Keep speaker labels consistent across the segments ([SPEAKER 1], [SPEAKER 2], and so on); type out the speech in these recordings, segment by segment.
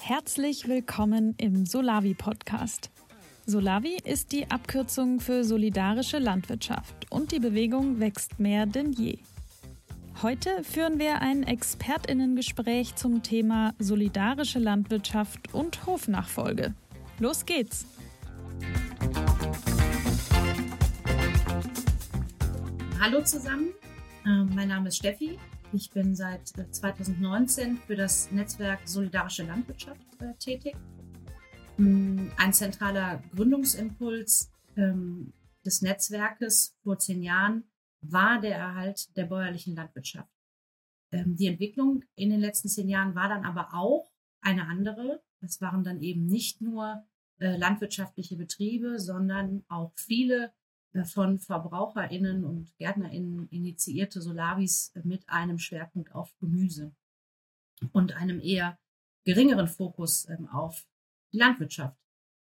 [SPEAKER 1] Herzlich willkommen im Solavi Podcast. Solavi ist die Abkürzung für solidarische Landwirtschaft und die Bewegung wächst mehr denn je. Heute führen wir ein Expertinnengespräch zum Thema solidarische Landwirtschaft und Hofnachfolge. Los geht's!
[SPEAKER 2] Hallo zusammen, mein Name ist Steffi. Ich bin seit 2019 äh, für das Netzwerk Solidarische Landwirtschaft äh, tätig. Mm, ein zentraler Gründungsimpuls ähm, des Netzwerkes vor zehn Jahren war der Erhalt der bäuerlichen Landwirtschaft. Ähm, die Entwicklung in den letzten zehn Jahren war dann aber auch eine andere. Es waren dann eben nicht nur äh, landwirtschaftliche Betriebe, sondern auch viele von VerbraucherInnen und GärtnerInnen initiierte Solavis mit einem Schwerpunkt auf Gemüse und einem eher geringeren Fokus ähm, auf die Landwirtschaft.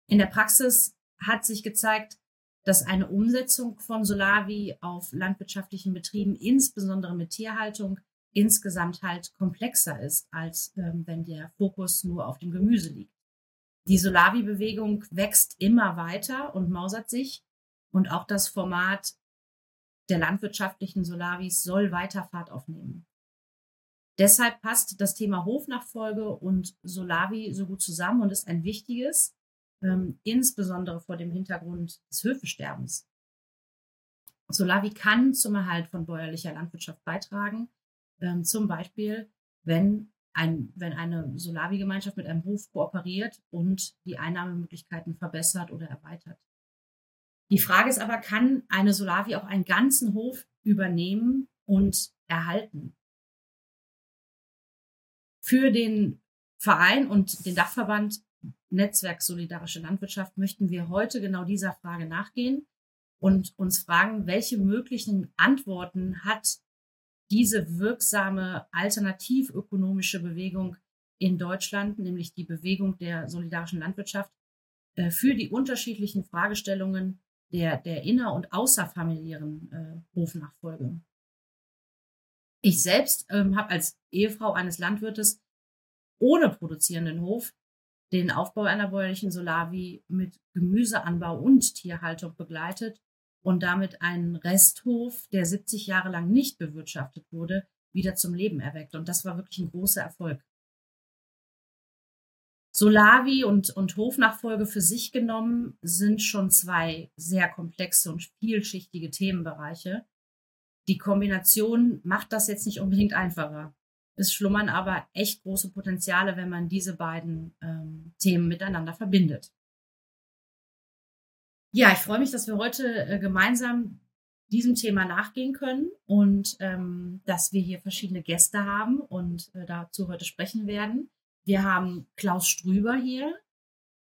[SPEAKER 2] In der Praxis hat sich gezeigt, dass eine Umsetzung von Solavi auf landwirtschaftlichen Betrieben, insbesondere mit Tierhaltung, insgesamt halt komplexer ist, als ähm, wenn der Fokus nur auf dem Gemüse liegt. Die Solavi-Bewegung wächst immer weiter und mausert sich und auch das Format der landwirtschaftlichen Solavis soll weiter Fahrt aufnehmen. Deshalb passt das Thema Hofnachfolge und Solavi so gut zusammen und ist ein wichtiges, ähm, insbesondere vor dem Hintergrund des Höfesterbens. Solavi kann zum Erhalt von bäuerlicher Landwirtschaft beitragen, ähm, zum Beispiel, wenn, ein, wenn eine Solavi-Gemeinschaft mit einem Hof kooperiert und die Einnahmemöglichkeiten verbessert oder erweitert. Die Frage ist aber, kann eine Solavi auch einen ganzen Hof übernehmen und erhalten? Für den Verein und den Dachverband Netzwerk Solidarische Landwirtschaft möchten wir heute genau dieser Frage nachgehen und uns fragen, welche möglichen Antworten hat diese wirksame alternativökonomische Bewegung in Deutschland, nämlich die Bewegung der solidarischen Landwirtschaft, äh, für die unterschiedlichen Fragestellungen der, der inner- und außerfamiliären äh, Hofnachfolge. Ich selbst ähm, habe als Ehefrau eines Landwirtes ohne produzierenden Hof den Aufbau einer bäuerlichen Solavi mit Gemüseanbau und Tierhaltung begleitet und damit einen Resthof, der 70 Jahre lang nicht bewirtschaftet wurde, wieder zum Leben erweckt. Und das war wirklich ein großer Erfolg. Solavi und, und Hofnachfolge für sich genommen sind schon zwei sehr komplexe und vielschichtige Themenbereiche. Die Kombination macht das jetzt nicht unbedingt einfacher. Es schlummern aber echt große Potenziale, wenn man diese beiden ähm, Themen miteinander verbindet. Ja, ich freue mich, dass wir heute äh, gemeinsam diesem Thema nachgehen können und ähm, dass wir hier verschiedene Gäste haben und äh, dazu heute sprechen werden. Wir haben Klaus Strüber hier,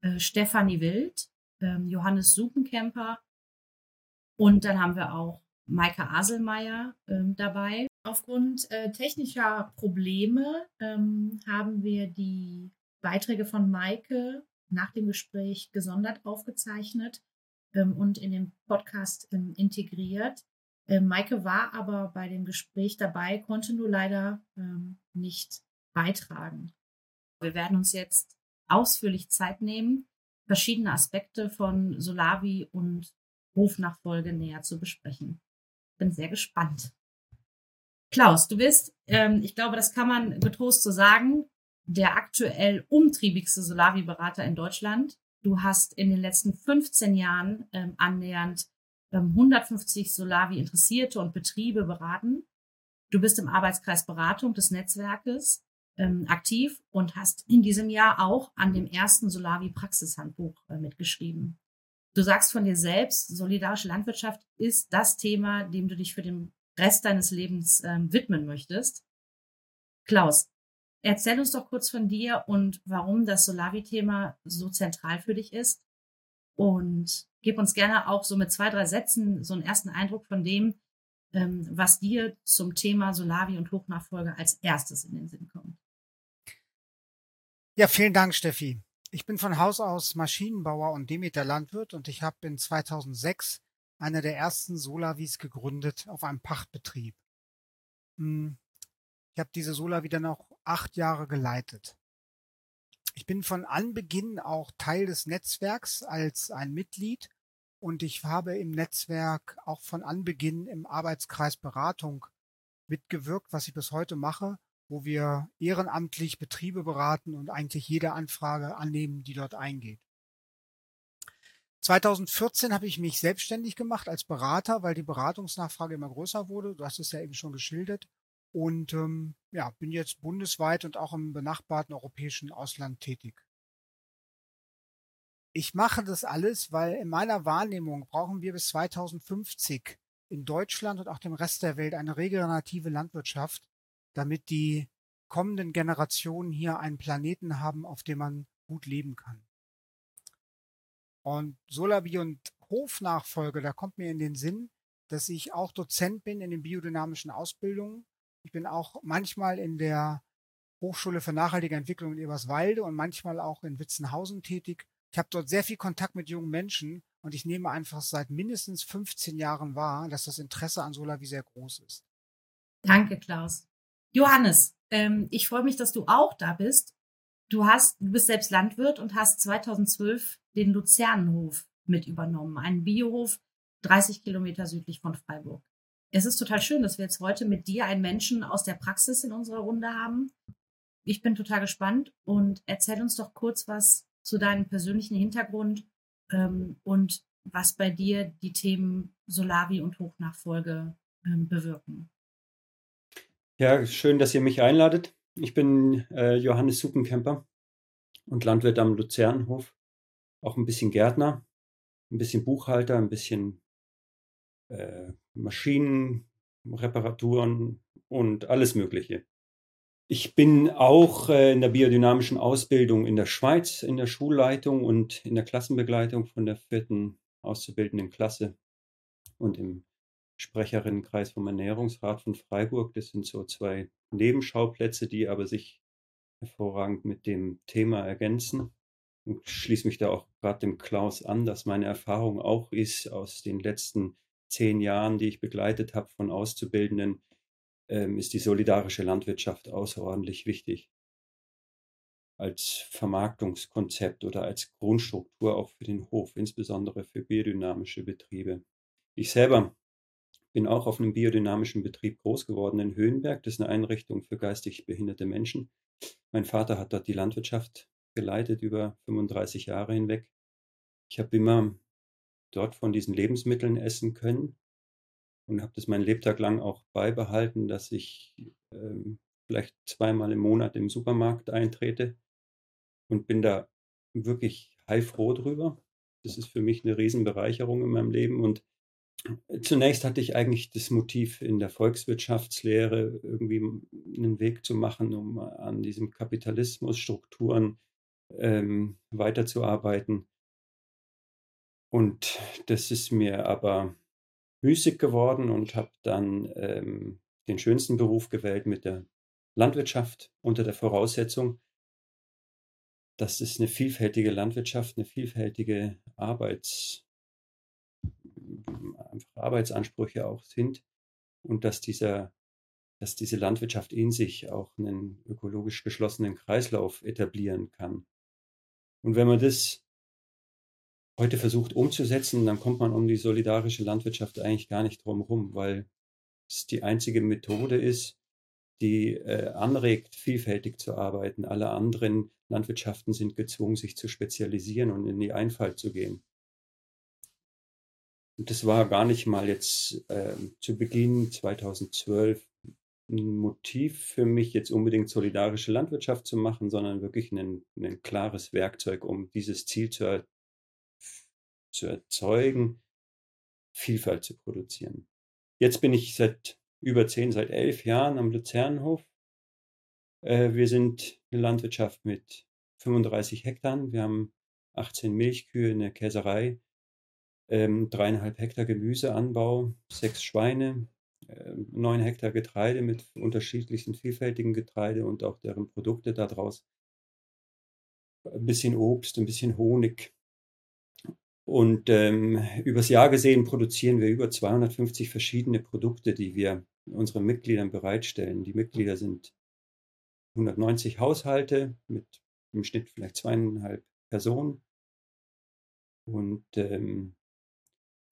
[SPEAKER 2] äh, Stefanie Wild, ähm, Johannes Supenkemper und dann haben wir auch Maike Aselmeier ähm, dabei. Aufgrund äh, technischer Probleme ähm, haben wir die Beiträge von Maike nach dem Gespräch gesondert aufgezeichnet ähm, und in den Podcast ähm, integriert. Ähm, Maike war aber bei dem Gespräch dabei, konnte nur leider ähm, nicht beitragen. Wir werden uns jetzt ausführlich Zeit nehmen, verschiedene Aspekte von Solavi und Hofnachfolge näher zu besprechen. Bin sehr gespannt. Klaus, du bist, ähm, ich glaube, das kann man getrost so sagen, der aktuell umtriebigste Solavi-Berater in Deutschland. Du hast in den letzten 15 Jahren ähm, annähernd ähm, 150 Solavi-Interessierte und Betriebe beraten. Du bist im Arbeitskreis Beratung des Netzwerkes ähm, aktiv und hast in diesem Jahr auch an dem ersten Solavi Praxishandbuch äh, mitgeschrieben. Du sagst von dir selbst, solidarische Landwirtschaft ist das Thema, dem du dich für den Rest deines Lebens ähm, widmen möchtest. Klaus, erzähl uns doch kurz von dir und warum das Solavi-Thema so zentral für dich ist. Und gib uns gerne auch so mit zwei, drei Sätzen so einen ersten Eindruck von dem, ähm, was dir zum Thema Solavi und Hochnachfolge als erstes in den Sinn kommt.
[SPEAKER 3] Ja, vielen Dank, Steffi. Ich bin von Haus aus Maschinenbauer und Demeter Landwirt und ich habe in 2006 einer der ersten Solavis gegründet auf einem Pachtbetrieb. Hm, Ich habe diese Sola wieder noch acht Jahre geleitet. Ich bin von Anbeginn auch Teil des Netzwerks als ein Mitglied und ich habe im Netzwerk auch von Anbeginn im Arbeitskreis Beratung mitgewirkt, was ich bis heute mache, wo wir ehrenamtlich Betriebe beraten und eigentlich jede Anfrage annehmen, die dort eingeht. 2014 habe ich mich selbstständig gemacht als Berater, weil die Beratungsnachfrage immer größer wurde. Du hast es ja eben schon geschildert. Und ähm, ja, bin jetzt bundesweit und auch im benachbarten europäischen Ausland tätig. Ich mache das alles, weil in meiner Wahrnehmung brauchen wir bis 2050 in Deutschland und auch dem Rest der Welt eine regenerative Landwirtschaft, damit die kommenden Generationen hier einen Planeten haben, auf dem man gut leben kann. Und Solabi und Hofnachfolge, da kommt mir in den Sinn, dass ich auch Dozent bin in den biodynamischen Ausbildungen. Ich bin auch manchmal in der Hochschule für nachhaltige Entwicklung in Eberswalde und manchmal auch in Witzenhausen tätig. Ich habe dort sehr viel Kontakt mit jungen Menschen und ich nehme einfach seit mindestens 15 Jahren wahr, dass das Interesse an Solavi sehr groß ist.
[SPEAKER 2] Danke, Klaus. Johannes, ähm, ich freue mich, dass du auch da bist. Du hast, du bist selbst Landwirt und hast 2012 den Luzernenhof mit übernommen, einen Biohof 30 Kilometer südlich von Freiburg. Es ist total schön, dass wir jetzt heute mit dir einen Menschen aus der Praxis in unserer Runde haben. Ich bin total gespannt und erzähl uns doch kurz was zu deinem persönlichen Hintergrund ähm, und was bei dir die Themen Solavi und Hochnachfolge ähm, bewirken.
[SPEAKER 4] Ja, schön, dass ihr mich einladet. Ich bin äh, Johannes Suppenkemper und Landwirt am Luzernhof. Auch ein bisschen Gärtner, ein bisschen Buchhalter, ein bisschen äh, Maschinen, Reparaturen und alles Mögliche. Ich bin auch äh, in der biodynamischen Ausbildung in der Schweiz, in der Schulleitung und in der Klassenbegleitung von der vierten auszubildenden Klasse und im Sprecherinnenkreis vom Ernährungsrat von Freiburg. Das sind so zwei Nebenschauplätze, die aber sich hervorragend mit dem Thema ergänzen. Und schließe mich da auch gerade dem Klaus an, dass meine Erfahrung auch ist aus den letzten zehn Jahren, die ich begleitet habe von Auszubildenden, ähm, ist die solidarische Landwirtschaft außerordentlich wichtig. Als Vermarktungskonzept oder als Grundstruktur auch für den Hof, insbesondere für biodynamische Betriebe. Ich selber bin auch auf einem biodynamischen Betrieb groß geworden in Höhenberg. Das ist eine Einrichtung für geistig behinderte Menschen. Mein Vater hat dort die Landwirtschaft geleitet über 35 Jahre hinweg. Ich habe immer dort von diesen Lebensmitteln essen können und habe das mein Lebtag lang auch beibehalten, dass ich ähm, vielleicht zweimal im Monat im Supermarkt eintrete und bin da wirklich heilfroh drüber. Das ist für mich eine Riesenbereicherung in meinem Leben und Zunächst hatte ich eigentlich das Motiv in der Volkswirtschaftslehre irgendwie einen Weg zu machen, um an diesen Kapitalismusstrukturen ähm, weiterzuarbeiten. Und das ist mir aber müßig geworden und habe dann ähm, den schönsten Beruf gewählt mit der Landwirtschaft unter der Voraussetzung, dass es eine vielfältige Landwirtschaft, eine vielfältige Arbeits einfach Arbeitsansprüche auch sind und dass dieser dass diese Landwirtschaft in sich auch einen ökologisch geschlossenen Kreislauf etablieren kann. Und wenn man das heute versucht umzusetzen, dann kommt man um die solidarische Landwirtschaft eigentlich gar nicht drum herum, weil es die einzige Methode ist, die äh, anregt, vielfältig zu arbeiten. Alle anderen Landwirtschaften sind gezwungen, sich zu spezialisieren und in die Einfalt zu gehen. Und das war gar nicht mal jetzt äh, zu Beginn 2012 ein Motiv für mich, jetzt unbedingt solidarische Landwirtschaft zu machen, sondern wirklich ein, ein klares Werkzeug, um dieses Ziel zu, er, zu erzeugen, Vielfalt zu produzieren. Jetzt bin ich seit über zehn, seit elf Jahren am Luzernhof. Äh, wir sind eine Landwirtschaft mit 35 Hektar. Wir haben 18 Milchkühe, eine Käserei, ähm, dreieinhalb Hektar Gemüseanbau, sechs Schweine, äh, neun Hektar Getreide mit unterschiedlichen, vielfältigen Getreide und auch deren Produkte daraus. Ein bisschen Obst, ein bisschen Honig. Und ähm, übers Jahr gesehen produzieren wir über 250 verschiedene Produkte, die wir unseren Mitgliedern bereitstellen. Die Mitglieder sind 190 Haushalte mit im Schnitt vielleicht zweieinhalb Personen. Und ähm,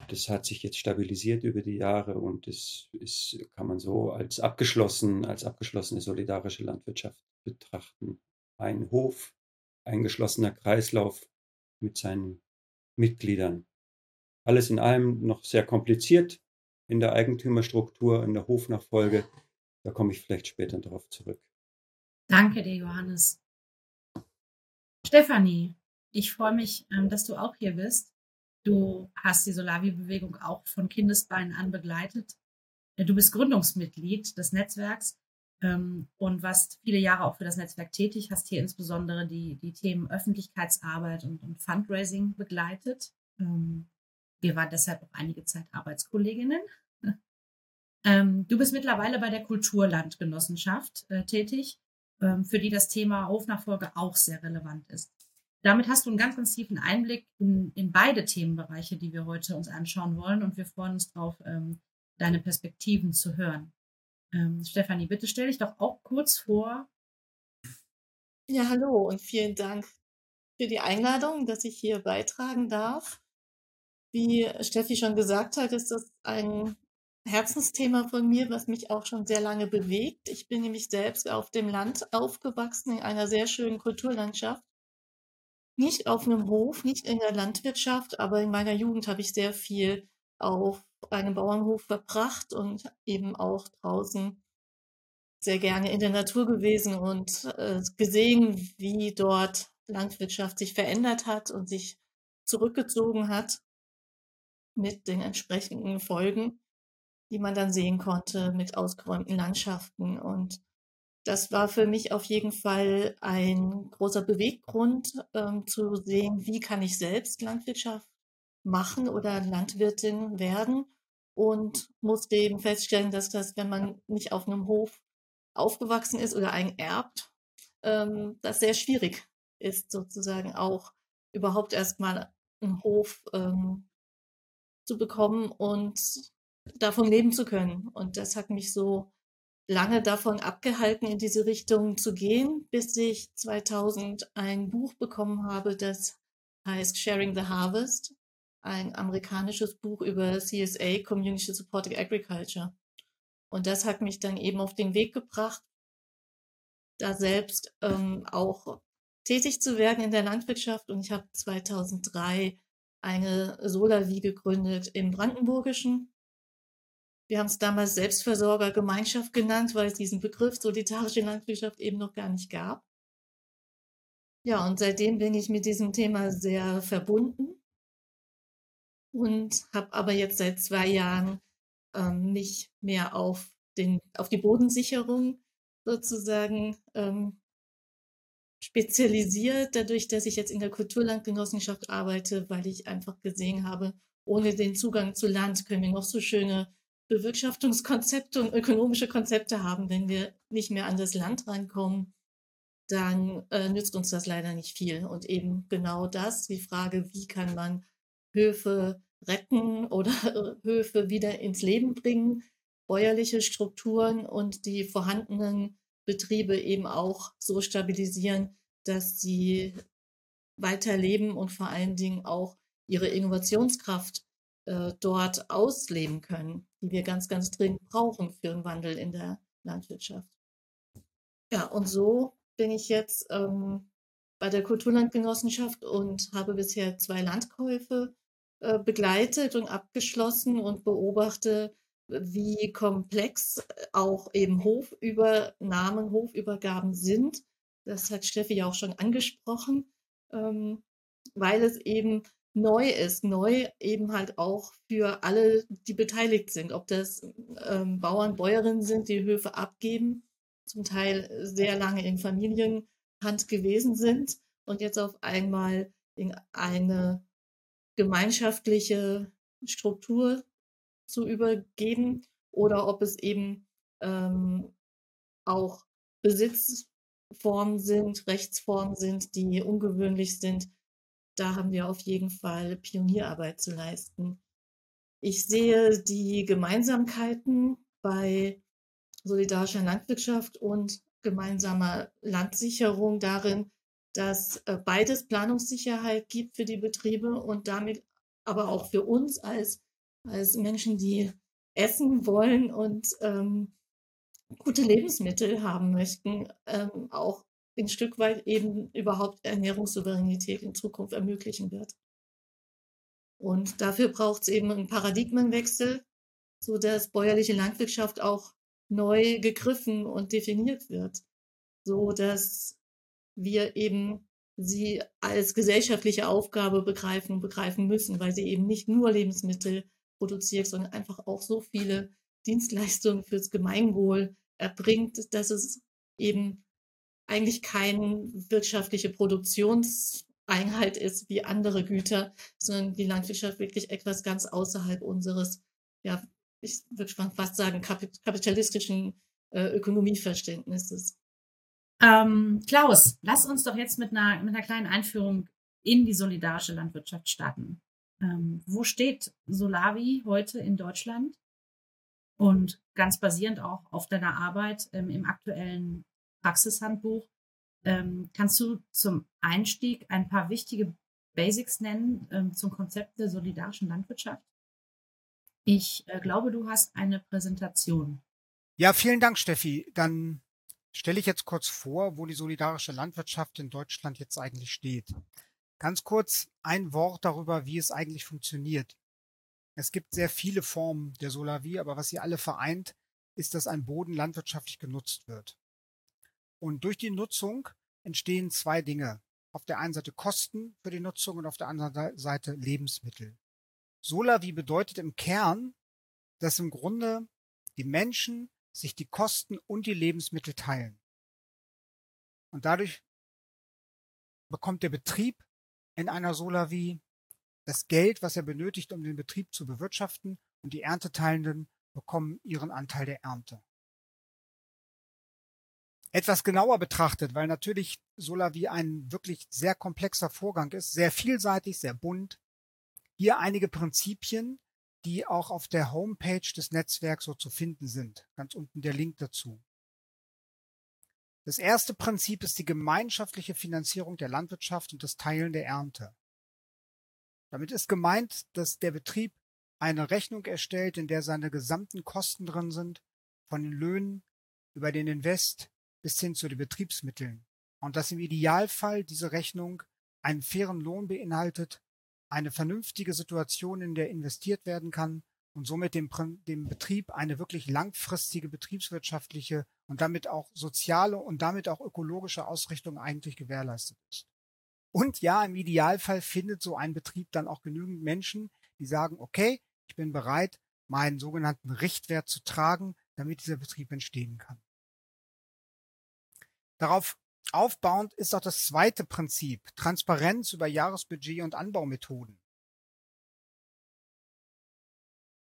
[SPEAKER 4] das hat sich jetzt stabilisiert über die Jahre und das ist, kann man so als abgeschlossen, als abgeschlossene solidarische Landwirtschaft betrachten. Ein Hof, ein geschlossener Kreislauf mit seinen Mitgliedern. Alles in allem noch sehr kompliziert in der Eigentümerstruktur, in der Hofnachfolge. Da komme ich vielleicht später darauf zurück.
[SPEAKER 2] Danke dir, Johannes. Stefanie, ich freue mich, ähm, dass du auch hier bist. Du hast die Solavi-Bewegung auch von Kindesbeinen an begleitet. Äh, du bist Gründungsmitglied des Netzwerks ähm, und warst viele Jahre auch für das Netzwerk tätig, hast hier insbesondere die, die Themen Öffentlichkeitsarbeit und, und Fundraising begleitet. Ähm, wir waren deshalb auch einige Zeit Arbeitskolleginnen. du bist mittlerweile bei der Kulturlandgenossenschaft äh, tätig ähm, für die das Thema Hofnachfolge auch sehr relevant ist. Damit hast du einen ganz, ganz tiefen Einblick in, in beide Themenbereiche, die wir heute uns anschauen wollen. Und wir freuen uns darauf, ähm, deine Perspektiven zu hören. Ähm, Stefanie, bitte stell dich doch auch kurz vor.
[SPEAKER 5] Ja, hallo und vielen Dank für die Einladung, dass ich hier beitragen darf. Wie Steffi schon gesagt hat, ist das ein Herzensthema von mir, was mich auch schon sehr lange bewegt. Ich bin nämlich selbst auf dem Land aufgewachsen, in einer sehr schönen Kulturlandschaft. Nicht auf einem Hof, nicht in der Landwirtschaft, aber in meiner Jugend habe ich sehr viel auf einem Bauernhof verbracht und eben auch draußen sehr gerne in der Natur gewesen und äh, gesehen, wie dort Landwirtschaft sich verändert hat und sich zurückgezogen hat mit den entsprechenden Folgen die man dann sehen konnte mit ausgeräumten Landschaften. Und das war für mich auf jeden Fall ein großer Beweggrund, ähm, zu sehen, wie kann ich selbst Landwirtschaft machen oder Landwirtin werden. Und musste eben feststellen, dass das, wenn man nicht auf einem Hof aufgewachsen ist oder einen erbt, ähm, das sehr schwierig ist, sozusagen auch überhaupt erstmal einen Hof ähm, zu bekommen und davon leben zu können. Und das hat mich so lange davon abgehalten, in diese Richtung zu gehen, bis ich 2000 ein Buch bekommen habe, das heißt Sharing the Harvest, ein amerikanisches Buch über CSA, Community Supported Agriculture. Und das hat mich dann eben auf den Weg gebracht, da selbst ähm, auch tätig zu werden in der Landwirtschaft. Und ich habe 2003 eine Solavi gegründet im Brandenburgischen wir haben es damals Selbstversorgergemeinschaft genannt, weil es diesen Begriff solidarische Landwirtschaft eben noch gar nicht gab. Ja, und seitdem bin ich mit diesem Thema sehr verbunden und habe aber jetzt seit zwei Jahren ähm, mich mehr auf, den, auf die Bodensicherung sozusagen ähm, spezialisiert, dadurch, dass ich jetzt in der Kulturlandgenossenschaft arbeite, weil ich einfach gesehen habe, ohne den Zugang zu Land können wir noch so schöne Bewirtschaftungskonzepte und ökonomische Konzepte haben, wenn wir nicht mehr an das Land reinkommen, dann äh, nützt uns das leider nicht viel. Und eben genau das, die Frage, wie kann man Höfe retten oder Höfe wieder ins Leben bringen, bäuerliche Strukturen und die vorhandenen Betriebe eben auch so stabilisieren, dass sie weiterleben und vor allen Dingen auch ihre Innovationskraft äh, dort ausleben können, die wir ganz, ganz dringend brauchen für einen Wandel in der Landwirtschaft. Ja, und so bin ich jetzt ähm, bei der Kulturlandgenossenschaft und habe bisher zwei Landkäufe äh, begleitet und abgeschlossen und beobachte, wie komplex auch eben Hofübernahmen, Hofübergaben sind. Das hat Steffi ja auch schon angesprochen, ähm, weil es eben neu ist, neu eben halt auch für alle, die beteiligt sind, ob das ähm, Bauern, Bäuerinnen sind, die Höfe abgeben, zum Teil sehr lange in Familienhand gewesen sind und jetzt auf einmal in eine gemeinschaftliche Struktur zu übergeben oder ob es eben ähm, auch Besitzformen sind, Rechtsformen sind, die ungewöhnlich sind, da haben wir auf jeden Fall Pionierarbeit zu leisten. Ich sehe die Gemeinsamkeiten bei solidarischer Landwirtschaft und gemeinsamer Landsicherung darin, dass äh, beides Planungssicherheit gibt für die Betriebe und damit aber auch für uns als, als Menschen, die essen wollen und ähm, gute Lebensmittel haben möchten, ähm, auch ein Stück weit eben überhaupt Ernährungssouveränität in Zukunft ermöglichen wird. Und dafür braucht es eben einen Paradigmenwechsel, so dass bäuerliche Landwirtschaft auch neu gegriffen und definiert wird, so dass wir eben sie als gesellschaftliche Aufgabe begreifen und begreifen müssen, weil sie eben nicht nur Lebensmittel produziert, sondern einfach auch so viele Dienstleistungen fürs Gemeinwohl erbringt, dass es eben eigentlich keine wirtschaftliche Produktionseinheit ist wie andere Güter, sondern die Landwirtschaft wirklich etwas ganz außerhalb unseres, ja, ich würde fast sagen, kapitalistischen äh, Ökonomieverständnisses.
[SPEAKER 2] Ähm, Klaus, lass uns doch jetzt mit einer, mit einer kleinen Einführung in die solidarische Landwirtschaft starten. Ähm, wo steht Solavi heute in Deutschland? Und ganz basierend auch auf deiner Arbeit ähm, im aktuellen Praxishandbuch, ähm, kannst du zum Einstieg ein paar wichtige Basics nennen ähm, zum Konzept der solidarischen Landwirtschaft? Ich äh, glaube, du hast eine Präsentation.
[SPEAKER 3] Ja, vielen Dank, Steffi. Dann stelle ich jetzt kurz vor, wo die solidarische Landwirtschaft in Deutschland jetzt eigentlich steht. Ganz kurz ein Wort darüber, wie es eigentlich funktioniert. Es gibt sehr viele Formen der Solarie, aber was sie alle vereint, ist, dass ein Boden landwirtschaftlich genutzt wird. Und durch die Nutzung entstehen zwei Dinge. Auf der einen Seite Kosten für die Nutzung und auf der anderen Seite Lebensmittel. Solavi bedeutet im Kern, dass im Grunde die Menschen sich die Kosten und die Lebensmittel teilen. Und dadurch bekommt der Betrieb in einer Solavi das Geld, was er benötigt, um den Betrieb zu bewirtschaften, und die Ernteteilenden bekommen ihren Anteil der Ernte. Etwas genauer betrachtet, weil natürlich Solavi ein wirklich sehr komplexer Vorgang ist, sehr vielseitig, sehr bunt. Hier einige Prinzipien, die auch auf der Homepage des Netzwerks so zu finden sind. Ganz unten der Link dazu. Das erste Prinzip ist die gemeinschaftliche Finanzierung der Landwirtschaft und das Teilen der Ernte. Damit ist gemeint, dass der Betrieb eine Rechnung erstellt, in der seine gesamten Kosten drin sind, von den Löhnen über den Invest bis hin zu den Betriebsmitteln. Und dass im Idealfall diese Rechnung einen fairen Lohn beinhaltet eine vernünftige Situation, in der investiert werden kann und somit dem, dem Betrieb eine wirklich langfristige betriebswirtschaftliche und damit auch soziale und damit auch ökologische Ausrichtung eigentlich gewährleistet ist. Und ja, im Idealfall findet so ein Betrieb dann auch genügend Menschen, die sagen, okay, ich bin bereit, meinen sogenannten Richtwert zu tragen, damit dieser Betrieb entstehen kann. Darauf Aufbauend ist auch das zweite Prinzip, Transparenz über Jahresbudget und Anbaumethoden.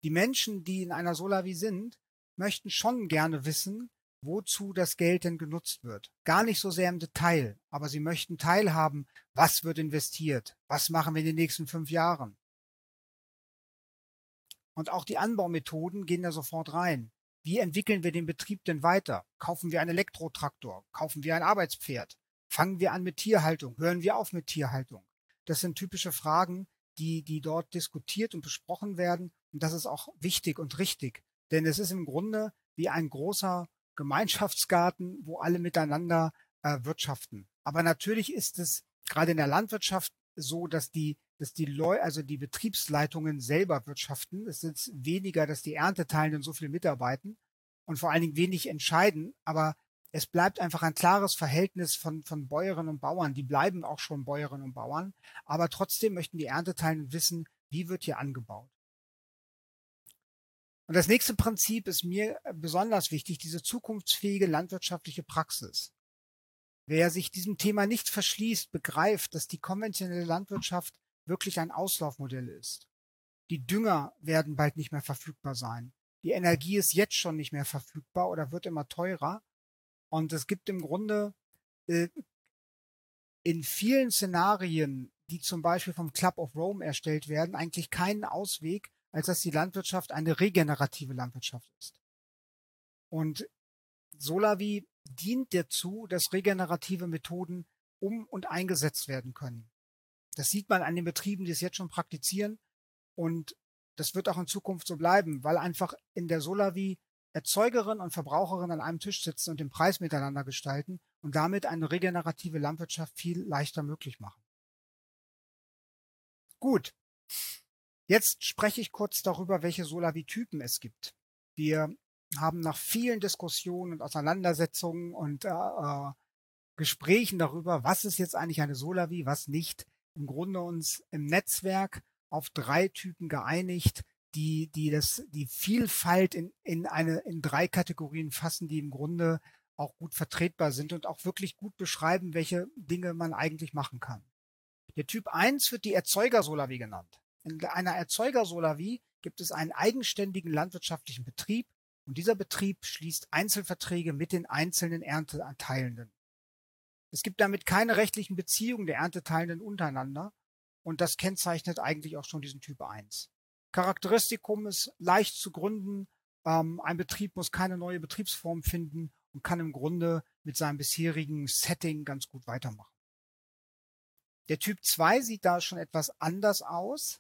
[SPEAKER 3] Die Menschen, die in einer Solavi sind, möchten schon gerne wissen, wozu das Geld denn genutzt wird. Gar nicht so sehr im Detail, aber sie möchten teilhaben, was wird investiert, was machen wir in den nächsten fünf Jahren. Und auch die Anbaumethoden gehen da sofort rein. Wie entwickeln wir den Betrieb denn weiter? Kaufen wir einen Elektrotraktor? Kaufen wir ein Arbeitspferd? Fangen wir an mit Tierhaltung? Hören wir auf mit Tierhaltung? Das sind typische Fragen, die, die dort diskutiert und besprochen werden. Und das ist auch wichtig und richtig. Denn es ist im Grunde wie ein großer Gemeinschaftsgarten, wo alle miteinander äh, wirtschaften. Aber natürlich ist es gerade in der Landwirtschaft so, dass die, dass die Leu also die Betriebsleitungen selber wirtschaften. Es ist weniger, dass die Ernteteilenden so viel mitarbeiten und vor allen Dingen wenig entscheiden. Aber es bleibt einfach ein klares Verhältnis von, von Bäuerinnen und Bauern. Die bleiben auch schon Bäuerinnen und Bauern. Aber trotzdem möchten die Ernteteilenden wissen, wie wird hier angebaut. Und das nächste Prinzip ist mir besonders wichtig, diese zukunftsfähige landwirtschaftliche Praxis. Wer sich diesem Thema nicht verschließt, begreift, dass die konventionelle Landwirtschaft wirklich ein Auslaufmodell ist. Die Dünger werden bald nicht mehr verfügbar sein. Die Energie ist jetzt schon nicht mehr verfügbar oder wird immer teurer. Und es gibt im Grunde äh, in vielen Szenarien die zum Beispiel vom Club of Rome erstellt werden, eigentlich keinen Ausweg, als dass die Landwirtschaft eine regenerative Landwirtschaft ist. Und Solavi dient dazu, dass regenerative Methoden um und eingesetzt werden können. Das sieht man an den Betrieben, die es jetzt schon praktizieren. Und das wird auch in Zukunft so bleiben, weil einfach in der Solavi Erzeugerin und Verbraucherin an einem Tisch sitzen und den Preis miteinander gestalten und damit eine regenerative Landwirtschaft viel leichter möglich machen. Gut. Jetzt spreche ich kurz darüber, welche Solavi-Typen es gibt. Wir haben nach vielen Diskussionen und Auseinandersetzungen und äh, äh, Gesprächen darüber, was ist jetzt eigentlich eine Solavi, was nicht, im Grunde uns im Netzwerk auf drei Typen geeinigt, die, die das, die Vielfalt in, in eine, in drei Kategorien fassen, die im Grunde auch gut vertretbar sind und auch wirklich gut beschreiben, welche Dinge man eigentlich machen kann. Der Typ 1 wird die Erzeugersolavi genannt. In einer Erzeugersolavi gibt es einen eigenständigen landwirtschaftlichen Betrieb und dieser Betrieb schließt Einzelverträge mit den einzelnen Ernteteilenden. Es gibt damit keine rechtlichen Beziehungen der Ernteteilenden untereinander und das kennzeichnet eigentlich auch schon diesen Typ 1. Charakteristikum ist leicht zu gründen. Ähm, ein Betrieb muss keine neue Betriebsform finden und kann im Grunde mit seinem bisherigen Setting ganz gut weitermachen. Der Typ 2 sieht da schon etwas anders aus.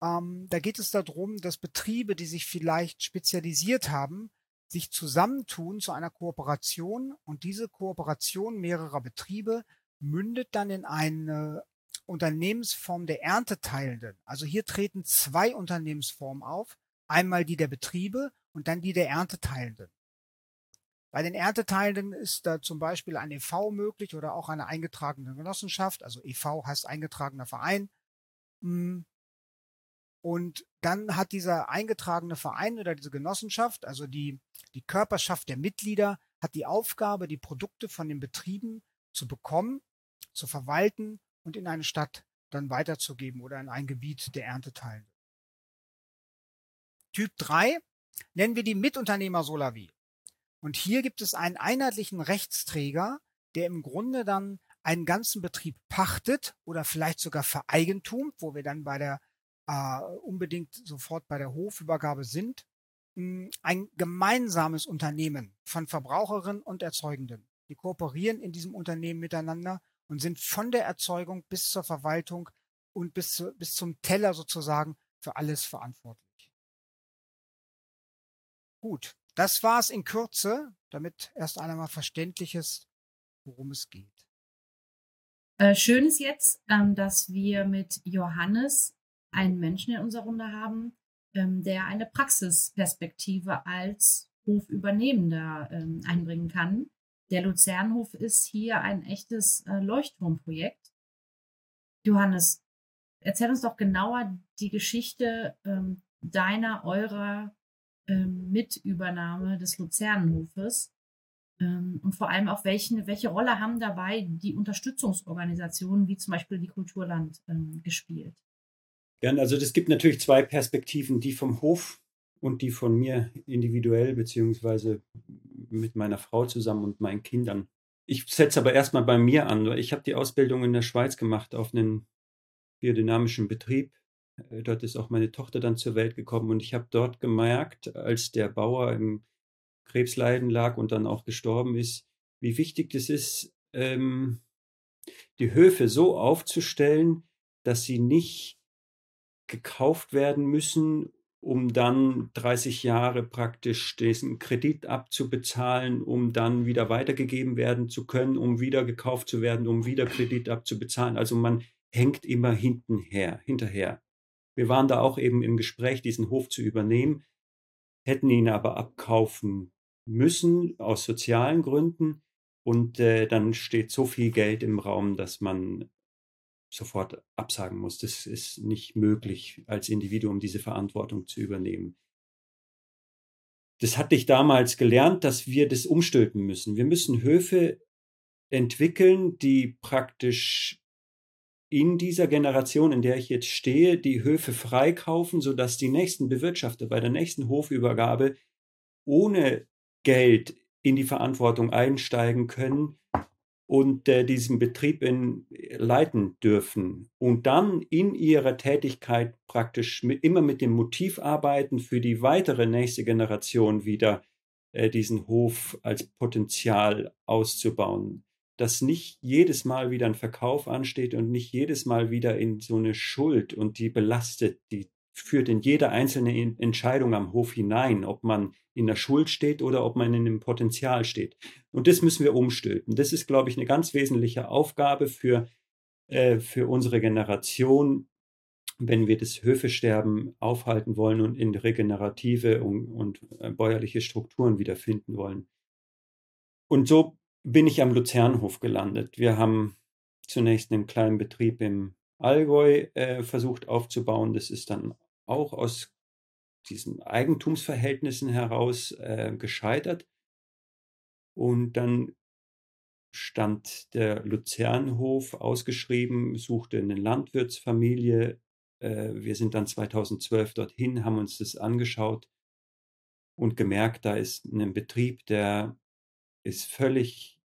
[SPEAKER 3] Ähm, da geht es darum, dass Betriebe, die sich vielleicht spezialisiert haben, sich zusammentun zu einer Kooperation und diese Kooperation mehrerer Betriebe mündet dann in eine Unternehmensform der Ernteteilenden. Also hier treten zwei Unternehmensformen auf, einmal die der Betriebe und dann die der Ernteteilenden. Bei den Ernteteilenden ist da zum Beispiel ein EV möglich oder auch eine eingetragene Genossenschaft. Also EV heißt eingetragener Verein. Und dann hat dieser eingetragene Verein oder diese Genossenschaft, also die, die Körperschaft der Mitglieder, hat die Aufgabe, die Produkte von den Betrieben zu bekommen, zu verwalten und in eine Stadt dann weiterzugeben oder in ein Gebiet der Ernteteilenden. Typ 3 nennen wir die Mitunternehmer Solavi. Und hier gibt es einen einheitlichen Rechtsträger, der im Grunde dann einen ganzen Betrieb pachtet oder vielleicht sogar vereigentumt, wo wir dann bei der äh, unbedingt sofort bei der Hofübergabe sind, mh, hm, ein gemeinsames Unternehmen von Verbraucherinnen und Erzeugenden. Die kooperieren in diesem Unternehmen miteinander und sind von der Erzeugung bis zur Verwaltung und bis, zu, bis zum Teller sozusagen für alles verantwortlich. Gut, das war es in Kürze, damit erst einmal verständlich ist, worum es geht.
[SPEAKER 2] Äh, schön ist jetzt, ähm, dass wir mit Johannes einen Menschen in unserer Runde haben, ähm, der eine Praxisperspektive als Hofübernehmender ähm, einbringen kann. Der Luzernhof ist hier ein echtes äh, Leuchtturmprojekt. Johannes, erzähl uns doch genauer die Geschichte ähm, deiner, eurer Mitübernahme des Luzernhofes ähm, und vor allem auch welchen, welche Rolle haben dabei die Unterstützungsorganisationen wie zum Beispiel die Kulturland gespielt?
[SPEAKER 4] Also es gibt natürlich zwei Perspektiven, die vom Hof und die von mir individuell beziehungsweise mit meiner Frau zusammen und meinen Kindern. Ich setze aber erstmal bei mir an, ich habe die Ausbildung in der Schweiz gemacht auf einen biodynamischen Betrieb. Äh, dort ist auch meine Tochter dann zur Welt gekommen und ich habe dort gemerkt, als der Bauer im Krebsleiden lag und dann auch gestorben ist, wie wichtig es ist, ähm, die Höfe so aufzustellen, dass sie nicht gekauft werden müssen, um dann 30 Jahre praktisch diesen Kredit abzubezahlen, um dann wieder weitergegeben werden zu können, um wieder gekauft zu werden, um wieder Kredit abzubezahlen. Also man hängt immer hintenher, hinterher. Wir waren da auch eben im Gespräch, diesen Hof zu übernehmen, hätten ihn aber abkaufen müssen aus sozialen Gründen. Und äh, dann steht so viel Geld im Raum, dass man sofort absagen muss. Das ist nicht möglich, als Individuum diese Verantwortung zu übernehmen. Das hatte ich damals gelernt, dass wir das umstülpen müssen. Wir müssen Höfe entwickeln, die praktisch in dieser Generation, in der ich jetzt stehe, die Höfe freikaufen, sodass die nächsten Bewirtschafter bei der nächsten Hofübergabe ohne Geld in die Verantwortung einsteigen können und äh, diesen Betrieb in, leiten dürfen und dann in ihrer Tätigkeit praktisch mit, immer mit dem Motiv arbeiten, für die weitere nächste Generation wieder äh, diesen Hof als Potenzial auszubauen. Dass nicht jedes Mal wieder ein Verkauf ansteht und nicht jedes Mal wieder in so eine Schuld und die belastet, die führt in jede einzelne Entscheidung am Hof hinein, ob man in der Schuld steht oder ob man in dem Potenzial steht. Und das müssen wir umstülpen. Das ist, glaube ich, eine ganz wesentliche Aufgabe für, äh, für unsere Generation, wenn wir das Höfesterben aufhalten wollen und in regenerative und, und äh, bäuerliche Strukturen wiederfinden wollen. Und so bin ich am Luzernhof gelandet. Wir haben zunächst einen kleinen Betrieb im Allgäu äh, versucht aufzubauen. Das ist dann auch aus diesen Eigentumsverhältnissen heraus äh, gescheitert. Und dann stand der Luzernhof ausgeschrieben, suchte eine Landwirtsfamilie. Äh, wir sind dann 2012 dorthin, haben uns das angeschaut und gemerkt, da ist ein Betrieb, der ist völlig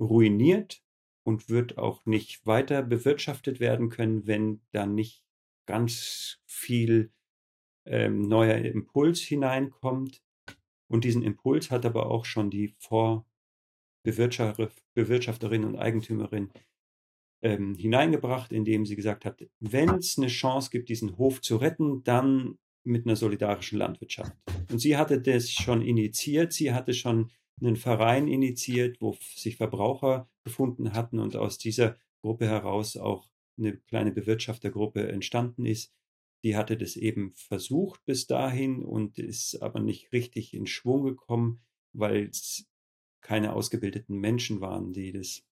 [SPEAKER 4] ruiniert und wird auch nicht weiter bewirtschaftet werden können, wenn da nicht ganz viel ähm, neuer Impuls hineinkommt. Und diesen Impuls hat aber auch schon die Vorbewirtschafterin und Eigentümerin ähm, hineingebracht, indem sie gesagt hat, wenn es eine Chance gibt, diesen Hof zu retten, dann mit einer solidarischen Landwirtschaft. Und sie hatte das schon initiiert, sie hatte schon einen Verein initiiert, wo sich Verbraucher gefunden hatten und aus dieser Gruppe heraus auch eine kleine Bewirtschaftergruppe entstanden ist. Die hatte das eben versucht bis dahin und ist aber nicht richtig in Schwung gekommen, weil es keine ausgebildeten Menschen waren, die das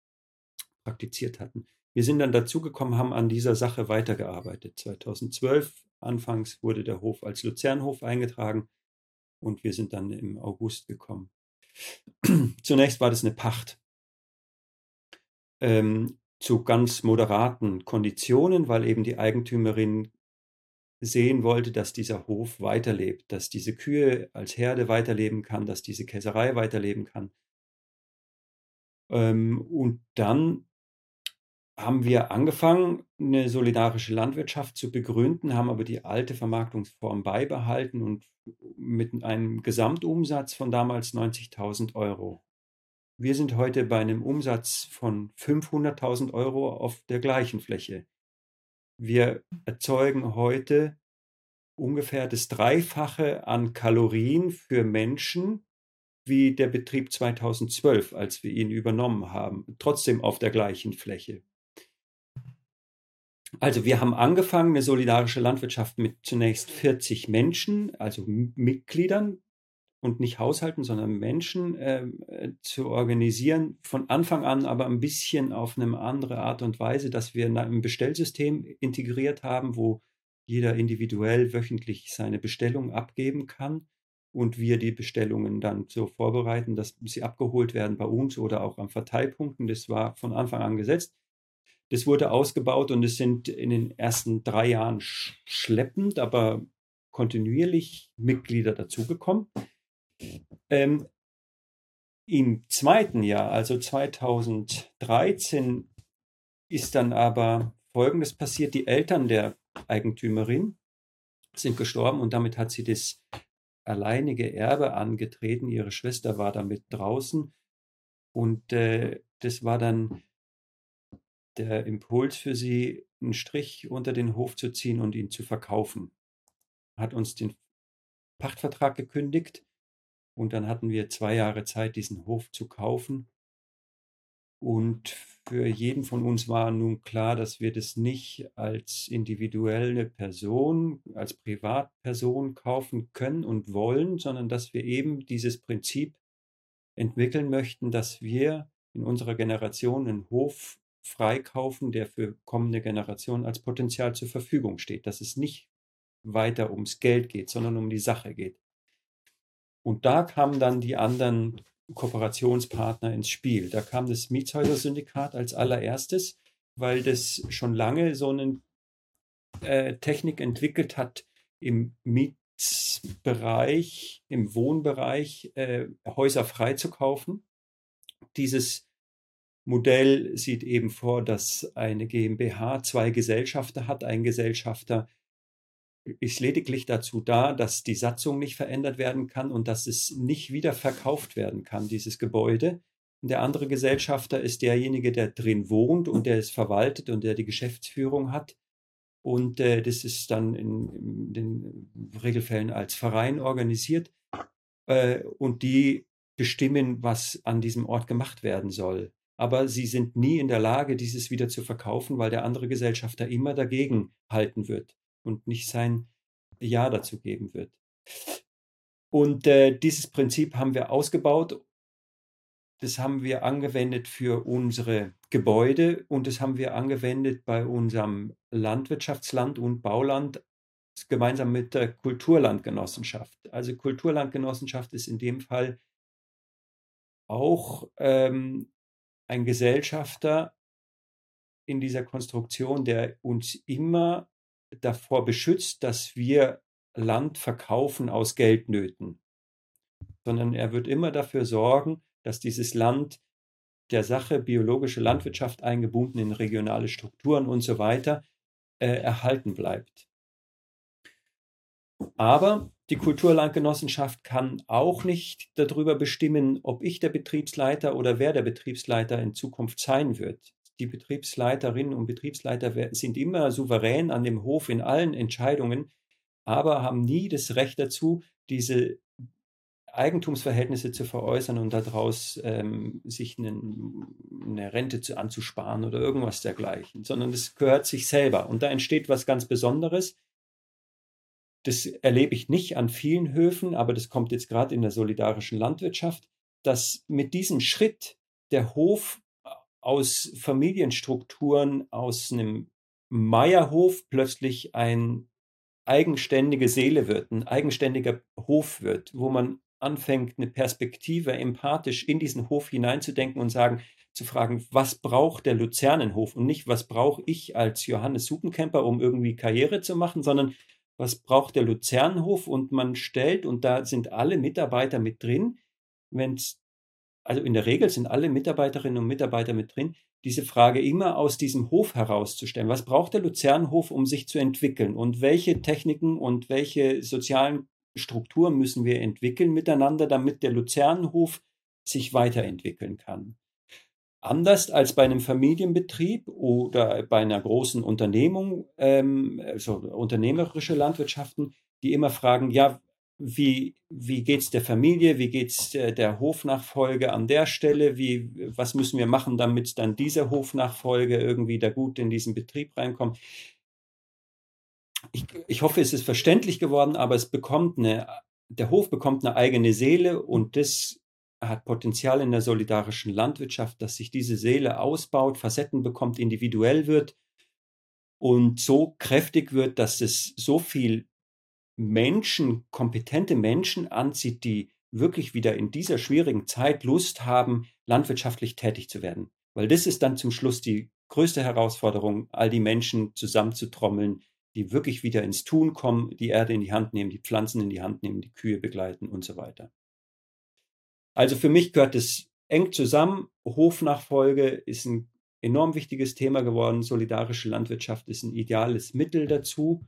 [SPEAKER 4] praktiziert hatten. Wir sind dann dazugekommen, haben an dieser Sache weitergearbeitet. 2012 anfangs wurde der Hof als Luzernhof eingetragen und wir sind dann im August gekommen. Zunächst war das eine Pacht. Ähm, zu ganz moderaten Konditionen, weil eben die Eigentümerin sehen wollte, dass dieser Hof weiterlebt, dass diese Kühe als Herde weiterleben kann, dass diese Käserei weiterleben kann. Ähm, und dann haben wir angefangen, eine solidarische Landwirtschaft zu begründen, haben aber die alte Vermarktungsform beibehalten und mit einem Gesamtumsatz von damals 90.000 Euro wir sind heute bei einem Umsatz von 500.000 Euro auf der gleichen Fläche. Wir erzeugen heute ungefähr das Dreifache an Kalorien für Menschen wie der Betrieb 2012, als wir ihn übernommen haben, trotzdem auf der gleichen Fläche. Also wir haben angefangen, eine solidarische Landwirtschaft mit zunächst 40 Menschen, also Mitgliedern, und nicht Haushalten, sondern Menschen ähm, äh, zu organisieren, von Anfang an aber ein bisschen auf eine andere Art und Weise, dass wir ein Bestellsystem integriert haben, wo jeder individuell wöchentlich seine Bestellung abgeben kann und wir die Bestellungen dann so vorbereiten, dass sie abgeholt werden bei uns oder auch am Verteilpunkten. Das war von Anfang an gesetzt. Das wurde ausgebaut und es sind in den ersten drei Jahren schleppend, aber kontinuierlich Mitglieder dazugekommen. Ähm, Im zweiten Jahr, also 2013, ist dann aber Folgendes passiert. Die Eltern der Eigentümerin sind gestorben und damit hat sie das alleinige Erbe angetreten. Ihre Schwester war damit draußen und äh, das war dann der Impuls für sie, einen Strich unter den Hof zu ziehen und ihn zu verkaufen. Hat uns den Pachtvertrag gekündigt und dann hatten wir zwei Jahre Zeit, diesen Hof zu kaufen. Und für jeden von uns war nun klar, dass wir das nicht als individuelle Person, als Privatperson kaufen können und wollen, sondern dass wir eben dieses Prinzip entwickeln möchten, dass wir in unserer Generation einen Hof freikaufen, der für kommende Generationen als Potenzial zur Verfügung steht, dass es nicht weiter ums Geld geht, sondern um die Sache geht. Und da kamen dann die anderen Kooperationspartner ins Spiel. Da kam das Mietshäuser-Syndikat als allererstes, weil das schon lange so eine äh, Technik entwickelt hat, im Mietsbereich, im Wohnbereich äh, Häuser freizukaufen. Dieses Modell sieht eben vor, dass eine GmbH zwei Gesellschafter hat. Ein Gesellschafter ist lediglich dazu da, dass die Satzung nicht verändert werden kann und dass es nicht wieder verkauft werden kann, dieses Gebäude. Und der andere Gesellschafter ist derjenige, der drin wohnt und der es verwaltet und der die Geschäftsführung hat. Und äh, das ist dann in, in, den Regelfällen als Verein organisiert. Äh, und die bestimmen, was an diesem Ort gemacht werden soll. Aber sie sind nie in der Lage, dieses wieder zu verkaufen, weil der andere Gesellschafter immer dagegen halten wird und nicht sein Ja dazu geben wird. Und äh, dieses Prinzip haben wir ausgebaut. Das haben wir angewendet für unsere Gebäude und das haben wir angewendet bei unserem Landwirtschaftsland und Bauland gemeinsam mit der Kulturlandgenossenschaft. Also Kulturlandgenossenschaft ist in dem Fall auch ähm, ein Gesellschafter in dieser Konstruktion, der uns immer davor beschützt, dass wir Land verkaufen aus Geldnöten, sondern er wird immer dafür sorgen, dass dieses Land der Sache biologische Landwirtschaft eingebunden in regionale Strukturen und so weiter äh, erhalten bleibt. Aber die Kulturlandgenossenschaft kann auch nicht darüber bestimmen, ob ich der Betriebsleiter oder wer der Betriebsleiter in Zukunft sein wird die Betriebsleiterinnen und Betriebsleiter sind immer souverän an dem Hof in allen Entscheidungen, aber haben nie das Recht dazu, diese Eigentumsverhältnisse zu veräußern und daraus ähm, sich einen, eine Rente zu, anzusparen oder irgendwas dergleichen, sondern es gehört sich selber. Und da entsteht was ganz Besonderes. Das erlebe ich nicht an vielen Höfen, aber das kommt jetzt gerade in der solidarischen Landwirtschaft, dass mit diesem Schritt der Hof aus Familienstrukturen, aus einem Meierhof plötzlich ein eigenständige Seele wird, ein eigenständiger Hof wird, wo man anfängt, eine Perspektive empathisch in diesen Hof hineinzudenken und sagen, zu fragen, was braucht der Luzernenhof? Und nicht, was brauche ich als Johannes Supenkemper, um irgendwie Karriere zu machen, sondern was braucht der Luzernenhof? Und man stellt, und da sind alle Mitarbeiter mit drin, wenn es also in der Regel sind alle Mitarbeiterinnen und Mitarbeiter mit drin, diese Frage immer aus diesem Hof herauszustellen. Was braucht der Luzernhof, um sich zu entwickeln? Und welche Techniken und welche sozialen Strukturen müssen wir entwickeln miteinander, damit der Luzernhof sich weiterentwickeln kann? Anders als bei einem Familienbetrieb oder bei einer großen Unternehmung, ähm, also unternehmerische Landwirtschaften, die immer fragen, ja, wie, wie geht es der Familie, wie geht es der, der, Hofnachfolge an der Stelle, wie, was müssen wir machen, damit dann diese Hofnachfolge irgendwie da gut in diesen Betrieb reinkommt. Ich, ich hoffe, es ist verständlich geworden, aber es bekommt eine, der Hof bekommt eine eigene Seele und das hat Potenzial in der solidarischen Landwirtschaft, dass sich diese Seele ausbaut, Facetten bekommt, individuell wird und so kräftig wird, dass es so viel Menschen, kompetente Menschen anzieht, die wirklich wieder in dieser schwierigen Zeit Lust haben, landwirtschaftlich tätig zu werden. Weil das ist dann zum Schluss die größte Herausforderung, all die Menschen zusammenzutrommeln, die wirklich wieder ins Tun kommen, die Erde in die Hand nehmen, die Pflanzen in die Hand nehmen, die Kühe begleiten und so weiter. Also für mich gehört es eng zusammen. Hofnachfolge ist ein enorm wichtiges Thema geworden. Solidarische Landwirtschaft ist ein ideales Mittel dazu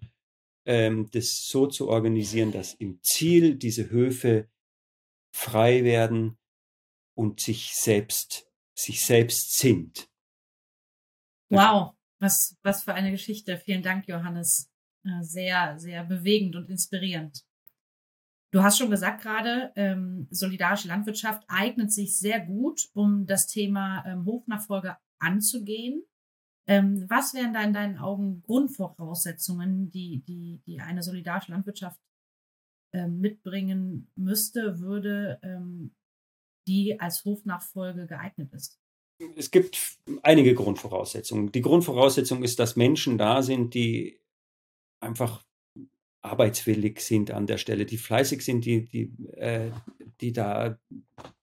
[SPEAKER 4] ähm, das so zu organisieren, dass im Ziel diese Höfe frei werden und sich selbst, sich selbst sind.
[SPEAKER 2] Wow, was, was für eine Geschichte. Vielen Dank, Johannes. Äh, sehr, sehr bewegend und inspirierend. Du hast schon gesagt gerade, ähm, solidarische Landwirtschaft eignet sich sehr gut, um das Thema ähm, Hofnachfolge anzugehen. Ähm, was wären da in deinen Augen Grundvoraussetzungen, die, die, die eine solidarische Landwirtschaft ähm, mitbringen müsste, würde, ähm, die als Hofnachfolge geeignet ist?
[SPEAKER 4] Es gibt einige Grundvoraussetzungen. Die Grundvoraussetzung ist, dass Menschen da sind, die einfach arbeitswillig sind an der Stelle, die fleißig sind, die, die, äh, die da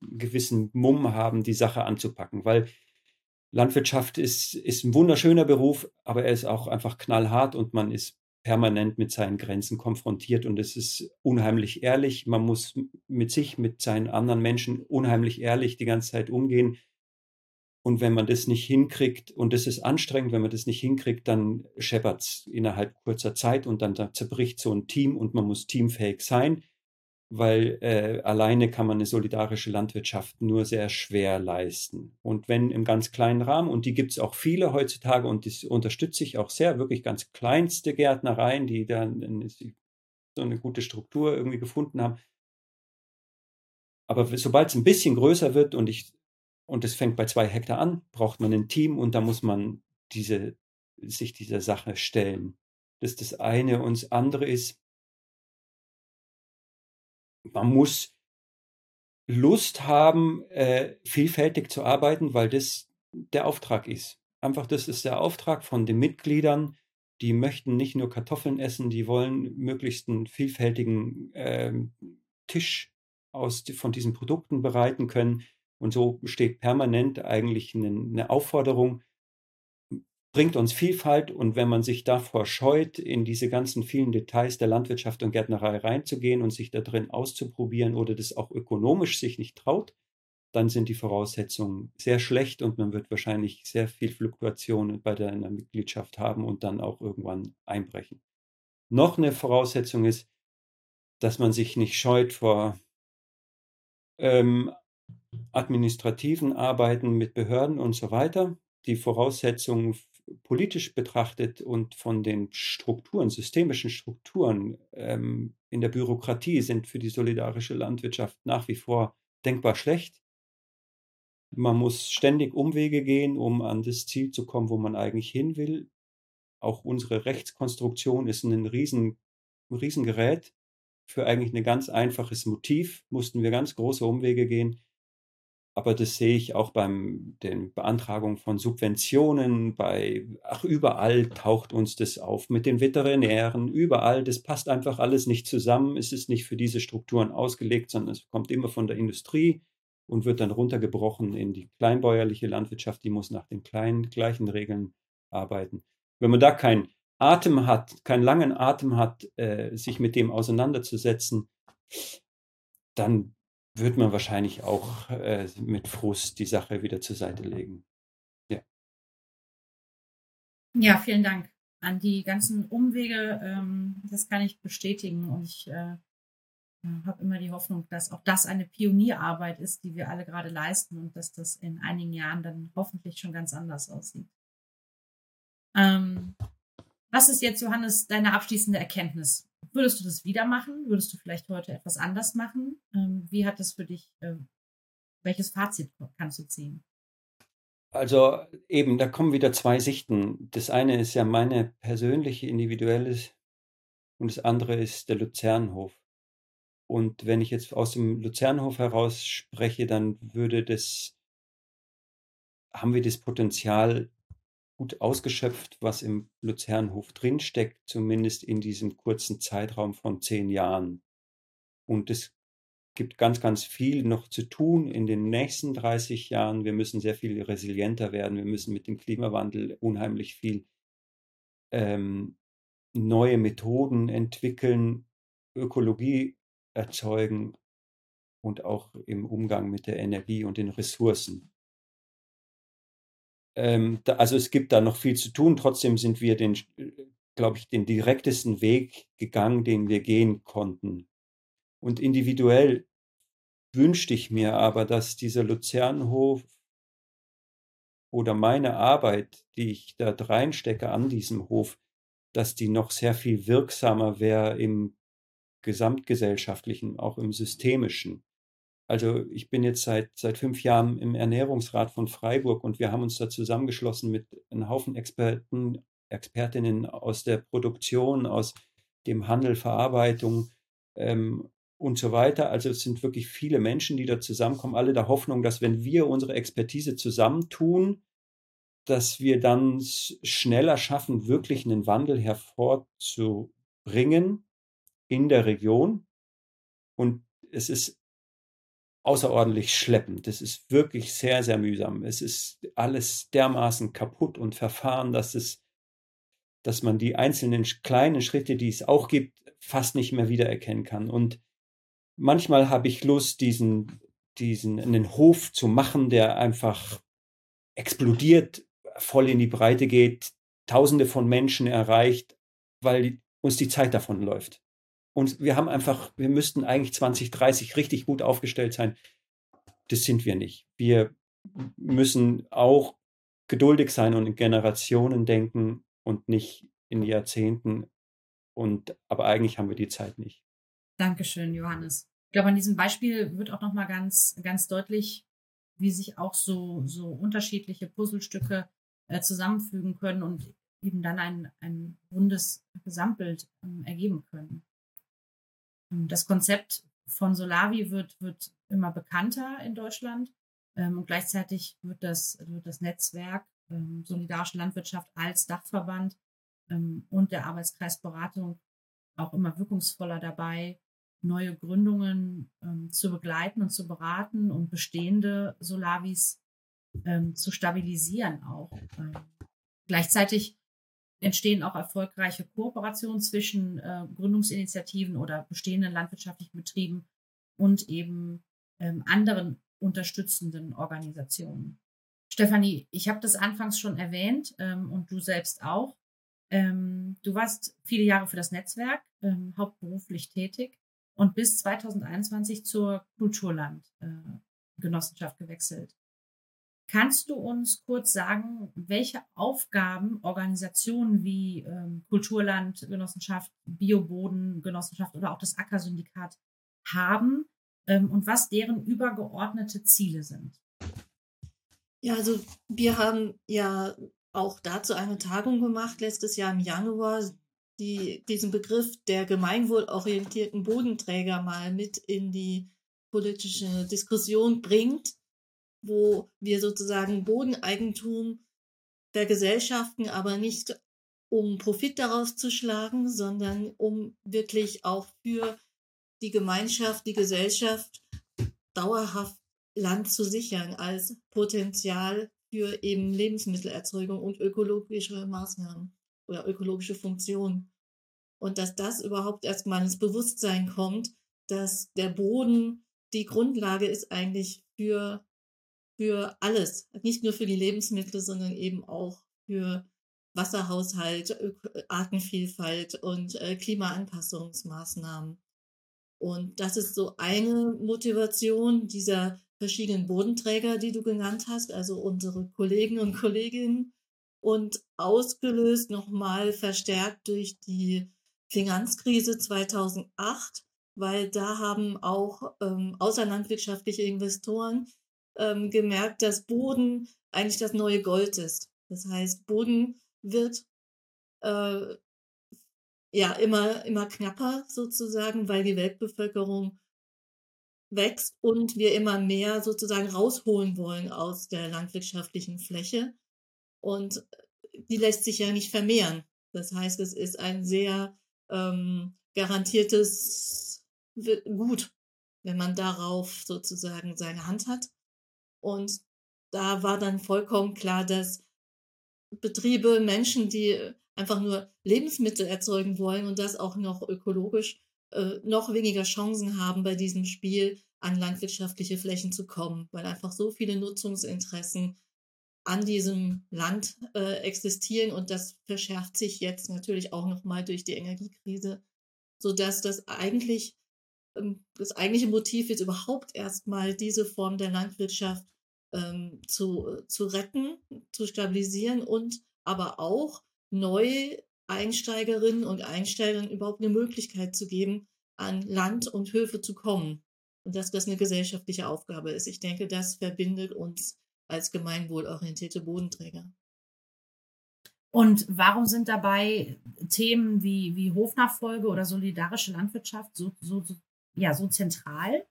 [SPEAKER 4] gewissen Mumm haben, die Sache anzupacken. Weil Landwirtschaft ist, ist ein wunderschöner Beruf, aber er ist auch einfach knallhart und man ist permanent mit seinen Grenzen konfrontiert und es ist unheimlich ehrlich. Man muss mit sich, mit seinen anderen Menschen unheimlich ehrlich die ganze Zeit umgehen. Und wenn man das nicht hinkriegt, und das ist anstrengend, wenn man das nicht hinkriegt, dann scheppert es innerhalb kurzer Zeit und dann, dann zerbricht so ein Team und man muss teamfähig sein, weil äh, alleine kann man eine solidarische Landwirtschaft nur sehr schwer leisten. Und wenn im ganz kleinen Rahmen, und die gibt es auch viele heutzutage und das unterstütze ich auch sehr, wirklich ganz kleinste Gärtnereien, die dann so eine gute Struktur irgendwie gefunden haben. Aber sobald es ein bisschen größer wird und ich und es fängt bei zwei Hektar an, braucht man ein Team und da muss man diese, sich dieser Sache stellen. Das ist das eine. Und das andere ist, man muss Lust haben, äh, vielfältig zu arbeiten, weil das der Auftrag ist. Einfach, das ist der Auftrag von den Mitgliedern. Die möchten nicht nur Kartoffeln essen, die wollen möglichst einen vielfältigen äh, Tisch aus, von diesen Produkten bereiten können. Und so besteht permanent eigentlich eine, eine Aufforderung, bringt uns Vielfalt und wenn man sich davor scheut, in diese ganzen vielen Details der Landwirtschaft und Gärtnerei reinzugehen und sich da drin auszuprobieren oder das auch ökonomisch sich nicht traut, dann sind die Voraussetzungen sehr schlecht und man wird wahrscheinlich sehr viel Fluktuation bei der Mitgliedschaft haben und dann auch irgendwann einbrechen. Noch eine Voraussetzung ist, dass man sich nicht scheut vor ähm, administrativen Arbeiten mit Behörden und so weiter. Die Voraussetzungen politisch betrachtet und von den Strukturen, systemischen Strukturen ähm, in der Bürokratie sind für die solidarische Landwirtschaft nach wie vor denkbar schlecht. Man muss ständig Umwege gehen, um an das Ziel zu kommen, wo man eigentlich hin will. Auch unsere Rechtskonstruktion ist ein riesen, Riesengerät. Für eigentlich ein ganz einfaches Motiv mussten wir ganz große Umwege gehen. Aber das sehe ich auch beim den Beantragung von Subventionen, bei, ach, überall taucht uns das auf. Mit den Veterinären, überall, das passt einfach alles nicht zusammen, es ist nicht für diese Strukturen ausgelegt, sondern es kommt immer von der Industrie und wird dann runtergebrochen in die kleinbäuerliche Landwirtschaft, die muss nach den kleinen, gleichen Regeln arbeiten. Wenn man da keinen Atem hat, keinen langen Atem hat, äh, sich mit dem auseinanderzusetzen, dann wird man wahrscheinlich auch äh, mit Frust die Sache wieder zur Seite legen. Ja.
[SPEAKER 2] Ja, vielen Dank. An die ganzen Umwege, ähm, das kann ich bestätigen und ich äh, habe immer die Hoffnung, dass auch das eine Pionierarbeit ist, die wir alle gerade leisten und dass das in einigen Jahren dann hoffentlich schon ganz anders aussieht. Ähm, was ist jetzt, Johannes, deine abschließende Erkenntnis? Würdest du das wieder machen? Würdest du vielleicht heute etwas anders machen? Ähm, wie hat das für dich, äh, welches Fazit kannst du ziehen?
[SPEAKER 4] Also eben, da kommen wieder zwei Sichten. Das eine ist ja meine persönliche, individuelle und das andere ist der Luzernhof. Und wenn ich jetzt aus dem Luzernhof heraus spreche, dann würde das, haben wir das Potenzial, gut ausgeschöpft, was im Luzernhof drinsteckt, zumindest in diesem kurzen Zeitraum von zehn Jahren. Und es gibt ganz, ganz viel noch zu tun in den nächsten 30 Jahren. Wir müssen sehr viel resilienter werden. Wir müssen mit dem Klimawandel unheimlich viel ähm, neue Methoden entwickeln, Ökologie erzeugen und auch im Umgang mit der Energie und den Ressourcen. Ähm, da, also es gibt da noch viel zu tun. Trotzdem sind wir den, glaube ich, den direktesten Weg gegangen, den wir gehen konnten. Und individuell wünschte ich mir aber, dass dieser Luzernhof oder meine Arbeit, die ich da reinstecke an diesem Hof, dass die noch sehr viel wirksamer wäre im gesamtgesellschaftlichen, auch im systemischen. Also ich bin jetzt seit, seit fünf Jahren im Ernährungsrat von Freiburg und wir haben uns da zusammengeschlossen mit einem Haufen Experten, Expertinnen aus der Produktion, aus dem Handel, Verarbeitung ähm, und so weiter. Also es sind wirklich viele Menschen, die da zusammenkommen, alle der Hoffnung, dass wenn wir unsere Expertise zusammentun, dass wir dann schneller schaffen, wirklich einen Wandel hervorzubringen in der Region. Und es ist außerordentlich schleppend. Das ist wirklich sehr, sehr mühsam. Es ist alles dermaßen kaputt und verfahren, dass es, dass man die einzelnen kleinen Schritte, die es auch gibt, fast nicht mehr wiedererkennen kann. Und manchmal habe ich Lust, diesen, diesen, einen Hof zu machen, der einfach explodiert, voll in die Breite geht, Tausende von Menschen erreicht, weil uns die Zeit davon läuft. Und wir haben einfach, wir müssten eigentlich 2030 richtig gut aufgestellt sein. Das sind wir nicht. Wir müssen auch geduldig sein und in Generationen denken und nicht in Jahrzehnten. Und aber eigentlich haben wir die Zeit nicht.
[SPEAKER 2] Dankeschön, Johannes. Ich glaube, an diesem Beispiel wird auch noch mal ganz, ganz deutlich, wie sich auch so, so unterschiedliche Puzzlestücke äh, zusammenfügen können und eben dann ein, ein rundes Gesamtbild ähm, ergeben können. Ähm, das Konzept von Solavi wird, wird immer bekannter in Deutschland ähm, und gleichzeitig wird das, wird das Netzwerk ähm, Solidarische Landwirtschaft als Dachverband und der Arbeitskreis Beratung auch immer wirkungsvoller dabei, neue Gründungen zu begleiten und zu beraten und bestehende Solavis zu stabilisieren auch. Gleichzeitig entstehen auch erfolgreiche Kooperationen zwischen äh, Gründungsinitiativen oder bestehenden landwirtschaftlichen Betrieben und eben ähm, anderen unterstützenden Organisationen. Stefanie, ich habe das anfangs schon erwähnt ähm, und du selbst auch. Ähm, du warst viele Jahre für das Netzwerk ähm, hauptberuflich tätig und bis 2021 zur Kulturland-Genossenschaft äh, gewechselt. Kannst du uns kurz sagen, welche Aufgaben Organisationen wie ähm, Kulturland, Genossenschaft, oder auch das Ackersyndikat haben ähm, und was deren übergeordnete Ziele sind?
[SPEAKER 5] Ja, also wir haben ja auch dazu eine Tagung gemacht letztes Jahr im Januar, die diesen Begriff der gemeinwohlorientierten Bodenträger mal mit in die politische Diskussion bringt wo wir sozusagen Bodeneigentum vergesellschaften, aber nicht um Profit daraus zu schlagen, sondern um wirklich auch für die Gemeinschaft, die Gesellschaft dauerhaft Land zu sichern als Potenzial für eben Lebensmittelerzeugung und ökologische Maßnahmen oder ökologische Funktionen. Und dass das überhaupt erstmal ins Bewusstsein kommt, dass der Boden die Grundlage ist eigentlich für für alles, nicht nur für die Lebensmittel, sondern eben auch für Wasserhaushalt, Artenvielfalt und äh, Klimaanpassungsmaßnahmen. Und das ist so eine Motivation dieser verschiedenen Bodenträger, die du genannt hast, also unsere Kollegen und Kolleginnen und ausgelöst nochmal verstärkt durch die Finanzkrise 2008, weil da haben auch ähm, außerlandwirtschaftliche Investoren ähm, gemerkt, dass Boden eigentlich das neue Gold ist. Das heißt, Boden wird äh, ja immer, immer knapper sozusagen, weil die Weltbevölkerung wächst und wir immer mehr sozusagen rausholen wollen aus der landwirtschaftlichen Fläche. Und die lässt sich ja nicht vermehren. Das heißt, es ist ein sehr ähm, garantiertes Gut, wenn man darauf sozusagen seine Hand hat. Und da war dann vollkommen klar, dass Betriebe, Menschen, die einfach nur Lebensmittel erzeugen wollen und das auch noch ökologisch, äh, noch weniger Chancen haben, bei diesem Spiel an landwirtschaftliche Flächen zu kommen, weil einfach so viele Nutzungsinteressen an diesem Land äh, existieren und das verschärft sich jetzt natürlich auch nochmal durch die Energiekrise, sodass das eigentlich ähm, das eigentliche Motiv ist überhaupt erstmal diese Form der Landwirtschaft ähm, zu, zu retten, zu stabilisieren und aber auch neu Einsteigerinnen und Einsteigern überhaupt eine Möglichkeit zu geben, an Land und Höfe zu kommen. Und dass das eine gesellschaftliche Aufgabe ist. Ich denke, das verbindet uns als gemeinwohlorientierte Bodenträger.
[SPEAKER 2] Und warum sind dabei Themen wie, wie Hofnachfolge oder solidarische Landwirtschaft so, so, so, ja, so zentral?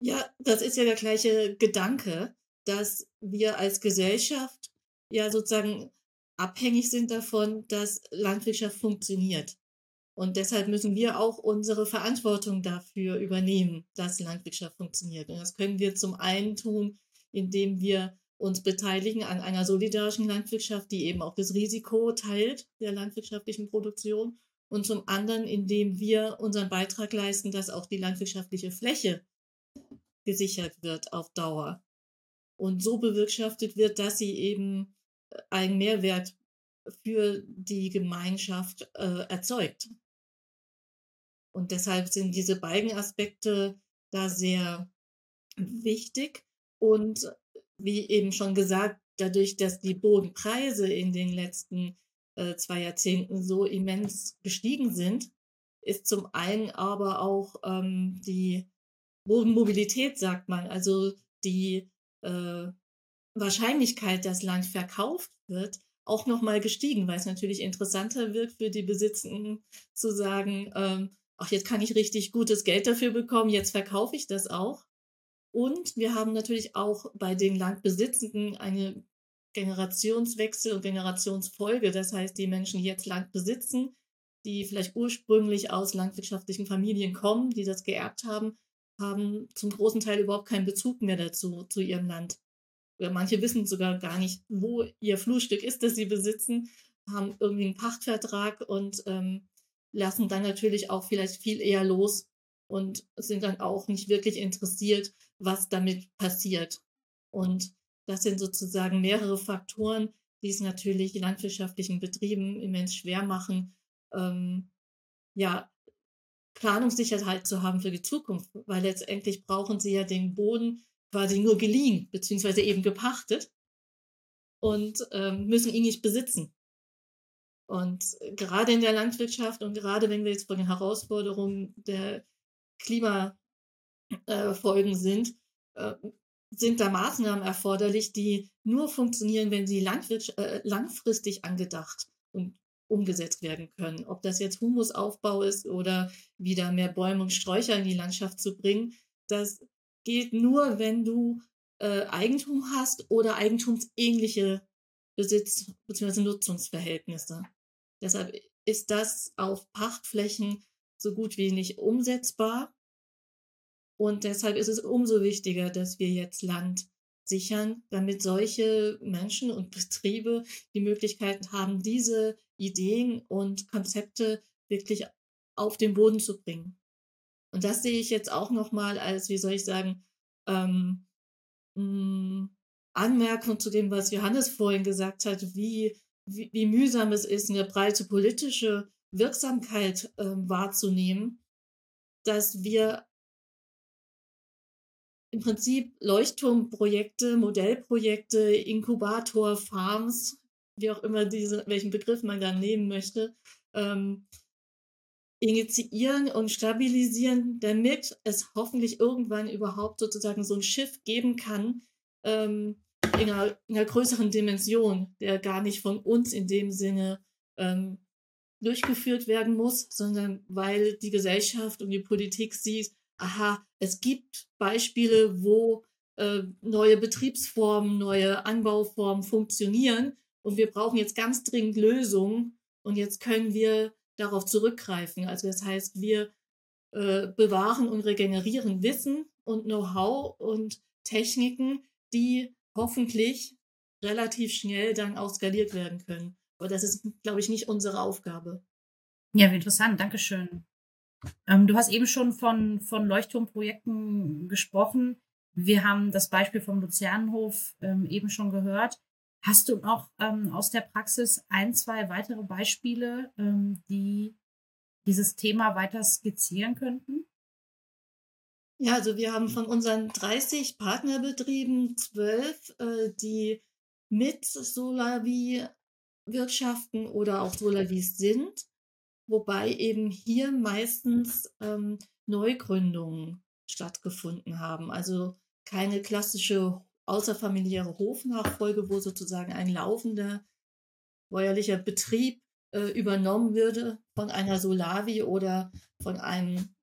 [SPEAKER 5] Ja, das ist ja der gleiche Gedanke dass wir als Gesellschaft ja sozusagen abhängig sind davon, dass Landwirtschaft funktioniert. Und deshalb müssen wir auch unsere Verantwortung dafür übernehmen, dass Landwirtschaft funktioniert. Und das können wir zum einen tun, indem wir uns beteiligen an einer solidarischen Landwirtschaft, die eben auch das Risiko teilt der landwirtschaftlichen Produktion. Und zum anderen, indem wir unseren Beitrag leisten, dass auch die landwirtschaftliche Fläche gesichert wird auf Dauer. Und so bewirtschaftet wird, dass sie eben äh, einen Mehrwert für die Gemeinschaft äh, erzeugt. Und deshalb sind diese beiden Aspekte da sehr wichtig. Und wie eben schon gesagt, dadurch, dass die Bodenpreise in den letzten äh, zwei Jahrzehnten so immens gestiegen sind, ist zum einen aber auch ähm, die Bodenmobilität, sagt man, also die äh, Wahrscheinlichkeit, dass Land verkauft wird, auch nochmal gestiegen, weil es natürlich interessanter wird für die Besitzenden zu sagen, ähm, ach, jetzt kann ich richtig gutes Geld dafür bekommen, jetzt verkaufe ich das auch. Und wir haben natürlich auch bei den Landbesitzenden eine Generationswechsel und Generationsfolge. Das heißt, die Menschen, die jetzt Land besitzen, die vielleicht ursprünglich aus landwirtschaftlichen Familien kommen, die das geerbt haben, haben zum großen Teil überhaupt keinen Bezug mehr dazu, zu ihrem Land. Oder manche wissen sogar gar nicht, wo ihr Flurstück ist, das sie besitzen, haben irgendwie einen Pachtvertrag und ähm, lassen dann natürlich auch vielleicht viel eher los und sind dann auch nicht wirklich interessiert, was damit passiert. Und das sind sozusagen mehrere Faktoren, die es natürlich landwirtschaftlichen Betrieben immens schwer machen, ähm, ja, Planungssicherheit zu haben für die Zukunft, weil letztendlich brauchen sie ja den Boden quasi nur geliehen, beziehungsweise eben gepachtet und ähm, müssen ihn nicht besitzen. Und gerade in der Landwirtschaft und gerade wenn wir jetzt von den Herausforderungen der Klimafolgen äh, sind, äh, sind da Maßnahmen erforderlich, die nur funktionieren, wenn sie äh, langfristig angedacht und umgesetzt werden können. Ob das jetzt Humusaufbau ist oder wieder mehr Bäume und Sträucher in die Landschaft zu bringen, das geht nur, wenn du äh, Eigentum hast oder eigentumsähnliche Besitz- bzw. Nutzungsverhältnisse. Deshalb ist das auf Pachtflächen so gut wie nicht umsetzbar. Und deshalb ist es umso wichtiger, dass wir jetzt Land sichern, damit solche Menschen und Betriebe die Möglichkeit haben, diese Ideen und Konzepte wirklich auf den Boden zu bringen. Und das sehe ich jetzt auch nochmal als, wie soll ich sagen, ähm, hm, Anmerkung zu dem, was Johannes vorhin gesagt hat, wie, wie, wie mühsam es ist, eine breite politische Wirksamkeit äh, wahrzunehmen, dass wir im Prinzip Leuchtturmprojekte, Modellprojekte, Inkubator, Farms, wie auch immer diese, welchen Begriff man da nehmen möchte, ähm, initiieren und stabilisieren, damit es hoffentlich irgendwann überhaupt sozusagen so ein Schiff geben kann, ähm, in, einer, in, einer, größeren Dimension, der gar nicht von uns in dem Sinne ähm, durchgeführt werden muss, sondern weil die Gesellschaft und die Politik sieht, aha, es gibt Beispiele, wo äh, neue Betriebsformen, neue Anbauformen funktionieren und wir brauchen jetzt ganz dringend Lösungen und jetzt können wir darauf zurückgreifen. Also das heißt, wir äh, bewahren und regenerieren Wissen und Know-how und Techniken, die hoffentlich relativ schnell dann auch skaliert werden können. Aber das ist, glaube ich, nicht unsere Aufgabe.
[SPEAKER 2] Ja, interessant. Dankeschön. Ähm, du hast eben schon von, von Leuchtturmprojekten gesprochen. Wir haben das Beispiel vom Luzernhof ähm, eben schon gehört. Hast du noch ähm, aus der Praxis ein, zwei weitere Beispiele, ähm, die dieses Thema weiter skizzieren könnten?
[SPEAKER 5] Ja, also wir haben von unseren 30 Partnerbetrieben zwölf, äh, die mit Solavi wirtschaften oder auch Solavis sind wobei eben hier meistens ähm, Neugründungen stattgefunden haben. Also keine klassische außerfamiliäre Hofnachfolge, wo sozusagen ein laufender bäuerlicher Betrieb äh, übernommen würde von einer Solavi oder von einem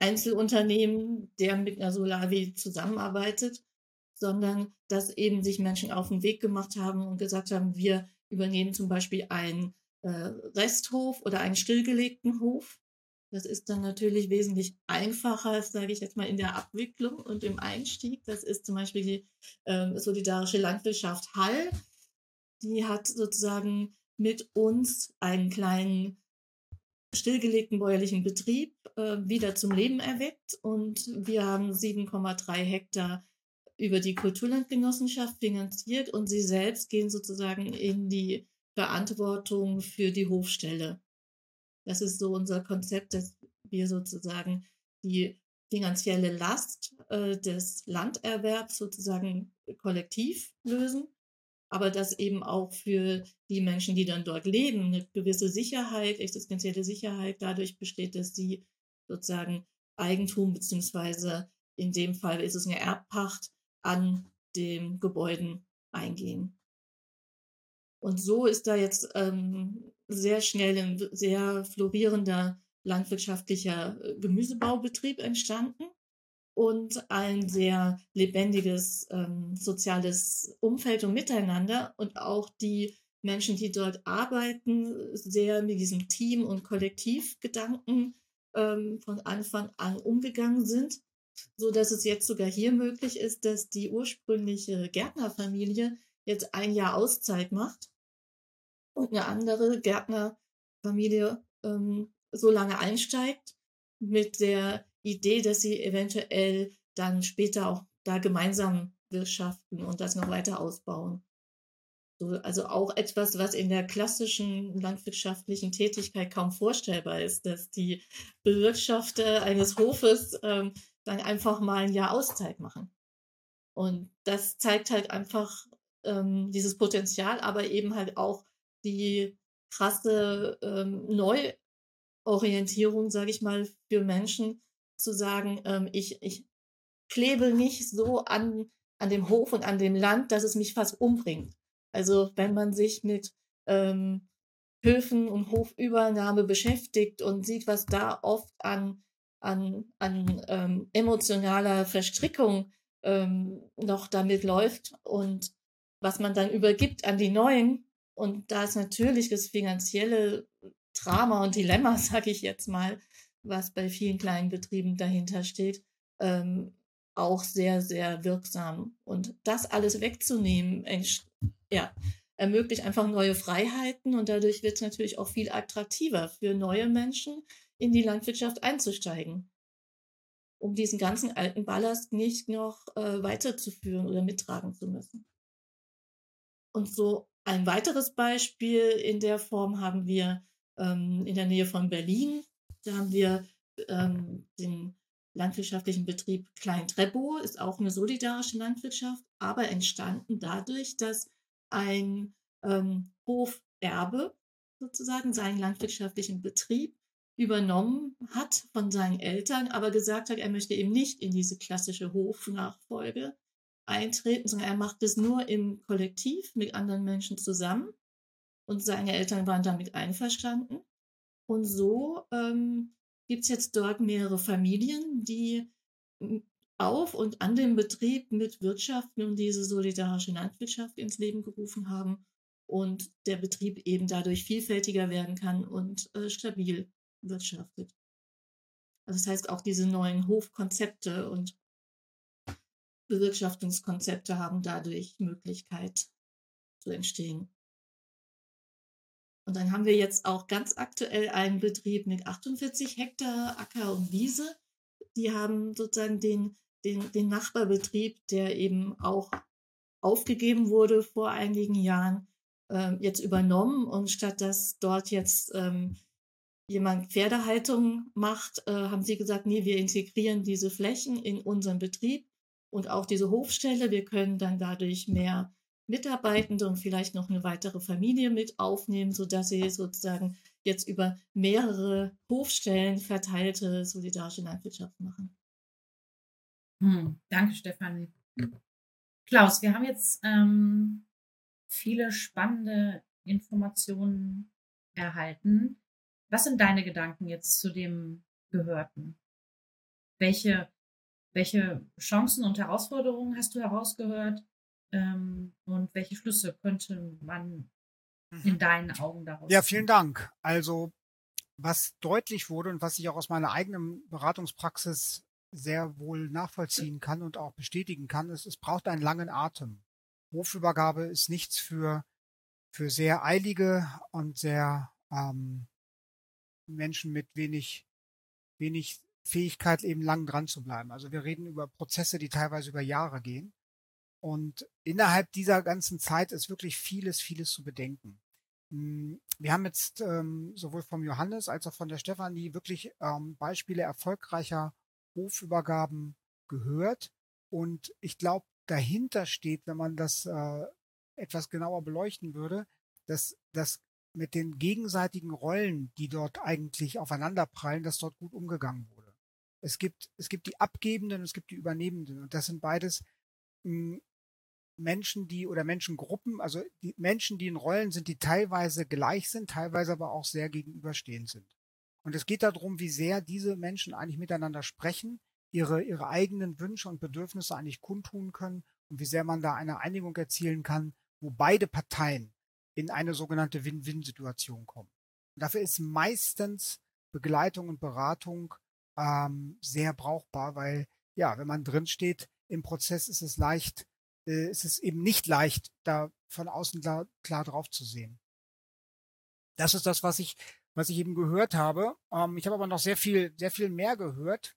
[SPEAKER 5] Einzelunternehmen, der mit einer Solavi zusammenarbeitet, sondern dass eben sich Menschen auf den Weg gemacht haben und gesagt haben, wir übernehmen zum Beispiel ein äh, Resthof oder einen stillgelegten Hof. Das ist dann natürlich wesentlich einfacher, sage ich jetzt mal, in der Abwicklung und im Einstieg. Das ist zum Beispiel die äh, solidarische Landwirtschaft Hall. Die hat sozusagen mit uns einen kleinen stillgelegten bäuerlichen Betrieb äh, wieder zum Leben erweckt und wir haben 7,3 Hektar über die Kulturlandgenossenschaft finanziert und sie selbst gehen sozusagen in die Verantwortung für die Hofstelle. Das ist so unser Konzept, dass wir sozusagen die finanzielle Last äh, des Landerwerbs sozusagen kollektiv lösen, aber dass eben auch für die Menschen, die dann dort leben, eine gewisse Sicherheit, existenzielle Sicherheit dadurch besteht, dass sie sozusagen Eigentum beziehungsweise in dem Fall ist es eine Erbpacht an den Gebäuden eingehen. Und so ist da jetzt ähm, sehr schnell ein sehr florierender landwirtschaftlicher äh, Gemüsebaubetrieb entstanden und ein sehr lebendiges ähm, soziales Umfeld und Miteinander und auch die Menschen, die dort arbeiten, sehr mit diesem Team- und Kollektivgedanken ähm, von Anfang an umgegangen sind, so dass es jetzt sogar hier möglich ist, dass die ursprüngliche Gärtnerfamilie jetzt ein Jahr Auszeit macht und eine andere Gärtnerfamilie ähm, so lange einsteigt mit der Idee, dass sie eventuell dann später auch da gemeinsam wirtschaften und das noch weiter ausbauen. So, also auch etwas, was in der klassischen landwirtschaftlichen Tätigkeit kaum vorstellbar ist, dass die Bewirtschafter eines Hofes ähm, dann einfach mal ein Jahr Auszeit machen. Und das zeigt halt einfach ähm, dieses Potenzial, aber eben halt auch die krasse ähm, Neuorientierung, sage ich mal, für Menschen zu sagen, ähm, ich, ich klebe nicht so an, an dem Hof und an dem Land, dass es mich fast umbringt. Also wenn man sich mit ähm, Höfen und Hofübernahme beschäftigt und sieht, was da oft an, an, an ähm, emotionaler Verstrickung ähm, noch damit läuft und was man dann übergibt an die Neuen, und da ist natürlich das finanzielle Drama und Dilemma, sage ich jetzt mal, was bei vielen kleinen Betrieben dahinter steht, ähm, auch sehr, sehr wirksam. Und das alles wegzunehmen, ja, ermöglicht einfach neue Freiheiten und dadurch wird es natürlich auch viel attraktiver für neue Menschen, in die Landwirtschaft einzusteigen, um diesen ganzen alten Ballast nicht noch äh, weiterzuführen oder mittragen zu müssen. Und so ein weiteres Beispiel in der Form haben wir ähm, in der Nähe von Berlin. Da haben wir ähm, den landwirtschaftlichen Betrieb Klein Trebo, ist auch eine solidarische Landwirtschaft, aber entstanden dadurch, dass ein ähm, Hoferbe sozusagen seinen landwirtschaftlichen Betrieb übernommen hat von seinen Eltern, aber gesagt hat, er möchte eben nicht in diese klassische Hofnachfolge, eintreten, sondern er macht es nur im Kollektiv mit anderen Menschen zusammen. Und seine Eltern waren damit einverstanden. Und so ähm, gibt es jetzt dort mehrere Familien, die auf und an dem Betrieb mit Wirtschaften und diese solidarische Landwirtschaft ins Leben gerufen haben und der Betrieb eben dadurch vielfältiger werden kann und äh, stabil wirtschaftet. Also das heißt auch diese neuen Hofkonzepte und Bewirtschaftungskonzepte haben dadurch Möglichkeit zu entstehen. Und dann haben wir jetzt auch ganz aktuell einen Betrieb mit 48 Hektar Acker und Wiese. Die haben sozusagen den, den, den Nachbarbetrieb, der eben auch aufgegeben wurde vor einigen Jahren, äh, jetzt übernommen. Und statt dass dort jetzt ähm, jemand Pferdehaltung macht, äh, haben sie gesagt, nee, wir integrieren diese Flächen in unseren Betrieb und auch diese Hofstelle. Wir können dann dadurch mehr Mitarbeitende und vielleicht noch eine weitere Familie mit aufnehmen, sodass sie sozusagen jetzt über mehrere Hofstellen verteilte solidarische Landwirtschaft machen.
[SPEAKER 2] Hm, danke, Stefanie. Klaus, wir haben jetzt ähm, viele spannende Informationen erhalten. Was sind deine Gedanken jetzt zu dem Gehörten? Welche welche Chancen und Herausforderungen hast du herausgehört? Ähm, und welche Schlüsse könnte man in mhm. deinen Augen daraus
[SPEAKER 3] Ja, vielen Dank. Also, was deutlich wurde und was ich auch aus meiner eigenen Beratungspraxis sehr wohl nachvollziehen kann und auch bestätigen kann, ist, es braucht einen langen Atem. Hofübergabe ist nichts für, für sehr eilige und sehr ähm, Menschen mit wenig, wenig Fähigkeit, eben lang dran zu bleiben. Also wir reden über Prozesse, die teilweise über Jahre gehen. Und innerhalb dieser ganzen Zeit ist wirklich vieles, vieles zu bedenken. Hm, wir haben jetzt ähm, sowohl vom Johannes als auch von der Stefanie wirklich ähm, Beispiele erfolgreicher Hofübergaben gehört. Und ich glaube, dahinter steht, wenn man das äh, etwas genauer beleuchten würde, dass das mit den gegenseitigen Rollen, die dort eigentlich aufeinanderprallen, dass dort gut umgegangen wurde. Es gibt, es gibt die Abgebenden, es gibt die Übernehmenden. Und das sind beides hm, Menschen, die oder Menschengruppen, also die Menschen, die in Rollen sind, die teilweise gleich sind, teilweise aber auch sehr gegenüberstehend sind. Und es geht darum, wie sehr diese Menschen eigentlich miteinander sprechen, ihre, ihre eigenen Wünsche und Bedürfnisse eigentlich kundtun können und wie sehr man da eine Einigung erzielen kann, wo beide Parteien in eine sogenannte Win-Win-Situation kommen. Und dafür ist meistens Begleitung und Beratung ähm, sehr brauchbar, weil ja, wenn man drin steht im Prozess, ist es leicht, äh, ist es eben nicht leicht, da von außen klar, klar drauf zu sehen. Das ist das, was ich, was ich eben gehört habe. Ähm, ich habe aber noch sehr viel, sehr viel mehr gehört.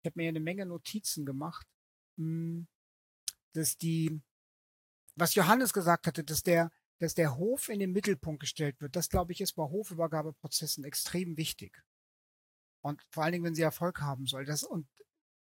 [SPEAKER 3] Ich habe mir eine Menge Notizen gemacht, mh, hm, dass die, was Johannes gesagt hatte, dass der, dass der Hof in den Mittelpunkt gestellt wird. Das, glaube ich, ist bei Hofübergabeprozessen extrem wichtig. Und vor allen Dingen, wenn sie Erfolg haben soll. Das, und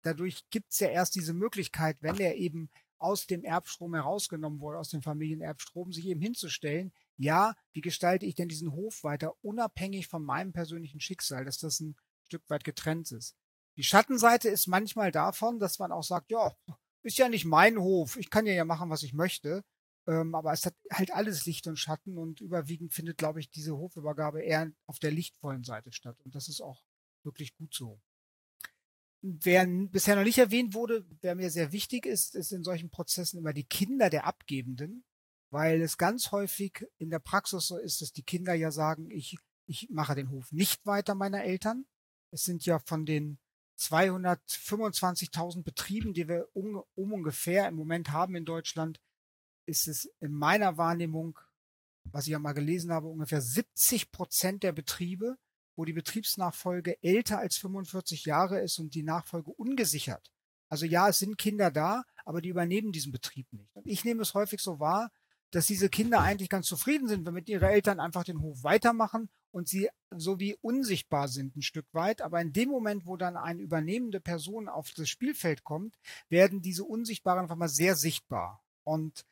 [SPEAKER 3] dadurch gibt es ja erst diese Möglichkeit, wenn er eben aus dem Erbstrom herausgenommen wurde, aus dem Familienerbstrom, sich eben hinzustellen, ja, wie gestalte ich denn diesen Hof weiter, unabhängig von meinem persönlichen Schicksal, dass das ein Stück weit getrennt ist. Die Schattenseite ist manchmal davon, dass man auch sagt, ja, ist ja nicht mein Hof, ich kann ja ja machen, was ich möchte, ähm, aber es hat halt alles Licht und Schatten und überwiegend findet, glaube ich, diese Hofübergabe eher auf der lichtvollen Seite statt und das ist auch wirklich gut so. Wer bisher noch nicht erwähnt wurde, wer mir sehr wichtig ist, ist in solchen Prozessen immer die Kinder der Abgebenden, weil es ganz häufig in der Praxis so ist, dass die Kinder ja sagen, ich, ich mache den Hof nicht weiter meiner Eltern. Es sind ja von den 225.000 Betrieben, die wir um, um ungefähr im Moment haben in Deutschland, ist es in meiner Wahrnehmung, was ich ja mal gelesen habe, ungefähr 70 Prozent der Betriebe, wo die Betriebsnachfolge älter als 45 Jahre ist und die Nachfolge ungesichert. Also ja, es sind Kinder da, aber die übernehmen diesen Betrieb nicht. Und ich nehme es häufig so wahr, dass diese Kinder eigentlich ganz zufrieden sind, wenn mit ihre Eltern einfach den Hof weitermachen und sie so wie unsichtbar sind ein Stück weit. Aber in dem Moment, wo dann eine übernehmende Person auf das Spielfeld kommt, werden diese Unsichtbaren einfach mal sehr sichtbar. Und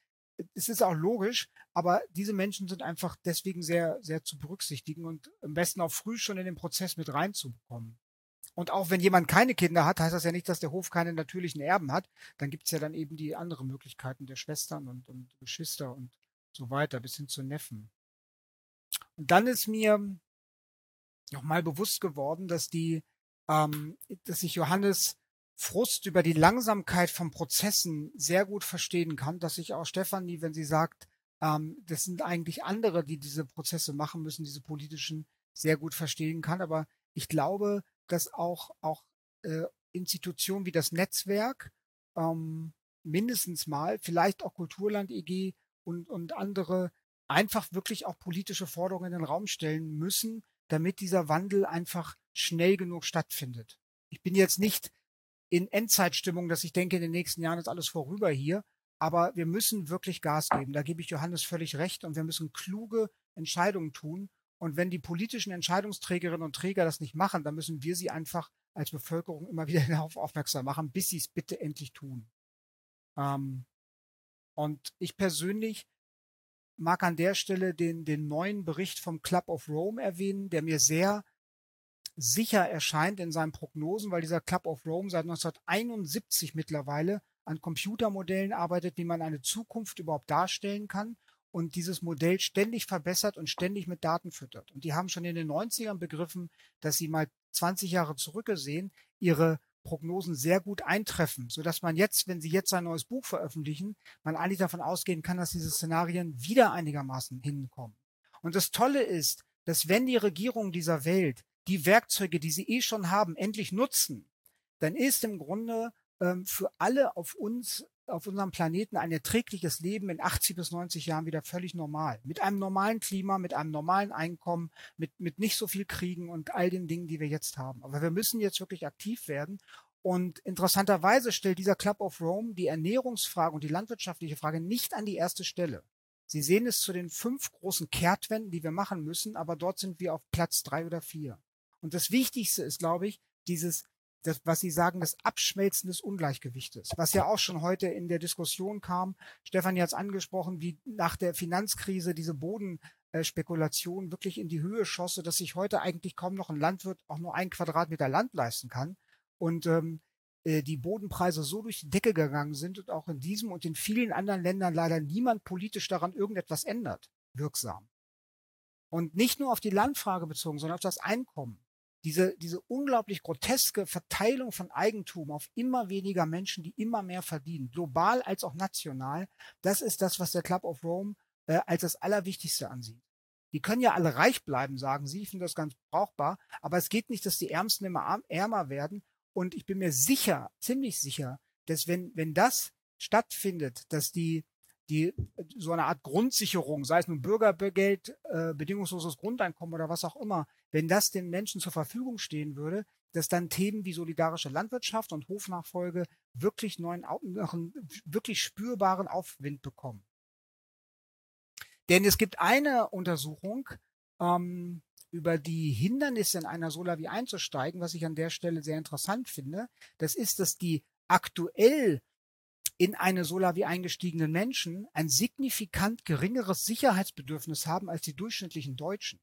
[SPEAKER 3] es ist auch logisch, aber diese Menschen sind einfach deswegen sehr, sehr zu berücksichtigen und am besten auch früh schon in den Prozess mit reinzubekommen. Und auch wenn jemand keine Kinder hat, heißt das ja nicht, dass der Hof keine natürlichen Erben hat. Dann gibt es ja dann eben die anderen Möglichkeiten der Schwestern und, und Geschwister und so weiter, bis hin zu Neffen. Und dann ist mir nochmal bewusst geworden, dass die, ähm, dass sich Johannes Frust über die Langsamkeit von Prozessen sehr gut verstehen kann, dass ich auch Stefanie, wenn sie sagt, ähm, das sind eigentlich andere, die diese Prozesse machen müssen, diese politischen, sehr gut verstehen kann. Aber ich glaube, dass auch, auch äh, Institutionen wie das Netzwerk ähm, mindestens mal, vielleicht auch Kulturland EG und, und andere einfach wirklich auch politische Forderungen in den Raum stellen müssen, damit dieser Wandel einfach schnell genug stattfindet. Ich bin jetzt nicht in Endzeitstimmung, dass ich denke, in den nächsten Jahren ist alles vorüber hier. Aber wir müssen wirklich Gas geben. Da gebe ich Johannes völlig recht. Und wir müssen kluge Entscheidungen tun. Und wenn die politischen Entscheidungsträgerinnen und Träger das nicht machen, dann müssen wir sie einfach als Bevölkerung immer wieder darauf aufmerksam machen, bis sie es bitte endlich tun. Ähm, und ich persönlich mag an der Stelle den, den neuen Bericht vom Club of Rome erwähnen, der mir sehr sicher erscheint in seinen Prognosen, weil dieser Club of Rome seit 1971 mittlerweile an Computermodellen arbeitet, wie man eine Zukunft überhaupt darstellen kann und dieses Modell ständig verbessert und ständig mit Daten füttert. Und die haben schon in den 90ern begriffen, dass sie mal 20 Jahre zurückgesehen ihre Prognosen sehr gut eintreffen, so dass man jetzt, wenn sie jetzt ein neues Buch veröffentlichen, man eigentlich davon ausgehen kann, dass diese Szenarien wieder einigermaßen hinkommen. Und das Tolle ist, dass wenn die Regierungen dieser Welt die Werkzeuge, die sie eh schon haben, endlich nutzen, dann ist im Grunde ähm, für alle auf uns, auf unserem Planeten ein erträgliches Leben in 80 bis 90 Jahren wieder völlig normal. Mit einem normalen Klima, mit einem normalen Einkommen, mit, mit nicht so viel Kriegen und all den Dingen, die wir jetzt haben. Aber wir müssen jetzt wirklich aktiv werden Und interessanterweise stellt dieser Club of Rome die Ernährungsfrage und die landwirtschaftliche Frage nicht an die erste Stelle. Sie sehen es zu den fünf großen Kehrtwenden, die wir machen müssen, aber dort sind wir auf Platz drei oder vier. Und das Wichtigste ist, glaube ich, dieses, das, was Sie sagen, das Abschmelzen des Ungleichgewichtes, was ja auch schon heute in der Diskussion kam. Stefan hat es angesprochen, wie nach der Finanzkrise diese Bodenspekulation wirklich in die Höhe schosse, dass sich heute eigentlich kaum noch ein Landwirt auch nur ein Quadratmeter Land leisten kann. Und ähm, äh, die Bodenpreise so durch die Decke gegangen sind und auch in diesem und in vielen anderen Ländern leider niemand politisch daran irgendetwas ändert, wirksam. Und nicht nur auf die Landfrage bezogen, sondern auf das Einkommen. Diese, diese unglaublich groteske Verteilung von Eigentum auf immer weniger Menschen, die immer mehr verdienen, global als auch national, das ist das, was der Club of Rome äh, als das Allerwichtigste ansieht. Die können ja alle reich bleiben, sagen sie, ich finde das ganz brauchbar, aber es geht nicht, dass die Ärmsten immer ärmer werden und ich bin mir sicher, ziemlich sicher, dass wenn, wenn das stattfindet, dass die, die so eine Art Grundsicherung, sei es nun Bürgergeld, äh, bedingungsloses Grundeinkommen oder was auch immer, wenn das den Menschen zur Verfügung stehen würde, dass dann Themen wie solidarische Landwirtschaft und Hofnachfolge wirklich neuen, wirklich spürbaren Aufwind bekommen. Denn es gibt eine Untersuchung, ähm, über die Hindernisse in einer Solavi einzusteigen, was ich an der Stelle sehr interessant finde, das ist, dass die aktuell in eine Solavi eingestiegenen Menschen ein signifikant geringeres Sicherheitsbedürfnis haben als die durchschnittlichen Deutschen.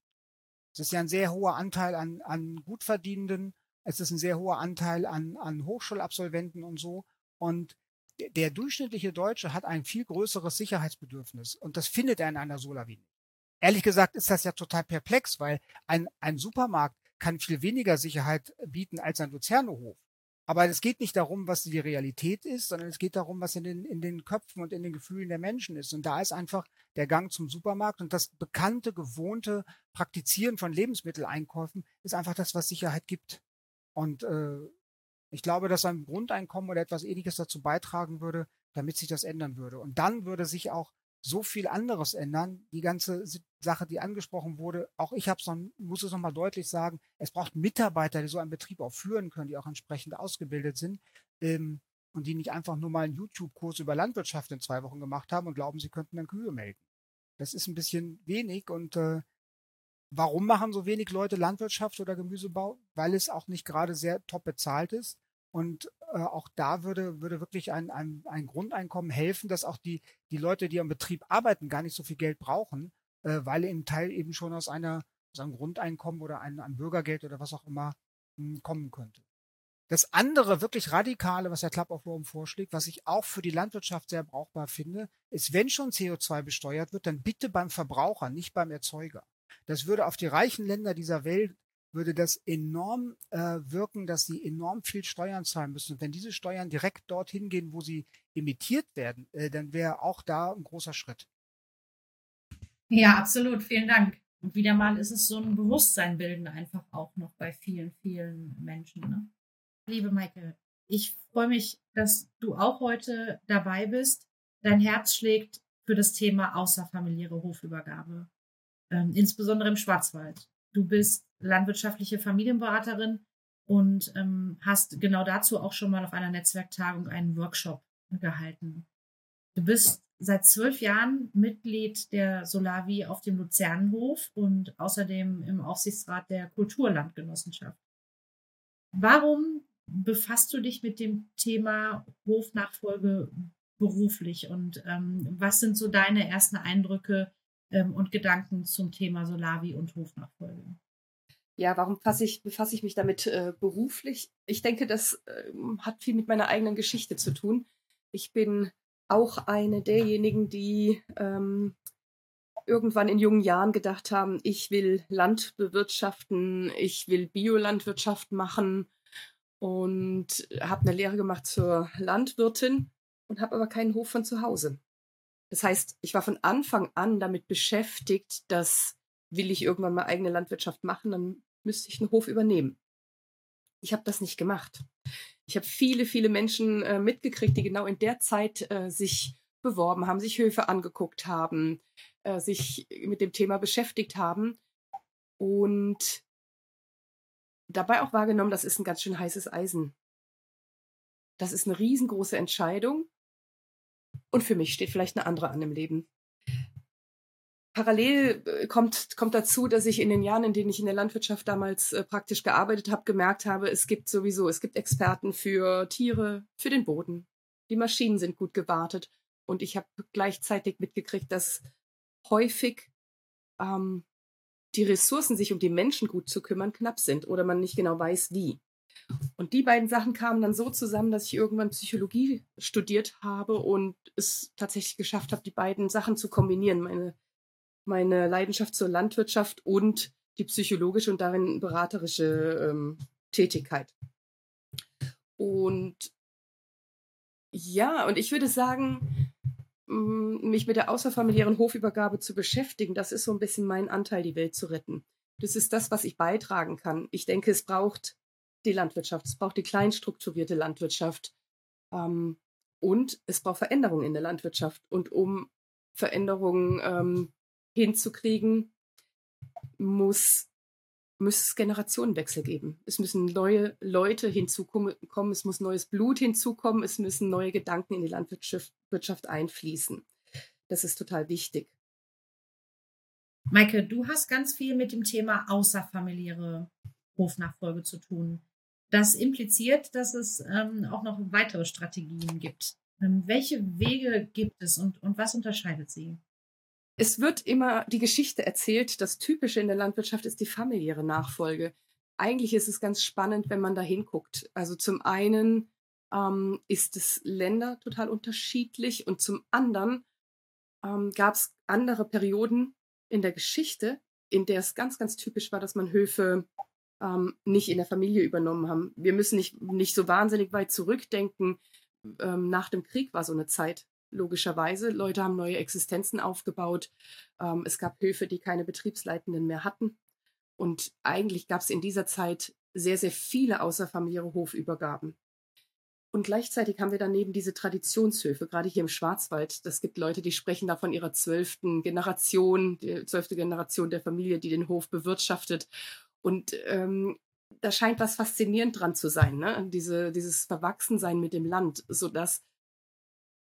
[SPEAKER 3] Es ist ja ein sehr hoher Anteil an, an Gutverdienenden, es ist ein sehr hoher Anteil an, an Hochschulabsolventen und so. Und der durchschnittliche Deutsche hat ein viel größeres Sicherheitsbedürfnis und das findet er in einer Solavi ehrlich gesagt ist das ja total perplex, weil ein, ein Supermarkt kann viel weniger Sicherheit bieten als ein Luzernehof. Aber es geht nicht darum, was die Realität ist, sondern es geht darum, was in den, in den Köpfen und in den Gefühlen der Menschen ist. Und da ist einfach der Gang zum Supermarkt und das bekannte, gewohnte Praktizieren von Lebensmitteleinkäufen ist einfach das, was Sicherheit gibt. Und äh, ich glaube, dass ein Grundeinkommen oder etwas ähnliches dazu beitragen würde, damit sich das ändern würde. Und dann würde sich auch so viel anderes ändern. Die ganze Sache, die angesprochen wurde, auch ich habe es noch, muss es nochmal deutlich sagen, es braucht Mitarbeiter, die so einen Betrieb auch führen können, die auch entsprechend ausgebildet sind ähm, und die nicht einfach nur mal einen YouTube-Kurs über Landwirtschaft in zwei Wochen gemacht haben und glauben, sie könnten dann Kühe melken. Das ist ein bisschen wenig und äh, warum machen so wenig Leute Landwirtschaft oder Gemüsebau? Weil es auch nicht gerade sehr top bezahlt ist und äh, auch da würde, würde wirklich ein, ein, ein Grundeinkommen helfen, dass auch die, die Leute, die am Betrieb arbeiten, gar nicht so viel Geld brauchen, äh, weil im Teil eben schon aus einer aus einem Grundeinkommen oder ein, ein Bürgergeld oder was auch immer mh, hm, kommen könnte. Das andere wirklich radikale, was der Club of Rome vorschlägt, was ich auch für die Landwirtschaft sehr brauchbar finde, ist, wenn schon CO2 besteuert wird, dann bitte beim Verbraucher, nicht beim Erzeuger. Das würde auf die reichen Länder dieser Welt würde das enorm äh, wirken, dass sie enorm viel Steuern zahlen müssen. Und wenn diese Steuern direkt dorthin gehen, wo sie emittiert werden, äh, dann wäre auch da ein großer Schritt.
[SPEAKER 2] Ja, absolut. Vielen Dank. Und wieder mal ist es so ein Bewusstsein bilden einfach auch noch bei vielen, vielen Menschen. Ne? Liebe Maike, ich freue mich, dass du auch heute dabei bist. Dein Herz schlägt für das Thema außerfamiliäre Hofübergabe, ähm, insbesondere im Schwarzwald. Du bist landwirtschaftliche Familienberaterin und ähm, hast genau dazu auch schon mal auf einer Netzwerktagung einen Workshop gehalten. Du bist seit zwölf Jahren Mitglied der Solavi auf dem Luzernenhof und außerdem im Aufsichtsrat der Kulturlandgenossenschaft. Warum befasst du dich mit dem Thema Hofnachfolge beruflich und ähm, was sind so deine ersten Eindrücke ähm, und Gedanken zum Thema Solavi und Hofnachfolge?
[SPEAKER 6] Ja, warum ich, befasse ich mich damit äh, beruflich? Ich denke, das äh, hat viel mit meiner eigenen Geschichte zu tun. Ich bin auch eine derjenigen, die ähm, irgendwann in jungen Jahren gedacht haben, ich will Land bewirtschaften, ich will Biolandwirtschaft machen und habe eine Lehre gemacht zur Landwirtin und habe aber keinen Hof von zu Hause. Das heißt, ich war von Anfang an damit beschäftigt, dass will ich irgendwann mal eigene Landwirtschaft machen, dann müsste ich einen Hof übernehmen. Ich habe das nicht gemacht. Ich habe viele, viele Menschen äh, mitgekriegt, die genau in der Zeit äh, sich beworben haben, sich Höfe angeguckt haben, äh, sich mit dem Thema beschäftigt haben und dabei auch wahrgenommen, das ist ein ganz schön heißes Eisen. Das ist eine riesengroße Entscheidung. Und für mich steht vielleicht eine andere an im Leben. Parallel äh, kommt, kommt dazu, dass ich in den Jahren, in denen ich in der Landwirtschaft damals äh, praktisch gearbeitet habe, gemerkt habe, es gibt sowieso, es gibt Experten für Tiere, für den Boden. Die Maschinen sind gut gewartet. Und ich habe gleichzeitig mitgekriegt, dass häufig ähm, die Ressourcen, sich um die Menschen gut zu kümmern, knapp sind oder man nicht genau weiß, wie. Und die beiden Sachen kamen dann so zusammen, dass ich irgendwann Psychologie studiert habe und es tatsächlich geschafft habe, die beiden Sachen zu kombinieren. Meine meine Leidenschaft zur Landwirtschaft und die psychologische und darin beraterische ähm, Tätigkeit. Und ja, und ich würde sagen, mich mit der außerfamiliären Hofübergabe zu beschäftigen, das ist so ein bisschen mein Anteil, die Welt zu retten. Das ist das, was ich beitragen kann. Ich denke, es braucht die Landwirtschaft, es braucht die kleinstrukturierte Landwirtschaft ähm, und es braucht Veränderungen in der Landwirtschaft. Und um Veränderungen ähm, hinzukriegen, muss, muss es Generationenwechsel geben. Es müssen neue Leute hinzukommen, es muss neues Blut hinzukommen, es müssen neue Gedanken in die Landwirtschaft einfließen. Das ist total wichtig.
[SPEAKER 2] Maike, du hast ganz viel mit dem Thema außerfamiliäre Hofnachfolge zu tun. Das impliziert, dass es ähm, auch noch weitere Strategien gibt. Ähm, welche Wege gibt es und, und was unterscheidet sie?
[SPEAKER 6] Es wird immer die Geschichte erzählt. Das Typische in der Landwirtschaft ist die familiäre Nachfolge. Eigentlich ist es ganz spannend, wenn man da hinguckt. Also zum einen ähm, ist es Länder total unterschiedlich und zum anderen ähm, gab es andere Perioden in der Geschichte, in der es ganz, ganz typisch war, dass man Höfe ähm, nicht in der Familie übernommen haben. Wir müssen nicht, nicht so wahnsinnig weit zurückdenken. Ähm, nach dem Krieg war so eine Zeit, logischerweise. Leute haben neue Existenzen aufgebaut. Ähm, es gab Höfe, die keine Betriebsleitenden mehr hatten. Und eigentlich gab es in dieser Zeit sehr, sehr viele außerfamiliäre Hofübergaben. Und gleichzeitig haben wir daneben diese Traditionshöfe, gerade hier im Schwarzwald. Das gibt Leute, die sprechen da von ihrer zwölften Generation, die zwölfte Generation der Familie, die den Hof bewirtschaftet. Und ähm, da scheint was faszinierend dran zu sein, ne? Diese, dieses Verwachsensein mit dem Land, sodass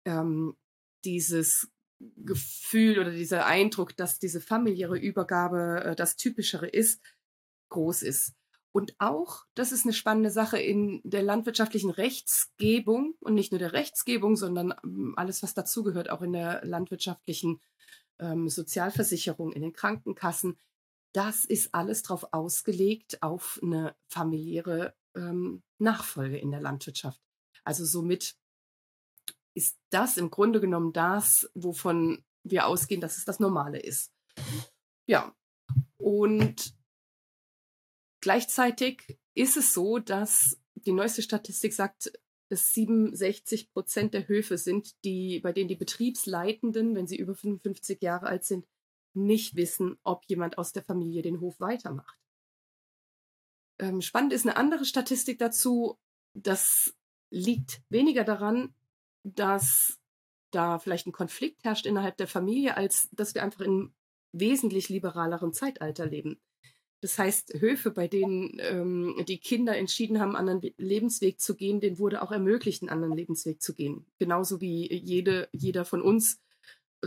[SPEAKER 6] ähm, dieses Gefühl oder dieser Eindruck, dass diese familiäre Übergabe äh, das Typischere ist, groß ist. Und auch, das ist eine spannende Sache in der landwirtschaftlichen Rechtsgebung und nicht nur der Rechtsgebung, sondern ähm, alles, was dazugehört, auch in der landwirtschaftlichen ähm, Sozialversicherung, in den Krankenkassen. Das ist alles darauf ausgelegt auf eine familiäre ähm, Nachfolge in der Landwirtschaft. Also somit ist das im Grunde genommen das, wovon wir ausgehen, dass es das Normale ist. Ja, und gleichzeitig ist es so, dass die neueste Statistik sagt, dass 67 Prozent der Höfe sind, die, bei denen die Betriebsleitenden, wenn sie über 55 Jahre alt sind, nicht wissen, ob jemand aus der Familie den Hof weitermacht. Ähm, spannend ist eine andere Statistik dazu. Das liegt weniger daran, dass da vielleicht ein Konflikt herrscht innerhalb der Familie, als dass wir einfach in einem wesentlich liberaleren Zeitalter leben. Das heißt, Höfe, bei denen ähm, die Kinder entschieden haben, einen anderen Lebensweg zu gehen, denen wurde auch ermöglicht, einen anderen Lebensweg zu gehen. Genauso wie jede, jeder von uns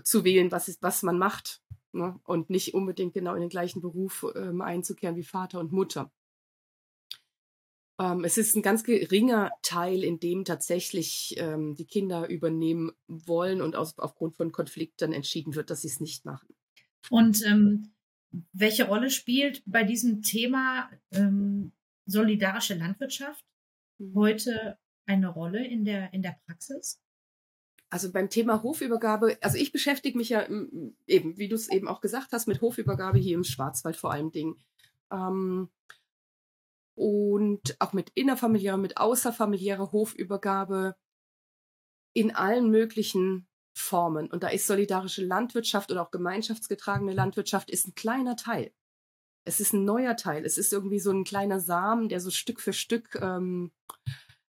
[SPEAKER 6] zu wählen, was, ist, was man macht. Ne? Und nicht unbedingt genau in den gleichen Beruf ähm, einzukehren wie Vater und Mutter. Ähm, es ist ein ganz geringer Teil, in dem tatsächlich ähm, die Kinder übernehmen wollen und aus, aufgrund von Konflikten entschieden wird, dass sie es nicht machen.
[SPEAKER 2] Und ähm, welche Rolle spielt bei diesem Thema ähm, solidarische Landwirtschaft mhm. heute eine Rolle in der, in der Praxis?
[SPEAKER 6] Also beim Thema Hofübergabe, also ich beschäftige mich ja eben, wie du es eben auch gesagt hast, mit Hofübergabe hier im Schwarzwald vor allen Dingen. Und auch mit innerfamiliärer, mit außerfamiliärer Hofübergabe in allen möglichen Formen. Und da ist solidarische Landwirtschaft oder auch gemeinschaftsgetragene Landwirtschaft ist ein kleiner Teil. Es ist ein neuer Teil. Es ist irgendwie so ein kleiner Samen, der so Stück für Stück ähm,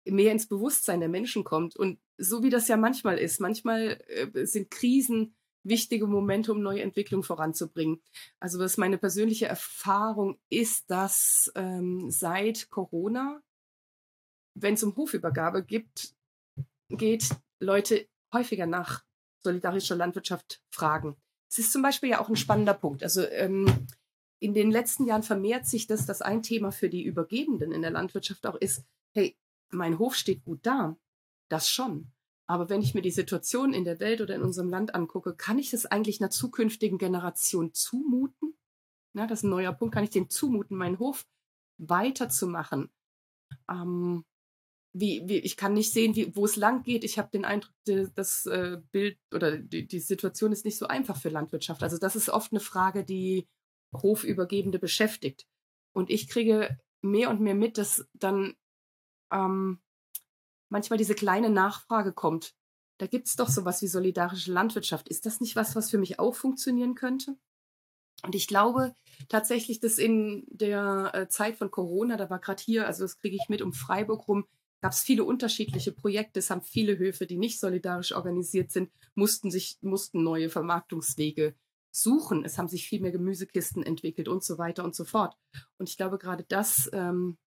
[SPEAKER 6] mehr ins Bewusstsein der Menschen kommt. Und so wie das ja manchmal ist, manchmal äh, sind Krisen wichtige Momente, um neue Entwicklungen voranzubringen. Also was meine persönliche Erfahrung ist, dass ähm, seit Corona wenn es um Hofübergabe gibt, geht, Leute häufiger nach solidarischer Landwirtschaft fragen. Es ist zum Beispiel ja auch ein spannender Punkt. Also ähm, in den letzten Jahren vermehrt sich das, dass ein Thema für die Übergebenden in der Landwirtschaft auch ist, hey, mein Hof steht gut da. Das schon. Aber wenn ich mir die Situation in der Welt oder in unserem Land angucke, kann ich das eigentlich einer zukünftigen Generation zumuten? Ja, das ist ein neuer Punkt. Kann ich dem zumuten, meinen Hof weiterzumachen? Ähm, wie, wie, ich kann nicht sehen, wie, wo es lang geht. Ich habe den Eindruck, das äh, Bild oder die, die Situation ist nicht so einfach für Landwirtschaft. Also das ist oft eine Frage, die Hofübergebende beschäftigt. Und ich kriege mehr und mehr mit, dass dann ähm, manchmal diese kleine Nachfrage kommt. Da gibt es doch sowas wie solidarische Landwirtschaft. Ist das nicht was, was für mich auch funktionieren könnte? Und ich glaube tatsächlich, dass in der äh, Zeit von Corona, da war gerade hier, also das kriege ich mit um Freiburg rum, gab es viele unterschiedliche Projekte. Es haben viele Höfe, die nicht solidarisch organisiert sind, mussten sich, mussten neue Vermarktungswege suchen. Es haben sich viel mehr Gemüsekisten entwickelt und so weiter und so fort. Und ich glaube, gerade das ähm,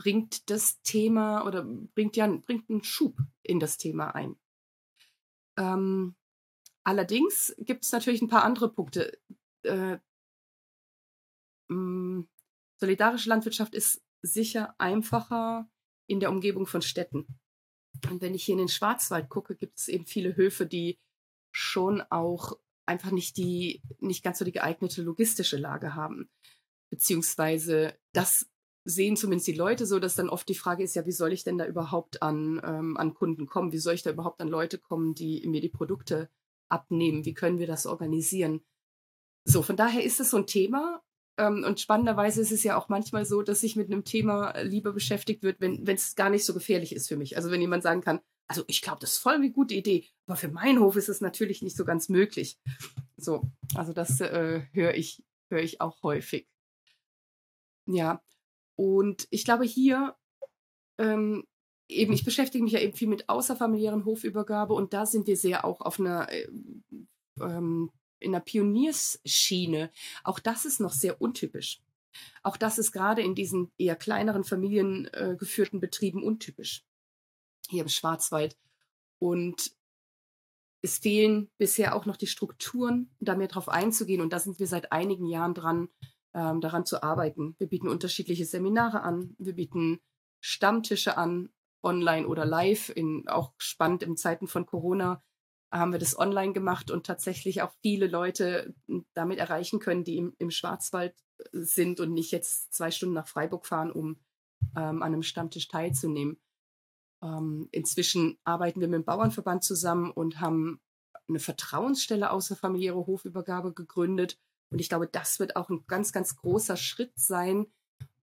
[SPEAKER 6] bringt das Thema oder bringt ja bringt einen Schub in das Thema ein. Ähm, allerdings gibt es natürlich ein paar andere Punkte. Äh, mh, mm, solidarische Landwirtschaft ist sicher einfacher in der Umgebung von Städten. Und wenn ich hier in den Schwarzwald gucke, gibt es eben viele Höfe, die schon auch einfach nicht die, nicht ganz so die geeignete logistische Lage haben. Beziehungsweise das sehen zumindest die Leute so, dass dann oft die Frage ist, ja, wie soll ich denn da überhaupt an, ähm, an Kunden kommen? Wie soll ich da überhaupt an Leute kommen, die mir die Produkte abnehmen? Wie können wir das organisieren? So, von daher ist es so ein Thema. Ähm, und spannenderweise ist es ja auch manchmal so, dass sich mit einem Thema lieber beschäftigt wird, wenn es gar nicht so gefährlich ist für mich. Also wenn jemand sagen kann, also ich glaube, das ist voll eine gute Idee, aber für meinen Hof ist es natürlich nicht so ganz möglich. So, also das äh, höre ich, höre ich auch häufig. Ja, und ich glaube hier, ähm, eben, ich beschäftige mich ja eben viel mit außerfamiliären Hofübergabe und da sind wir sehr auch auf einer, äh, ähm, in einer Pioniersschiene. Auch das ist noch sehr untypisch. Auch das ist gerade in diesen eher kleineren familiengeführten äh, Betrieben untypisch. Hier im Schwarzwald. Und es fehlen bisher auch noch die Strukturen, da mehr drauf einzugehen. Und da sind wir seit einigen Jahren dran, ähm, daran zu arbeiten. Wir bieten unterschiedliche Seminare an, wir bieten Stammtische an, online oder live. In, auch spannend in Zeiten von Corona haben wir das online gemacht und tatsächlich auch viele Leute damit erreichen können, die im, im Schwarzwald äh, sind und nicht jetzt zwei Stunden nach Freiburg fahren, um ähm, an einem Stammtisch teilzunehmen. Ähm, inzwischen arbeiten wir mit dem Bauernverband zusammen und haben eine Vertrauensstelle außerfamiliäre Hofübergabe gegründet, und ich glaube, das wird auch ein ganz, ganz großer Schritt sein,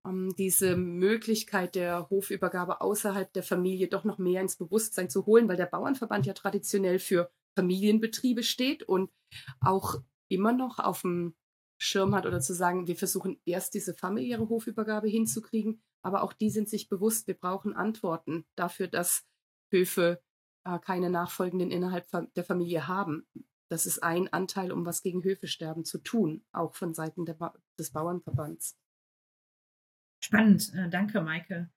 [SPEAKER 6] um diese Möglichkeit der Hofübergabe außerhalb der Familie doch noch mehr ins Bewusstsein zu holen, weil der Bauernverband ja traditionell für Familienbetriebe steht und auch immer noch auf dem Schirm hat oder zu sagen, wir versuchen erst diese familiäre Hofübergabe hinzukriegen, aber auch die sind sich bewusst, wir brauchen Antworten dafür, dass Höfe äh, keine Nachfolgenden innerhalb der Familie haben das ist ein Anteil, um was gegen Höfesterben zu tun, auch von Seiten ba des Bauernverbands.
[SPEAKER 2] Spannend, äh, danke, Maike.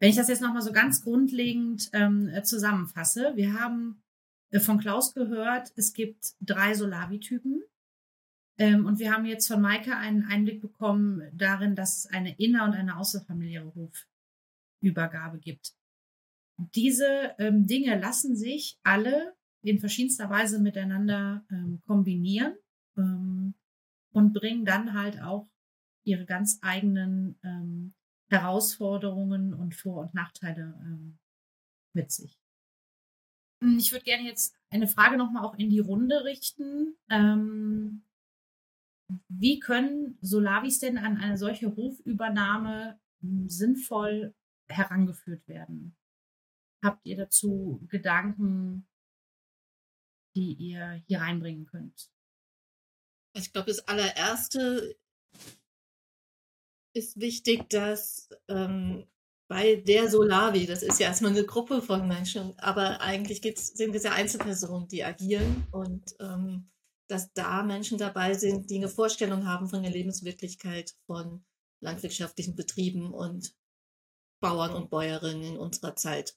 [SPEAKER 2] Wenn ich das jetzt nochmal so ganz grundlegend ähm, äh, zusammenfasse, wir haben äh, von Klaus gehört, es gibt drei Solavi-Typen. Ähm, und wir haben jetzt von Maike einen Einblick bekommen darin, dass es eine inner- und eine außerfamiliäre Hofübergabe gibt. Diese ähm, Dinge lassen sich alle in verschiedenster Weise miteinander ähm, kombinieren ähm, und bringen dann halt auch ihre ganz eigenen ähm, Herausforderungen und Vor- und Nachteile ähm, mit sich. Hm, ich würde gerne jetzt eine Frage nochmal auch in die Runde richten. Ähm, wie können Solavis denn an eine solche Hofübernahme hm, sinnvoll herangeführt werden? Habt ihr dazu Gedanken, die ihr hier reinbringen könnt?
[SPEAKER 5] Ich glaube, das allererste ist wichtig, dass ähm, bei der Solavi, das ist ja erstmal eine Gruppe von Menschen, aber eigentlich sind es ja Einzelpersonen, die agieren und ähm, dass da Menschen dabei sind, die eine Vorstellung haben von der Lebenswirklichkeit von landwirtschaftlichen Betrieben und Bauern und Bäuerinnen in unserer Zeit.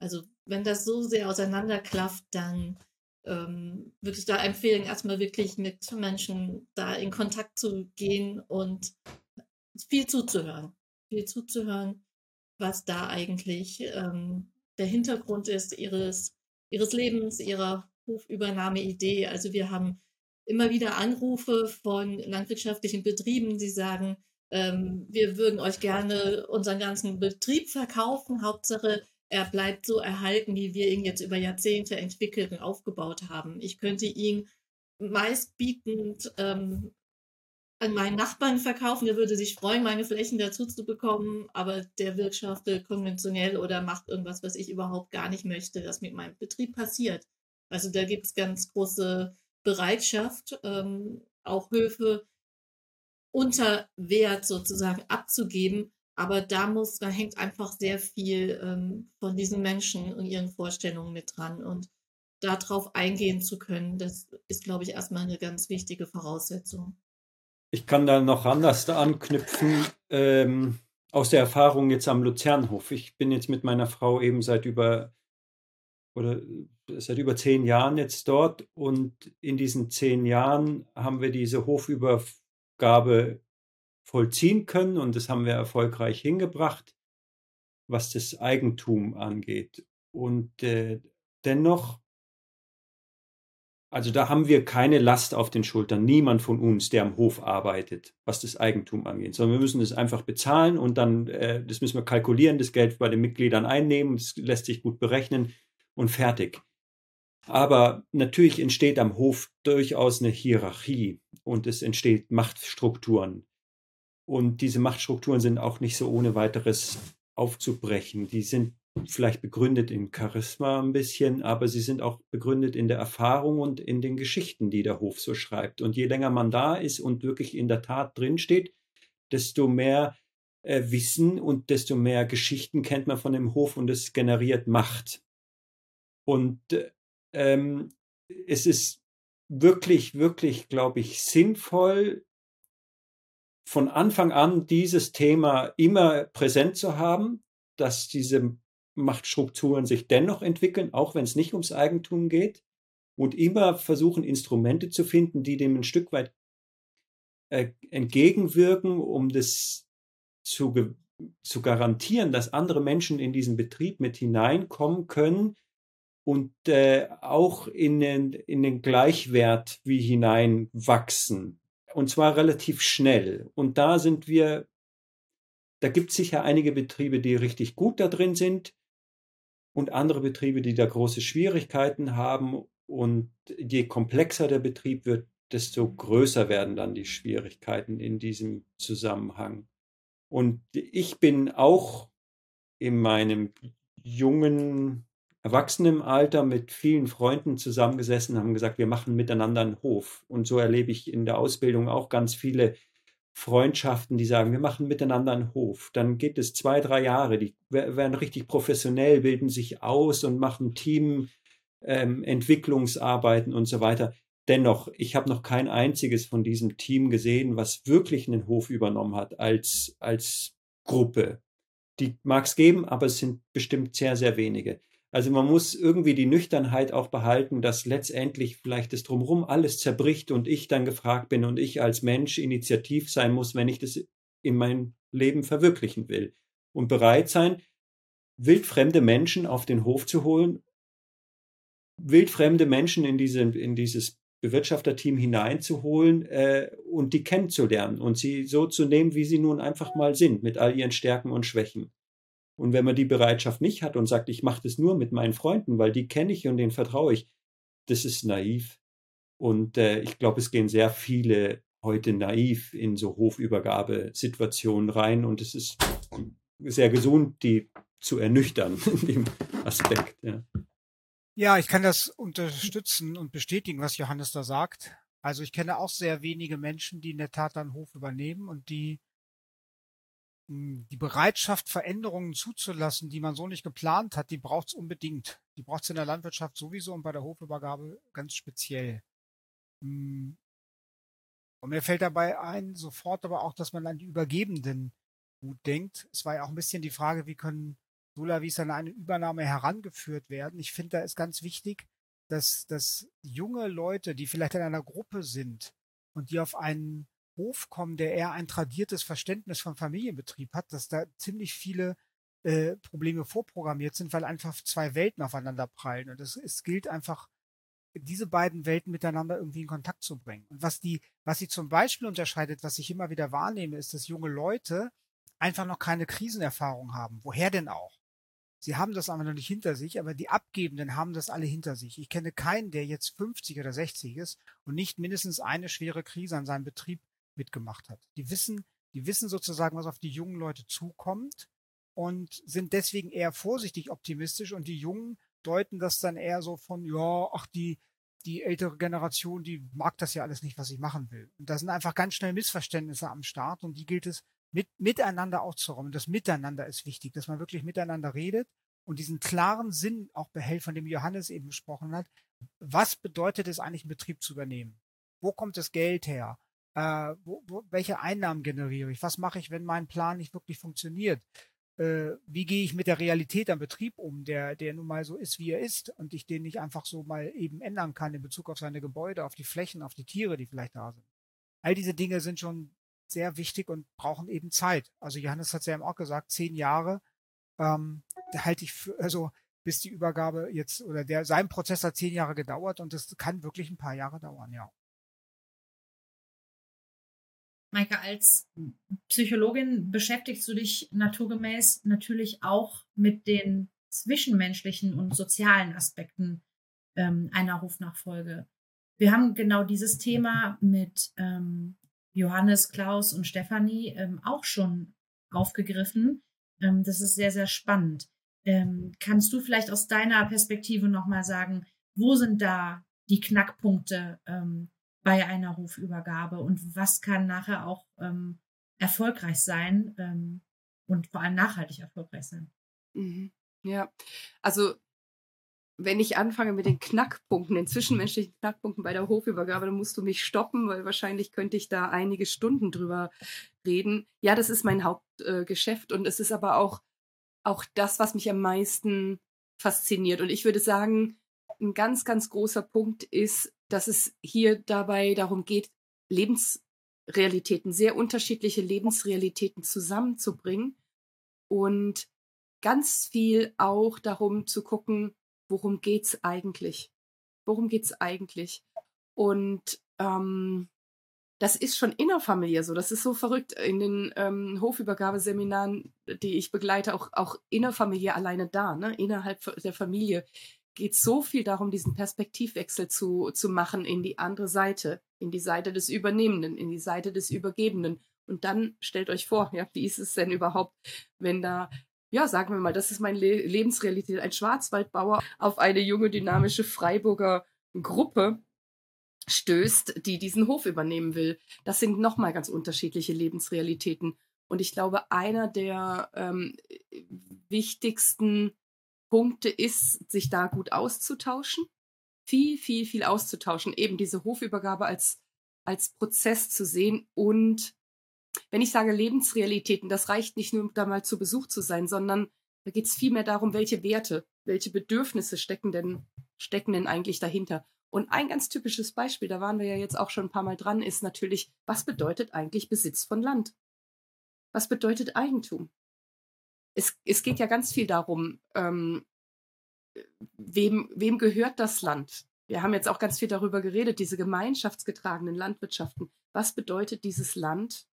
[SPEAKER 5] Also wenn das so sehr auseinanderklafft, dann ähm, würde ich da empfehlen, erstmal wirklich mit Menschen da in Kontakt zu gehen und viel zuzuhören. Viel zuzuhören, was da eigentlich ähm, der Hintergrund ist ihres, ihres Lebens, ihrer Hofübernahmeidee. Also wir haben immer wieder Anrufe von landwirtschaftlichen Betrieben, die sagen, ähm, wir würden euch gerne unseren ganzen Betrieb verkaufen. Hauptsache, er bleibt so erhalten, wie wir ihn jetzt über Jahrzehnte entwickelt und aufgebaut haben. Ich könnte ihn meistbietend ähm, an meinen Nachbarn verkaufen, der würde sich freuen, meine Flächen dazu zu bekommen, aber der wirtschaftet konventionell oder macht irgendwas, was ich überhaupt gar nicht möchte, dass mit meinem Betrieb passiert. Also da gibt es ganz große Bereitschaft, ähm, auch Höfe unter Wert sozusagen abzugeben. Aber da muss, da hängt einfach sehr viel ähm, von diesen Menschen und ihren Vorstellungen mit dran. Und darauf eingehen zu können, das ist, glaube ich, erstmal eine ganz wichtige Voraussetzung.
[SPEAKER 4] Ich kann da noch anders anknüpfen. Ähm, aus der Erfahrung jetzt am Luzernhof. Ich bin jetzt mit meiner Frau eben seit über oder seit über zehn Jahren jetzt dort und in diesen zehn Jahren haben wir diese Hofübergabe vollziehen können und das haben wir erfolgreich hingebracht, was das Eigentum angeht. Und äh, dennoch, also da haben wir keine Last auf den Schultern, niemand von uns, der am Hof arbeitet, was das Eigentum angeht, sondern wir müssen es einfach bezahlen und dann, äh, das müssen wir kalkulieren, das Geld bei den Mitgliedern einnehmen, das lässt sich gut berechnen und fertig. Aber natürlich entsteht am Hof durchaus eine Hierarchie und es entsteht Machtstrukturen. Und diese Machtstrukturen sind auch nicht so ohne weiteres aufzubrechen. Die sind vielleicht begründet in Charisma ein bisschen, aber sie sind auch begründet in der Erfahrung und in den Geschichten, die der Hof so schreibt. Und je länger man da ist und wirklich in der Tat drinsteht, desto mehr äh, Wissen und desto mehr Geschichten kennt man von dem Hof und es generiert Macht. Und ähm, es ist wirklich, wirklich, glaube ich, sinnvoll, von Anfang an dieses Thema immer präsent zu haben, dass diese Machtstrukturen sich dennoch entwickeln, auch wenn es nicht ums Eigentum geht, und immer versuchen, Instrumente zu finden, die dem ein Stück weit äh, entgegenwirken, um das zu, zu garantieren, dass andere Menschen in diesen Betrieb mit hineinkommen können, und äh, auch in den, in den Gleichwert wie hineinwachsen. Und zwar relativ schnell. Und da sind wir, da gibt es sicher einige Betriebe, die richtig gut da drin sind und andere Betriebe, die da große Schwierigkeiten haben. Und je komplexer der Betrieb wird, desto größer werden dann die Schwierigkeiten in diesem Zusammenhang. Und ich bin auch in meinem jungen Erwachsenenalter mit vielen Freunden zusammengesessen, haben gesagt, wir machen miteinander einen Hof. Und so erlebe ich in der Ausbildung auch ganz viele Freundschaften, die sagen, wir machen miteinander einen Hof. Dann geht es zwei, drei Jahre, die werden richtig professionell, bilden sich aus und machen Teamentwicklungsarbeiten ähm, und so weiter. Dennoch, ich habe noch kein einziges von diesem Team gesehen, was wirklich einen Hof übernommen hat als, als Gruppe. Die mag es geben, aber es sind bestimmt sehr, sehr wenige. Also man muss irgendwie die Nüchternheit auch behalten, dass letztendlich vielleicht das drumherum alles zerbricht und ich dann gefragt bin und ich als Mensch initiativ sein muss, wenn ich das in mein Leben verwirklichen will. Und bereit sein, wildfremde Menschen auf den Hof zu holen, wildfremde Menschen in, diese, in dieses Bewirtschafterteam hineinzuholen äh, und die kennenzulernen und sie so zu nehmen, wie sie nun einfach mal sind, mit all ihren Stärken und Schwächen. Und wenn man die Bereitschaft nicht hat und sagt, ich mache das nur mit meinen Freunden, weil die kenne ich und denen vertraue ich, das ist naiv. Und äh, ich glaube, es gehen sehr viele heute naiv in so Hofübergabesituationen rein und es ist sehr gesund, die zu ernüchtern in dem Aspekt. Ja.
[SPEAKER 3] ja, ich kann das unterstützen und bestätigen, was Johannes da sagt. Also ich kenne auch sehr wenige Menschen, die in der Tat einen Hof übernehmen und die die Bereitschaft, Veränderungen zuzulassen, die man so nicht geplant hat, die braucht es unbedingt. Die braucht es in der Landwirtschaft sowieso und bei der Hofübergabe ganz speziell. Und mir fällt dabei ein, sofort aber auch, dass man an die Übergebenden gut denkt. Es war ja auch ein bisschen die Frage, wie können Solavis an eine Übernahme herangeführt werden. Ich finde, da ist ganz wichtig, dass, dass junge Leute, die vielleicht in einer Gruppe sind und die auf einen Hof kommen, der eher ein tradiertes Verständnis von Familienbetrieb hat, dass da ziemlich viele äh, Probleme vorprogrammiert sind, weil einfach zwei Welten aufeinander prallen. Und es, es gilt einfach, diese beiden Welten miteinander irgendwie in Kontakt zu bringen. Und was die, was sie zum Beispiel unterscheidet, was ich immer wieder wahrnehme, ist, dass junge Leute einfach noch keine Krisenerfahrung haben. Woher denn auch? Sie haben das aber noch nicht hinter sich, aber die Abgebenden haben das alle hinter sich. Ich kenne keinen, der jetzt 50 oder 60 ist und nicht mindestens eine schwere Krise an seinem Betrieb mitgemacht hat. Die wissen, die wissen sozusagen, was auf die jungen Leute zukommt und sind deswegen eher vorsichtig optimistisch und die Jungen deuten das dann eher so von, ja, ach, die, die ältere Generation, die mag das ja alles nicht, was ich machen will. Und da sind einfach ganz schnell Missverständnisse am Start und die gilt es mit, miteinander aufzuräumen. Das Miteinander ist wichtig, dass man wirklich miteinander redet und diesen klaren Sinn auch behält, von dem Johannes eben gesprochen hat. Was bedeutet es eigentlich, einen Betrieb zu übernehmen? Wo kommt das Geld her? Äh, wo, wo, welche Einnahmen generiere ich? Was mache ich, wenn mein Plan nicht wirklich funktioniert? Äh, wie gehe ich mit der Realität am Betrieb um, der, der nun mal so ist, wie er ist und ich den nicht einfach so mal eben ändern kann in Bezug auf seine Gebäude, auf die Flächen, auf die Tiere, die vielleicht da sind. All diese Dinge sind schon sehr wichtig und brauchen eben Zeit. Also Johannes hat es ja eben auch gesagt, zehn Jahre ähm, halte ich für, also bis die Übergabe jetzt oder der sein Prozess hat zehn Jahre gedauert und das kann wirklich ein paar Jahre dauern, ja.
[SPEAKER 2] Maike, als Psychologin beschäftigst du dich naturgemäß natürlich auch mit den zwischenmenschlichen und sozialen Aspekten ähm, einer Rufnachfolge. Wir haben genau dieses Thema mit ähm, Johannes, Klaus und Stefanie ähm, auch schon aufgegriffen. Ähm, das ist sehr, sehr spannend. Ähm, kannst du vielleicht aus deiner Perspektive nochmal sagen, wo sind da die Knackpunkte, ähm, bei einer Rufübergabe und was kann nachher auch ähm, erfolgreich sein ähm, und vor allem nachhaltig erfolgreich sein.
[SPEAKER 6] Mhm. Ja, also wenn ich anfange mit den Knackpunkten, den zwischenmenschlichen Knackpunkten bei der Hofübergabe, dann musst du mich stoppen, weil wahrscheinlich könnte ich da einige Stunden drüber reden. Ja, das ist mein Hauptgeschäft äh, und es ist aber auch, auch das, was mich am meisten fasziniert. Und ich würde sagen, ein ganz, ganz großer Punkt ist, dass es hier dabei darum geht, Lebensrealitäten, sehr unterschiedliche Lebensrealitäten zusammenzubringen und ganz viel auch darum zu gucken, worum geht's eigentlich? Worum geht's eigentlich? Und ähm, das ist schon innerfamiliär so. Das ist so verrückt. In den ähm, Hofübergabeseminaren, die ich begleite, auch, auch innerfamiliär alleine da, ne? innerhalb der Familie geht so viel darum, diesen Perspektivwechsel zu, zu machen in die andere Seite, in die Seite des Übernehmenden, in die Seite des Übergebenden. Und dann stellt euch vor, ja, wie ist es denn überhaupt, wenn da, ja, sagen wir mal, das ist meine Le Lebensrealität, ein Schwarzwaldbauer auf eine junge, dynamische Freiburger Gruppe stößt, die diesen Hof übernehmen will. Das sind nochmal ganz unterschiedliche Lebensrealitäten. Und ich glaube, einer der ähm, wichtigsten Punkte ist, sich da gut auszutauschen, viel, viel, viel auszutauschen, eben diese Hofübergabe als, als Prozess zu sehen und wenn ich sage Lebensrealitäten, das reicht nicht nur, da mal zu Besuch zu sein, sondern da geht es vielmehr darum, welche Werte, welche Bedürfnisse stecken denn, stecken denn eigentlich dahinter. Und ein ganz typisches Beispiel, da waren wir ja jetzt auch schon ein paar Mal dran, ist natürlich, was bedeutet eigentlich Besitz von Land? Was bedeutet Eigentum? Es, es geht ja ganz viel darum, ähm, wem, wem gehört das Land? Wir haben jetzt auch ganz viel darüber geredet, diese gemeinschaftsgetragenen Landwirtschaften. Was bedeutet dieses Land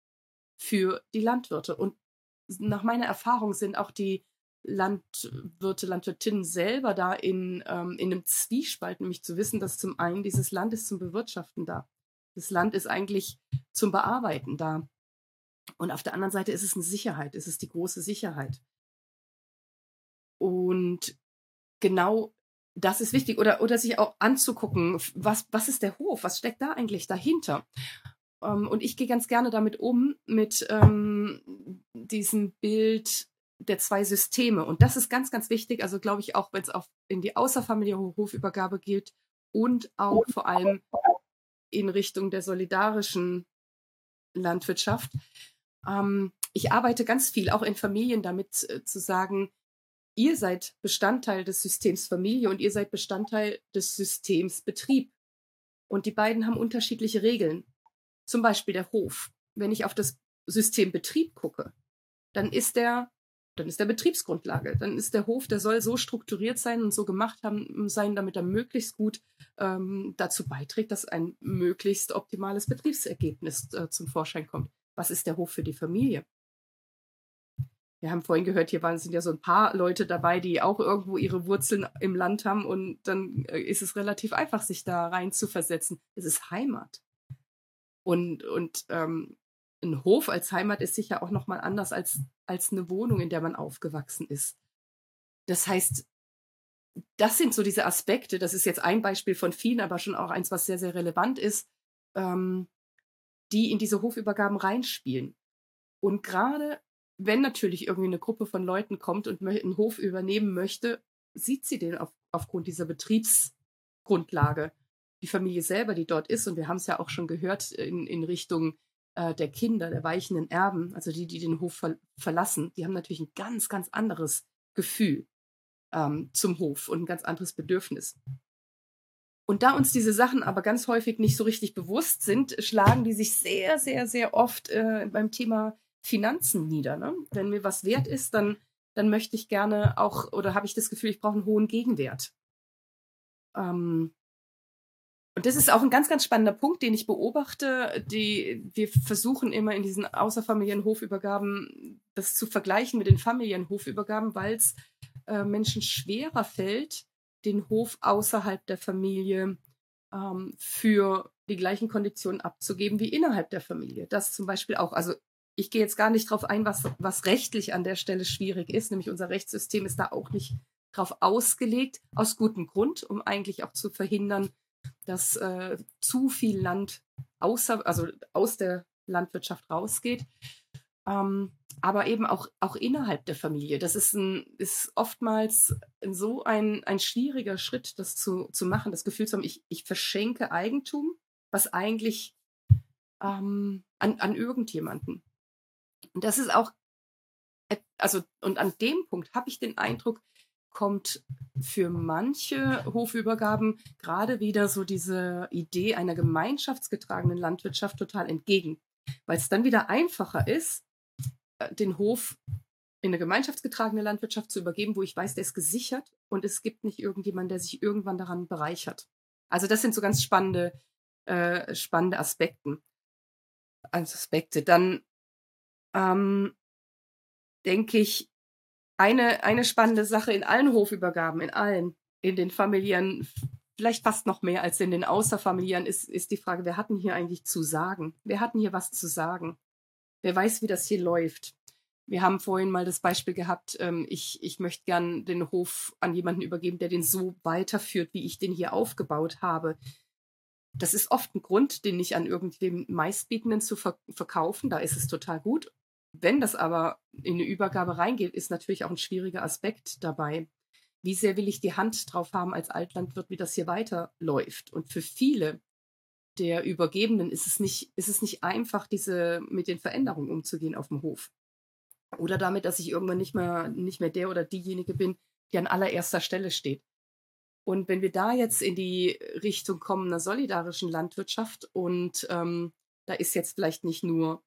[SPEAKER 6] für die Landwirte? Und nach meiner Erfahrung sind auch die Landwirte, Landwirtinnen selber da in, ähm, in einem Zwiespalt, nämlich zu wissen, dass zum einen dieses Land ist zum Bewirtschaften da. Das Land ist eigentlich zum Bearbeiten da. Und auf der anderen Seite ist es eine Sicherheit, ist es die große Sicherheit. Und genau das ist wichtig. Oder, oder sich auch anzugucken, was, was ist der Hof? Was steckt da eigentlich dahinter? Ähm, und ich gehe ganz gerne damit um, mit ähm, diesem Bild der zwei Systeme. Und das ist ganz, ganz wichtig. Also glaube ich auch, wenn es in die außerfamiliäre Hofübergabe geht und auch vor allem in Richtung der solidarischen Landwirtschaft. Ähm, ich arbeite ganz viel auch in Familien damit äh, zu sagen, ihr seid Bestandteil des Systems Familie und ihr seid Bestandteil des Systems Betrieb. Und die beiden haben unterschiedliche Regeln. Zum Beispiel der Hof. Wenn ich auf das System Betrieb gucke, dann ist der, dann ist der Betriebsgrundlage. Dann ist der Hof, der soll so strukturiert sein und so gemacht haben, sein, damit er möglichst gut ähm, dazu beiträgt, dass ein möglichst optimales Betriebsergebnis äh, zum Vorschein kommt. Was ist der Hof für die Familie? Wir haben vorhin gehört, hier waren, sind ja so ein paar Leute dabei, die auch irgendwo ihre Wurzeln im Land haben und dann äh, ist es relativ einfach, sich da rein zu versetzen. Es ist Heimat. Und, und ähm, ein Hof als Heimat ist sicher auch nochmal anders als, als eine Wohnung, in der man aufgewachsen ist. Das heißt, das sind so diese Aspekte, das ist jetzt ein Beispiel von vielen, aber schon auch eins, was sehr, sehr relevant ist, ähm, die in diese Hofübergaben reinspielen. Und gerade wenn natürlich irgendwie eine Gruppe von Leuten kommt und einen Hof übernehmen möchte, sieht sie den auf, aufgrund dieser Betriebsgrundlage. Die Familie selber, die dort ist, und wir haben es ja auch schon gehört in, in Richtung äh, der Kinder, der weichenden Erben, also die, die den Hof ver verlassen, die haben natürlich ein ganz, ganz anderes Gefühl ähm, zum Hof und ein ganz anderes Bedürfnis. Und da uns diese Sachen aber ganz häufig nicht so richtig bewusst sind, schlagen die sich sehr, sehr, sehr oft äh, beim Thema Finanzen nieder. Ne? Wenn mir was wert ist, dann, dann möchte ich gerne auch oder habe ich das Gefühl, ich brauche einen hohen Gegenwert. Ähm, und das ist auch ein ganz, ganz spannender Punkt, den ich beobachte. Die, wir versuchen immer in diesen außerfamiliären Hofübergaben das zu vergleichen mit den familiären Hofübergaben, weil es äh, Menschen schwerer fällt, den Hof außerhalb der Familie ähm, für die gleichen Konditionen abzugeben wie innerhalb der Familie. Das zum Beispiel auch, also ich gehe jetzt gar nicht darauf ein, was, was rechtlich an der Stelle schwierig ist, nämlich unser Rechtssystem ist da auch nicht drauf ausgelegt, aus gutem Grund, um eigentlich auch zu verhindern, dass äh, zu viel Land außer, also aus der Landwirtschaft rausgeht. Ähm, aber eben auch, auch innerhalb der Familie. Das ist, ein, ist oftmals so ein, ein schwieriger Schritt, das zu, zu machen, das Gefühl zu haben, ich, ich verschenke Eigentum, was eigentlich ähm, an, an irgendjemanden. Und das ist auch, also, und an dem Punkt habe ich den Eindruck, kommt für manche Hofübergaben gerade wieder so diese Idee einer gemeinschaftsgetragenen Landwirtschaft total entgegen, weil es dann wieder einfacher ist, äh, den Hof in eine gemeinschaftsgetragene Landwirtschaft zu übergeben, wo ich weiß, der ist gesichert und es gibt nicht irgendjemand, der sich irgendwann daran bereichert. Also das sind so ganz spannende, äh, spannende Aspekten. Aspekte. Dann ähm, denke ich, eine, eine spannende Sache in allen Hofübergaben, in allen, in den familiären, vielleicht fast noch mehr als in den außerfamiliären, ist, ist die Frage, wer hatten hier eigentlich zu sagen? Wer hatten hier was zu sagen? Wer weiß, wie das hier läuft? Wir haben vorhin mal das Beispiel gehabt, ähm, ich, ich möchte gern den Hof an jemanden übergeben, der den so weiterführt, wie ich den hier aufgebaut habe. Das ist oft ein Grund, den nicht an irgendwem meistbietenden zu ver verkaufen. Da ist es total gut. Wenn das aber in eine Übergabe reingeht, ist natürlich auch ein schwieriger Aspekt dabei. Wie sehr will ich die Hand drauf haben als Altlandwirt, wie das hier weiterläuft? Und für viele der Übergebenen ist es nicht, ist es nicht einfach, diese, mit den Veränderungen umzugehen auf dem Hof. Oder damit, dass ich irgendwann nicht mehr, nicht mehr der oder diejenige bin, die an allererster Stelle steht. Und wenn wir da jetzt in die Richtung kommen einer solidarischen Landwirtschaft und ähm, da ist jetzt vielleicht nicht nur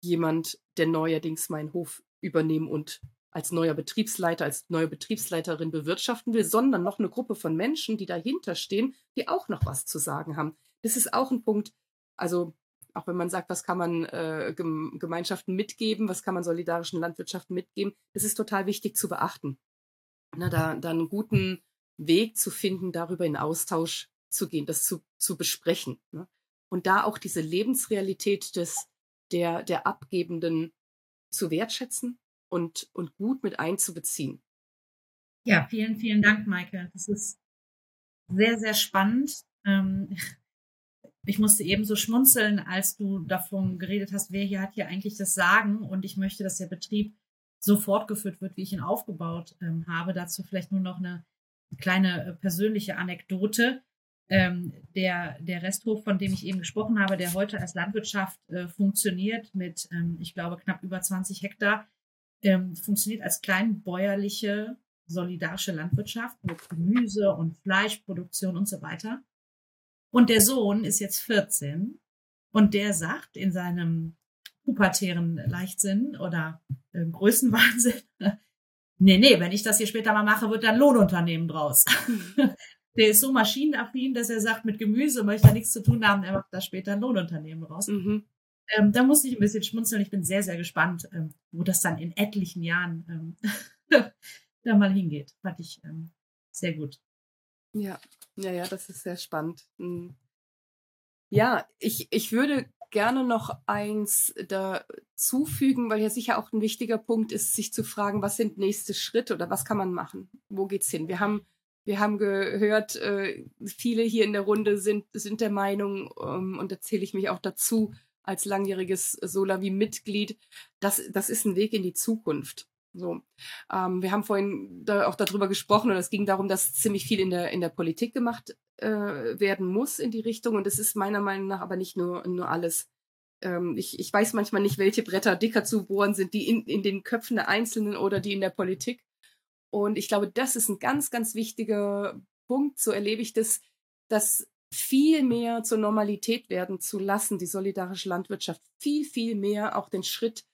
[SPEAKER 6] jemand, der neuerdings meinen Hof übernehmen und als neuer Betriebsleiter, als neue Betriebsleiterin bewirtschaften will, sondern noch eine Gruppe von Menschen, die dahinter stehen, die auch noch was zu sagen haben. Das ist auch ein Punkt, also auch wenn man sagt, was kann man äh, Gemeinschaften mitgeben, was kann man solidarischen Landwirtschaften mitgeben, das ist total wichtig zu beachten. Na, da, da einen guten Weg zu finden, darüber in Austausch zu gehen, das zu, zu besprechen. Ne? Und da auch diese Lebensrealität des der, der Abgebenden zu wertschätzen und, und gut mit einzubeziehen.
[SPEAKER 2] Ja, vielen, vielen Dank, Maike. Das ist sehr, sehr spannend. Ähm, ich musste eben so schmunzeln, als du davon geredet hast, wer hier hat hier eigentlich das Sagen und ich möchte, dass der Betrieb so fortgeführt wird, wie ich ihn aufgebaut ähm, habe. Dazu vielleicht nur noch eine kleine äh, persönliche Anekdote. Ähm, der, der Resthof, von dem ich eben gesprochen habe, der heute als Landwirtschaft äh, funktioniert mit, ähm, ich glaube, knapp über 20 Hektar, ähm, funktioniert als kleinbäuerliche, solidarische Landwirtschaft mit Gemüse und Fleischproduktion und so weiter. Und der Sohn ist jetzt 14 und der sagt in seinem pubertären Leichtsinn oder äh, Größenwahnsinn, nee, nee, wenn ich das hier später mal mache, wird dann Lohnunternehmen draus. der ist so maschinenaffin, dass er sagt, mit Gemüse möchte er nichts zu tun haben, er macht da später ein Lohnunternehmen raus. Mhm. Ähm, da muss ich ein bisschen schmunzeln. Ich bin sehr, sehr gespannt, ähm, wo das dann in etlichen Jahren ähm, da mal hingeht. Fand ich ähm, sehr gut.
[SPEAKER 6] Ja, ja, ja, das ist sehr spannend. Hm. Ja, ich, ich würde gerne noch eins dazufügen, weil ja sicher auch ein wichtiger Punkt ist, sich zu fragen, was sind nächste Schritte oder was kann man machen? Wo geht's hin? Wir haben wir haben gehört, äh, viele hier in der Runde sind, sind der Meinung, ähm, und da zähle ich mich auch dazu, als langjähriges Solavi-Mitglied, das, das ist ein Weg in die Zukunft. So, ähm, wir haben vorhin da auch darüber gesprochen und es ging darum, dass ziemlich viel in der in der Politik gemacht äh, werden muss in die Richtung und es ist meiner Meinung nach aber nicht nur nur alles. Ähm, ich, ich weiß manchmal nicht, welche Bretter dicker zu bohren sind, die in, in den Köpfen der Einzelnen oder die in der Politik. Und ich glaube, das ist ein ganz, ganz wichtiger Punkt. So erlebe ich das, dass viel mehr zur Normalität werden zu lassen, die solidarische Landwirtschaft, viel, viel mehr auch den Schritt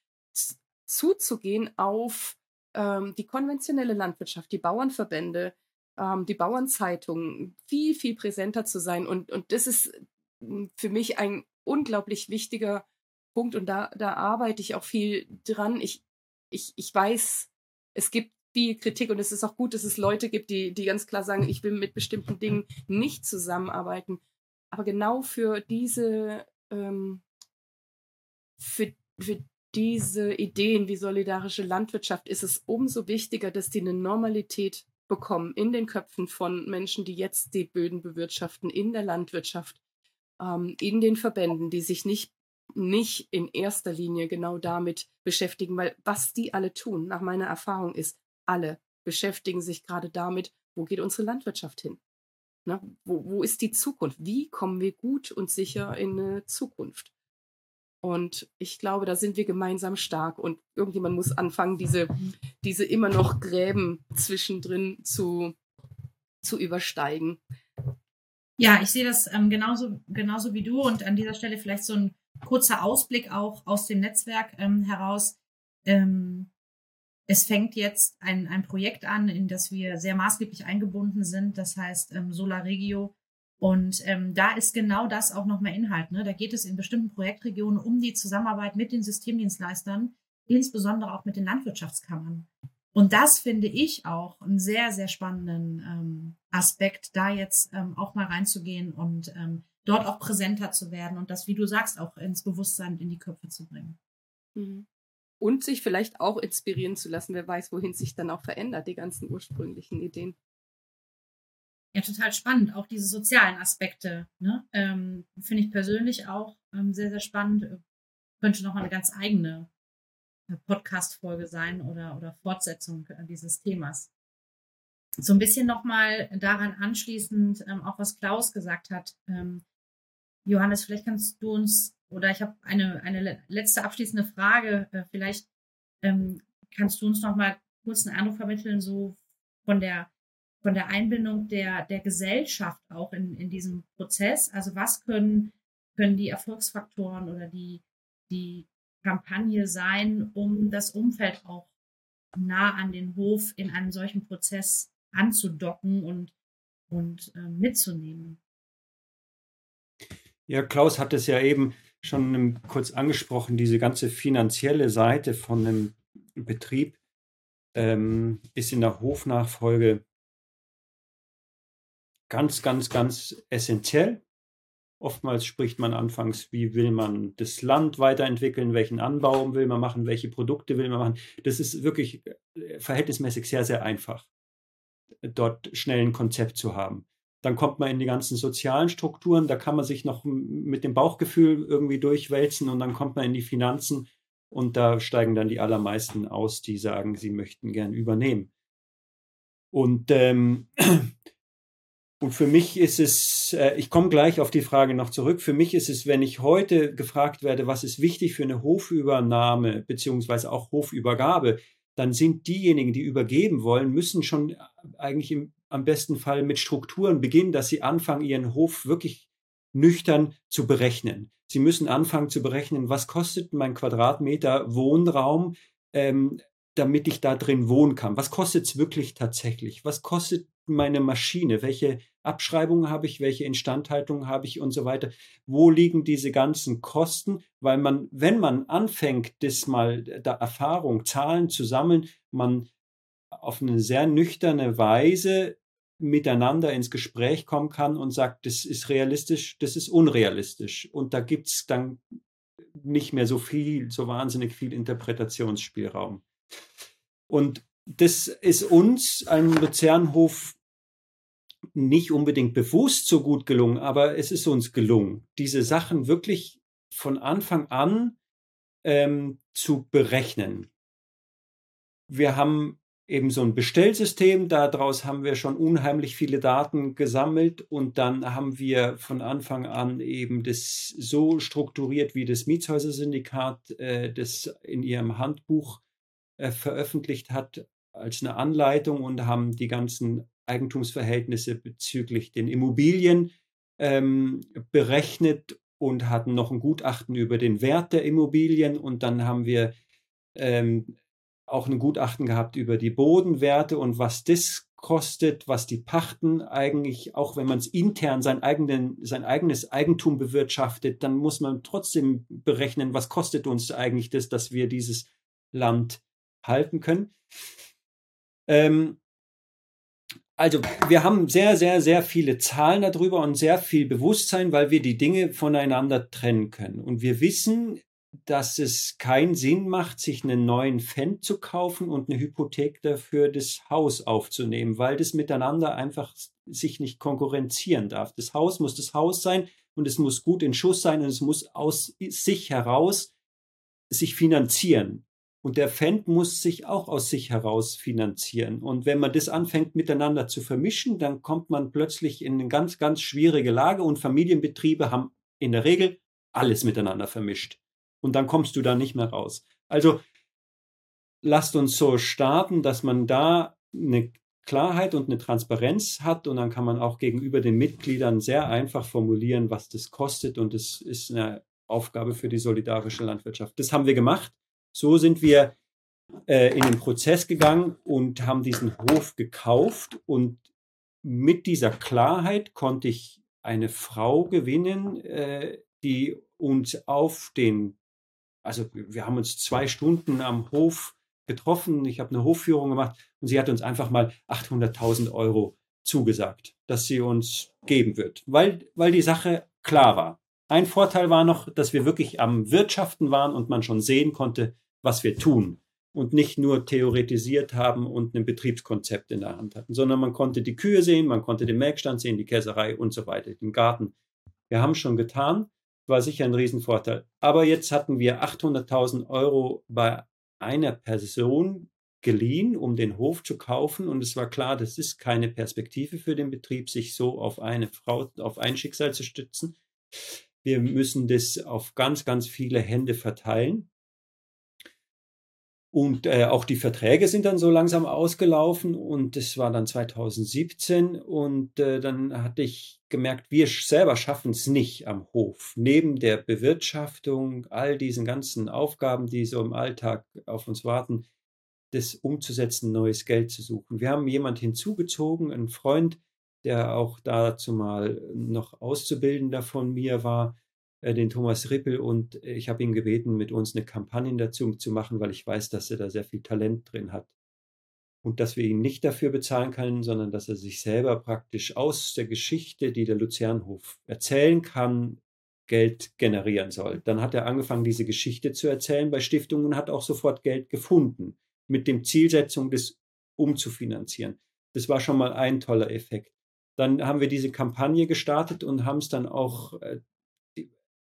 [SPEAKER 6] zuzugehen auf ähm, die konventionelle Landwirtschaft, die Bauernverbände, ähm, die Bauernzeitungen, viel, viel präsenter zu sein. Und, und das ist hm, für mich ein unglaublich wichtiger Punkt und da, da arbeite ich auch viel dran. Ich, ich, ich weiß, es gibt viel Kritik und es ist auch gut, dass es Leute gibt, die, die ganz klar sagen, ich will mit bestimmten Dingen nicht zusammenarbeiten. Aber genau für diese, ähm, für, für diese Ideen wie solidarische Landwirtschaft ist es umso wichtiger, dass die eine Normalität bekommen in den Köpfen von Menschen, die jetzt die Böden bewirtschaften, in der Landwirtschaft, ähm, in den Verbänden, die sich nicht nicht in erster Linie genau damit beschäftigen, weil was die alle tun, nach meiner Erfahrung ist, alle beschäftigen sich gerade damit, wo geht unsere Landwirtschaft hin? Ne? Wo, wo ist die Zukunft? Wie kommen wir gut und sicher in eine Zukunft? Und ich glaube, da sind wir gemeinsam stark und irgendjemand muss anfangen, diese, diese immer noch Gräben zwischendrin zu, zu übersteigen.
[SPEAKER 2] Ja, ich sehe das ähm, genauso, genauso wie du und an dieser Stelle vielleicht so ein kurzer Ausblick auch aus dem Netzwerk ähm, heraus. Ähm, es fängt jetzt ein, ein Projekt an, in das wir sehr maßgeblich eingebunden sind, das heißt ähm, Solar Regio. Und ähm, da ist genau das auch nochmal Inhalt. Ne? Da geht es in bestimmten Projektregionen um die Zusammenarbeit mit den Systemdienstleistern, insbesondere auch mit den Landwirtschaftskammern. Und das finde ich auch einen sehr, sehr spannenden ähm, Aspekt, da jetzt ähm, auch mal reinzugehen und ähm, dort auch präsenter zu werden und das, wie du sagst, auch ins Bewusstsein, in die Köpfe zu bringen.
[SPEAKER 6] Mhm und sich vielleicht auch inspirieren zu lassen. Wer weiß, wohin sich dann auch verändert, die ganzen ursprünglichen Ideen.
[SPEAKER 2] Ja, total spannend. Auch diese sozialen Aspekte ne? ähm, finde ich persönlich auch ähm, sehr, sehr spannend. Könnte nochmal eine ganz eigene äh, Podcast-Folge sein oder, oder Fortsetzung äh, dieses Themas. So ein bisschen nochmal daran anschließend, ähm, auch was Klaus gesagt hat. Ähm, Johannes, vielleicht kannst du uns oder ich habe eine, eine letzte abschließende Frage. Äh, vielleicht ähm, kannst du uns noch mal kurz einen Eindruck vermitteln, so von der, von der Einbindung der, der Gesellschaft auch in, in diesem Prozess. Also was können, können die Erfolgsfaktoren oder die, die Kampagne sein, um das Umfeld auch nah an den Hof in einem solchen Prozess anzudocken und, und äh, mitzunehmen?
[SPEAKER 4] Ja, Klaus hat es ja eben schon kurz angesprochen, diese ganze finanzielle Seite von einem Betrieb ähm, ist in der Hofnachfolge ganz, ganz, ganz essentiell. Oftmals spricht man anfangs, wie will man das Land weiterentwickeln, welchen Anbau will man machen, welche Produkte will man machen. Das ist wirklich äh, verhältnismäßig sehr, sehr einfach, dort schnell ein Konzept zu haben. Dann kommt man in die ganzen sozialen Strukturen, da kann man sich noch mit dem Bauchgefühl irgendwie durchwälzen und dann kommt man in die Finanzen und da steigen dann die allermeisten aus, die sagen, sie möchten gern übernehmen. Und ähm, Und für mich ist es, äh, ich komme gleich auf die Frage noch zurück, für mich ist es, wenn ich heute gefragt werde, was ist wichtig für eine Hofübernahme beziehungsweise auch Hofübergabe, dann sind diejenigen, die übergeben wollen, müssen schon eigentlich im, am besten Fall mit Strukturen beginnen, dass sie anfangen, ihren Hof wirklich nüchtern zu berechnen. Sie müssen anfangen zu berechnen, was kostet mein Quadratmeter Wohnraum, ähm, damit ich da drin wohnen kann. Was kostet es wirklich tatsächlich? Was kostet meine Maschine? Welche Abschreibungen habe ich? Welche Instandhaltung habe ich und so weiter? Wo liegen diese ganzen Kosten? Weil man, wenn man anfängt, das mal der Erfahrung, Zahlen zu sammeln, man auf eine sehr nüchterne Weise miteinander ins Gespräch kommen kann und sagt, das ist realistisch, das ist unrealistisch. Und da gibt es dann nicht mehr so viel, so wahnsinnig viel Interpretationsspielraum. Und das ist uns, einem Luzernhof, nicht unbedingt bewusst so gut gelungen, aber es ist uns gelungen, diese Sachen wirklich von Anfang an ähm, zu berechnen. Wir haben eben so ein Bestellsystem, daraus haben wir schon unheimlich viele Daten gesammelt und dann haben wir von Anfang an eben das so strukturiert, wie das Mietshäuser-Syndikat äh, das in ihrem Handbuch äh, veröffentlicht hat als eine Anleitung und haben die ganzen Eigentumsverhältnisse bezüglich den Immobilien ähm, berechnet und hatten noch ein Gutachten über den Wert der Immobilien. Und dann haben wir ähm, auch ein Gutachten gehabt über die Bodenwerte und was das kostet, was die Pachten eigentlich, auch wenn man es intern sein, eigenen, sein eigenes Eigentum bewirtschaftet, dann muss man trotzdem berechnen, was kostet uns eigentlich das, dass wir dieses Land halten können. Ähm, also wir haben sehr, sehr, sehr viele Zahlen darüber und sehr viel Bewusstsein, weil wir die Dinge voneinander trennen können. Und wir wissen, dass es keinen Sinn macht, sich einen neuen Fan zu kaufen und eine Hypothek dafür das Haus aufzunehmen, weil das miteinander einfach sich nicht konkurrenzieren darf. Das Haus muss das Haus sein und es muss gut in Schuss sein und es muss aus sich heraus sich finanzieren. Und der Fan muss sich auch aus sich heraus finanzieren. Und wenn man das anfängt miteinander zu vermischen, dann kommt man plötzlich in eine ganz, ganz schwierige Lage und Familienbetriebe haben in der Regel alles miteinander vermischt. Und dann kommst du da nicht mehr raus. Also lasst uns so starten, dass man da eine Klarheit und eine Transparenz hat und dann kann man auch gegenüber den Mitgliedern sehr einfach formulieren, was das kostet und das ist eine Aufgabe für die solidarische Landwirtschaft. Das haben wir gemacht so sind wir äh, in den Prozess gegangen und haben diesen Hof gekauft und mit dieser Klarheit konnte ich eine Frau gewinnen, äh, die uns auf den, also wir haben uns zwei Stunden am Hof getroffen, ich habe eine Hofführung gemacht und sie hat uns einfach mal 800.000 Euro zugesagt, dass sie uns geben wird, weil, weil die Sache klar war. Ein Vorteil war noch, dass wir wirklich am Wirtschaften waren und man schon sehen konnte, was wir tun und nicht nur theoretisiert haben und ein Betriebskonzept in der Hand hatten, sondern man konnte die Kühe sehen, man konnte den Melkstand sehen, die Käserei und so weiter, den Garten. Wir haben schon getan, war sicher ein Riesenvorteil. Aber jetzt hatten wir 800.000 Euro bei einer Person geliehen, um den Hof zu kaufen. Und es war klar, das ist keine Perspektive für den Betrieb, sich so auf eine Frau, auf ein Schicksal zu stützen. Wir müssen das auf ganz, ganz viele Hände verteilen. Und äh, auch die Verträge sind dann so langsam ausgelaufen und das war dann 2017 und äh, dann hatte ich gemerkt, wir selber schaffen es nicht am Hof. Neben der Bewirtschaftung, all diesen ganzen Aufgaben, die so im Alltag auf uns warten, das umzusetzen, neues Geld zu suchen. Wir haben jemand hinzugezogen, einen Freund, der auch dazu mal noch Auszubildender von mir war, den Thomas Rippel und ich habe ihn gebeten, mit uns eine Kampagne dazu zu machen, weil ich weiß, dass er da sehr viel Talent drin hat. Und dass wir ihn nicht dafür bezahlen können, sondern dass er sich selber praktisch aus der Geschichte, die der Luzernhof erzählen kann, Geld generieren soll. Dann hat er angefangen, diese Geschichte zu erzählen bei Stiftungen und hat auch sofort Geld gefunden, mit dem Zielsetzung, das umzufinanzieren. Das war schon mal ein toller Effekt. Dann haben wir diese Kampagne gestartet und haben es dann auch äh,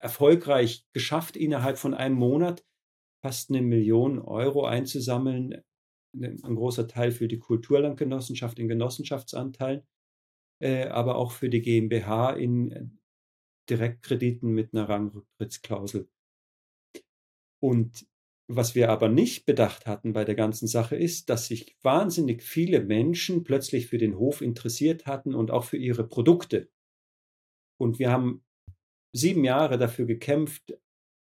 [SPEAKER 4] erfolgreich geschafft, innerhalb von einem Monat fast eine Million Euro einzusammeln. Ein großer Teil für die Kulturlandgenossenschaft in Genossenschaftsanteilen. äh, aber auch für die GmbH in Direktkrediten mit einer Rangrücktrittsklausel. Und was wir aber nicht bedacht hatten bei der ganzen Sache ist, dass sich wahnsinnig viele Menschen plötzlich für den Hof interessiert hatten und auch für ihre Produkte. Und wir haben sieben Jahre dafür gekämpft,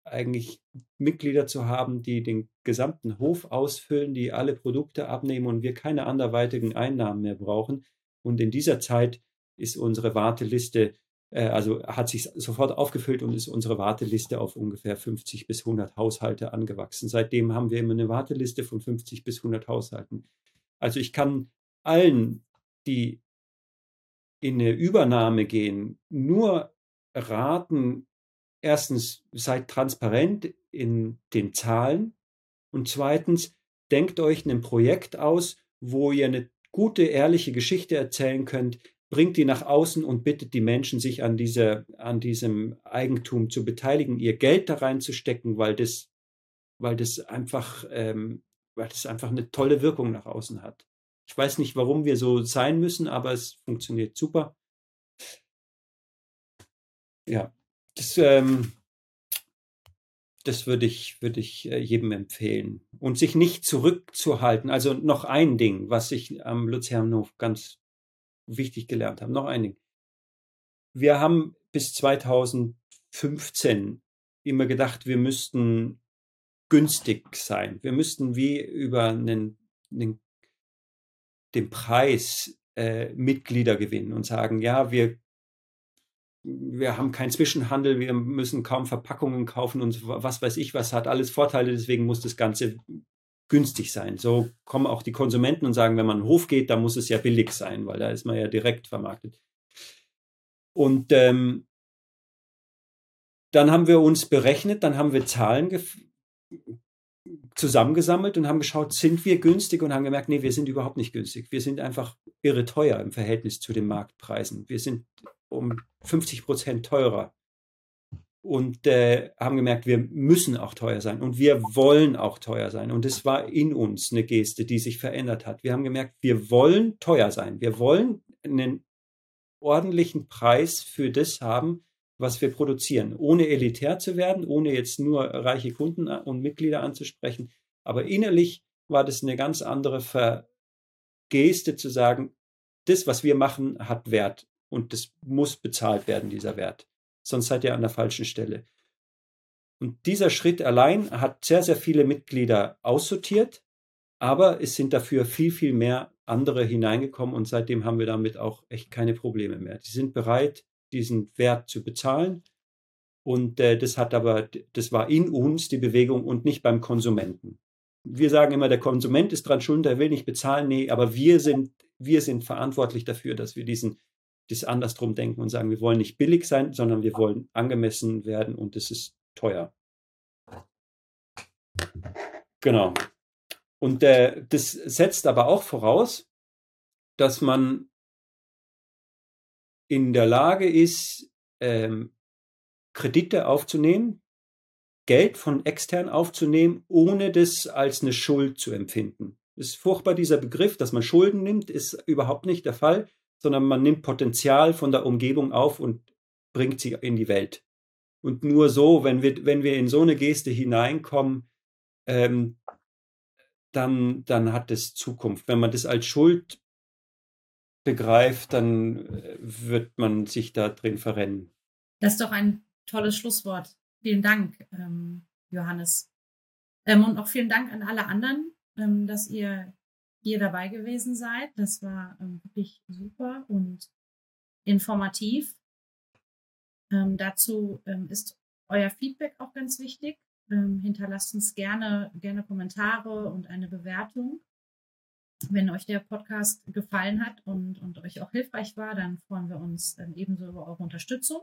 [SPEAKER 4] eigentlich Mitglieder zu haben, die den gesamten Hof ausfüllen, die alle Produkte abnehmen und wir keine anderweitigen Einnahmen mehr brauchen. Und in dieser Zeit ist unsere Warteliste äh, also hat sich sofort aufgefüllt und ist unsere Warteliste auf ungefähr 50 bis 100 Haushalte angewachsen. Seitdem haben wir immer eine Warteliste von 50 bis 100 Haushalten. Also ich kann allen, die in eine Übernahme gehen, nur raten, erstens, seid transparent in den Zahlen und zweitens, denkt euch ein Projekt aus, wo ihr eine gute, ehrliche Geschichte erzählen könnt, bringt die nach außen und bittet die Menschen, sich an, dieser, an diesem Eigentum zu beteiligen, ihr Geld da reinzustecken, weil das, weil das einfach, ähm, weil das einfach eine tolle Wirkung nach außen hat. Ich weiß nicht, warum wir so sein müssen, aber es funktioniert super. Ja, das, ähm, das würde ich, würde ich äh, jedem empfehlen. Und sich nicht zurückzuhalten. Also noch ein Ding, was ich am Luzernhof ganz wichtig gelernt haben. Noch ein Ding. Wir haben bis 2015 immer gedacht, wir müssten günstig sein. Wir müssten wie über einen, einen den Preis äh, Mitglieder gewinnen und sagen, ja, wir, wir haben keinen Zwischenhandel, wir müssen kaum Verpackungen kaufen und was weiß ich, was hat alles Vorteile, deswegen muss das Ganze günstig sein. So kommen auch die Konsumenten und sagen, wenn man in den Hof geht, dann muss es ja billig sein, weil da ist man ja direkt vermarktet. Und ähm, dann haben wir uns berechnet, dann haben wir Zahlen zusammengesammelt und haben geschaut, sind wir günstig und haben gemerkt, nee, wir sind überhaupt nicht günstig. Wir sind einfach irre teuer im Verhältnis zu den Marktpreisen. Wir sind um 50 Prozent teurer und äh, haben gemerkt, wir müssen auch teuer sein und wir wollen auch teuer sein. Und es war in uns eine Geste, die sich verändert hat. Wir haben gemerkt, wir wollen teuer sein. Wir wollen einen ordentlichen Preis für das haben, was wir produzieren, ohne elitär zu werden, ohne jetzt nur reiche Kunden und Mitglieder anzusprechen. Aber innerlich war das eine ganz andere Ver Geste zu sagen, das, was wir machen, hat Wert und das muss bezahlt werden, dieser Wert sonst seid ihr an der falschen Stelle. Und dieser Schritt allein hat sehr, sehr viele Mitglieder aussortiert, aber es sind dafür viel, viel mehr andere hineingekommen und seitdem haben wir damit auch echt keine Probleme mehr. Die sind bereit, diesen Wert zu bezahlen. Und äh, das hat aber, das war in uns die Bewegung und nicht beim Konsumenten. Wir sagen immer, der Konsument ist dran schuld, der will nicht bezahlen. Nee, aber wir sind, wir sind verantwortlich dafür, dass wir diesen das andersrum denken und sagen, wir wollen nicht billig sein, sondern wir wollen angemessen werden und es ist teuer. Genau. Und äh, das setzt aber auch voraus, dass man in der Lage ist, ähm, Kredite aufzunehmen, Geld von extern aufzunehmen, ohne das als eine Schuld zu empfinden. Das ist furchtbar, dieser Begriff, dass man Schulden nimmt, ist überhaupt nicht der Fall sondern man nimmt Potenzial von der Umgebung auf und bringt sie in die Welt. Und nur so, wenn wir, wenn wir in so eine Geste hineinkommen, ähm, dann, dann hat es Zukunft. Wenn man das als Schuld begreift, dann äh, wird man sich da drin verrennen.
[SPEAKER 2] Das ist doch ein tolles Schlusswort. Vielen Dank, ähm, Johannes. Ähm, und auch vielen Dank an alle anderen, ähm, dass ihr ihr dabei gewesen seid. Das war ähm, wirklich super und informativ. Ähm, dazu ähm, ist euer Feedback auch ganz wichtig. Ähm, hinterlasst uns gerne, gerne Kommentare und eine Bewertung. Wenn euch der Podcast gefallen hat und, und euch auch hilfreich war, dann freuen wir uns ähm, ebenso über eure Unterstützung.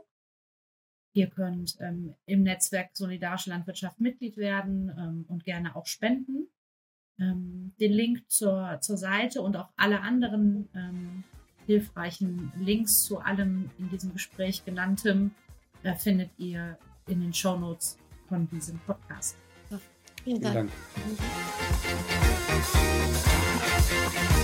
[SPEAKER 2] Ihr könnt ähm, im Netzwerk Solidarische Landwirtschaft Mitglied werden und gerne auch spenden. Ähm, den Link zur, zur Seite und auch alle anderen ähm, hilfreichen Links zu allem in diesem Gespräch genanntem äh, findet ihr in den Show Notes von diesem Podcast.
[SPEAKER 5] Vielen Dank. Vielen Dank.